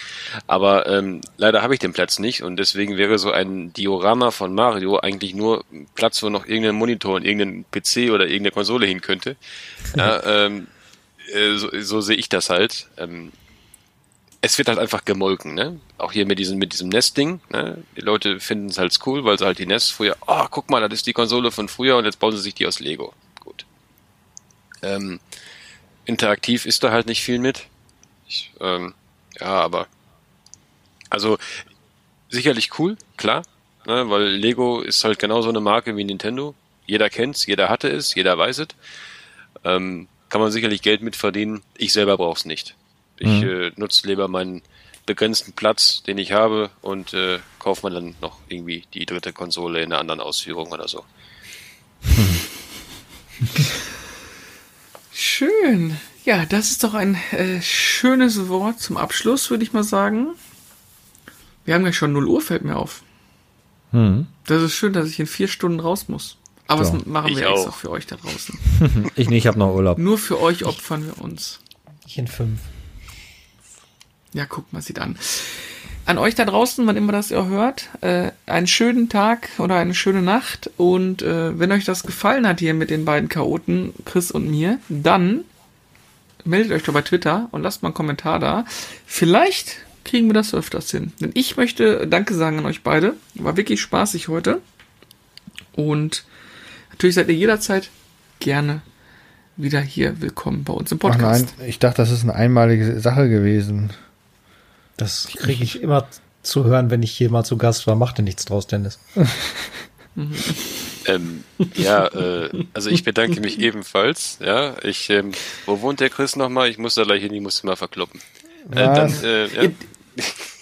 Speaker 3: Aber ähm, leider habe ich den Platz nicht und deswegen wäre so ein Diorama von Mario eigentlich nur Platz, wo noch irgendein Monitor und irgendein PC oder irgendeine Konsole hin könnte. Ja, ähm, äh, so, so sehe ich das halt. Ähm, es wird halt einfach gemolken, ne? Auch hier mit diesem, mit diesem Nest-Ding, ne? Die Leute finden es halt cool, weil sie halt die Nest früher, oh, guck mal, das ist die Konsole von früher und jetzt bauen sie sich die aus Lego. Gut. Ähm, interaktiv ist da halt nicht viel mit. Ich, ähm, ja, aber also sicherlich cool, klar, ne? weil Lego ist halt genauso eine Marke wie Nintendo. Jeder kennt's, jeder hatte es, jeder weiß es. Ähm, kann man sicherlich Geld mit verdienen. Ich selber brauch's nicht. Ich äh, nutze lieber meinen begrenzten Platz, den ich habe, und äh, kaufe mir dann noch irgendwie die dritte Konsole in einer anderen Ausführung oder so.
Speaker 1: Schön. Ja, das ist doch ein äh, schönes Wort zum Abschluss, würde ich mal sagen. Wir haben ja schon 0 Uhr, fällt mir auf. Das ist schön, dass ich in vier Stunden raus muss. Aber
Speaker 5: So.
Speaker 1: das machen
Speaker 3: Ich
Speaker 1: wir extra
Speaker 3: auch.
Speaker 1: für euch da draußen.
Speaker 5: Ich nicht, ich habe noch Urlaub.
Speaker 1: Nur für euch opfern wir uns.
Speaker 2: Ich in fünf.
Speaker 1: Ja, guck mal, sieht an. An euch da draußen, wann immer das ihr hört, äh, einen schönen Tag oder eine schöne Nacht. Und äh, wenn euch das gefallen hat hier mit den beiden Chaoten, Chris und mir, dann meldet euch doch bei Twitter und lasst mal einen Kommentar da. Vielleicht kriegen wir das öfters hin. Denn ich möchte Danke sagen an euch beide. War wirklich spaßig heute. Und natürlich seid ihr jederzeit gerne wieder hier willkommen bei uns im
Speaker 5: Ach
Speaker 1: Podcast.
Speaker 5: nein, ich dachte, das ist eine einmalige Sache gewesen.
Speaker 2: Das kriege ich immer zu hören, wenn ich hier mal zu Gast war. Mach dir nichts draus, Dennis.
Speaker 3: Ähm, ja, äh, also ich bedanke mich ebenfalls. Ja, ich, ähm, wo wohnt der Chris nochmal? Ich muss da gleich hin, ich muss ihn mal verkloppen. Äh, dann, äh, ja.
Speaker 1: Ihr,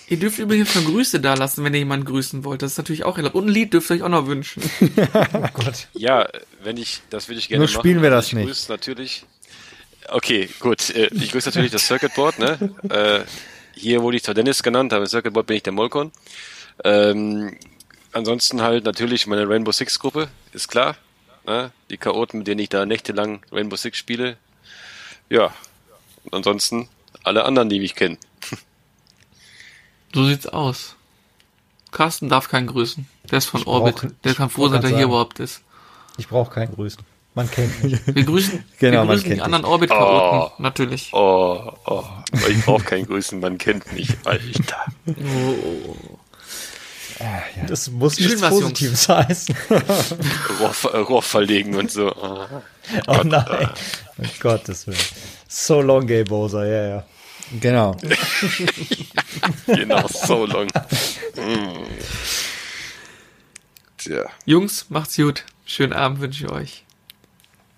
Speaker 1: ihr dürft übrigens noch Grüße da lassen, wenn ihr jemanden grüßen wollt. Das ist natürlich auch erlaubt. Und ein Lied dürft ihr euch auch noch wünschen.
Speaker 2: Oh Gott.
Speaker 3: Ja, wenn ich, das würde ich gerne
Speaker 5: Nur
Speaker 3: machen.
Speaker 5: spielen wir das
Speaker 3: ich
Speaker 5: nicht.
Speaker 3: grüße natürlich. Okay, gut. Äh, ich grüße natürlich das Circuitboard, ne? Hier wurde ich zwar Dennis genannt, aber im Circuitboard bin ich der Molkon. Ähm, ansonsten halt natürlich meine Rainbow Six Gruppe, ist klar. Ne? Die Chaoten, mit denen ich da nächtelang Rainbow Six spiele. Ja. Und ansonsten alle anderen, die mich kennen.
Speaker 1: So sieht's aus. Carsten darf keinen grüßen. Der ist von
Speaker 2: Ich brauch-
Speaker 1: Orbit. Der
Speaker 2: ich
Speaker 1: kann froh sein, dass er hier
Speaker 2: sagen.
Speaker 1: überhaupt ist.
Speaker 2: Ich brauche keinen Grüßen. Man kennt mich.
Speaker 1: Wir grüßen,
Speaker 5: Genau,
Speaker 1: wir
Speaker 5: man
Speaker 1: grüßen
Speaker 5: kennt
Speaker 1: die anderen Orbit-Chaoten, natürlich.
Speaker 3: Oh, oh. Ich brauche kein Grüßen, man kennt mich. Alter.
Speaker 2: Das muss
Speaker 1: Schön
Speaker 2: nichts
Speaker 1: was,
Speaker 2: Positives heißen.
Speaker 3: Rohr, äh, Rohr verlegen und so. Oh.
Speaker 2: Oh nein. Um Gottes Willen. So long, Gay Bowser, ja, ja.
Speaker 5: Genau.
Speaker 3: Genau, so long. Mm. Tja.
Speaker 1: Jungs, macht's gut. Schönen Abend wünsche ich euch.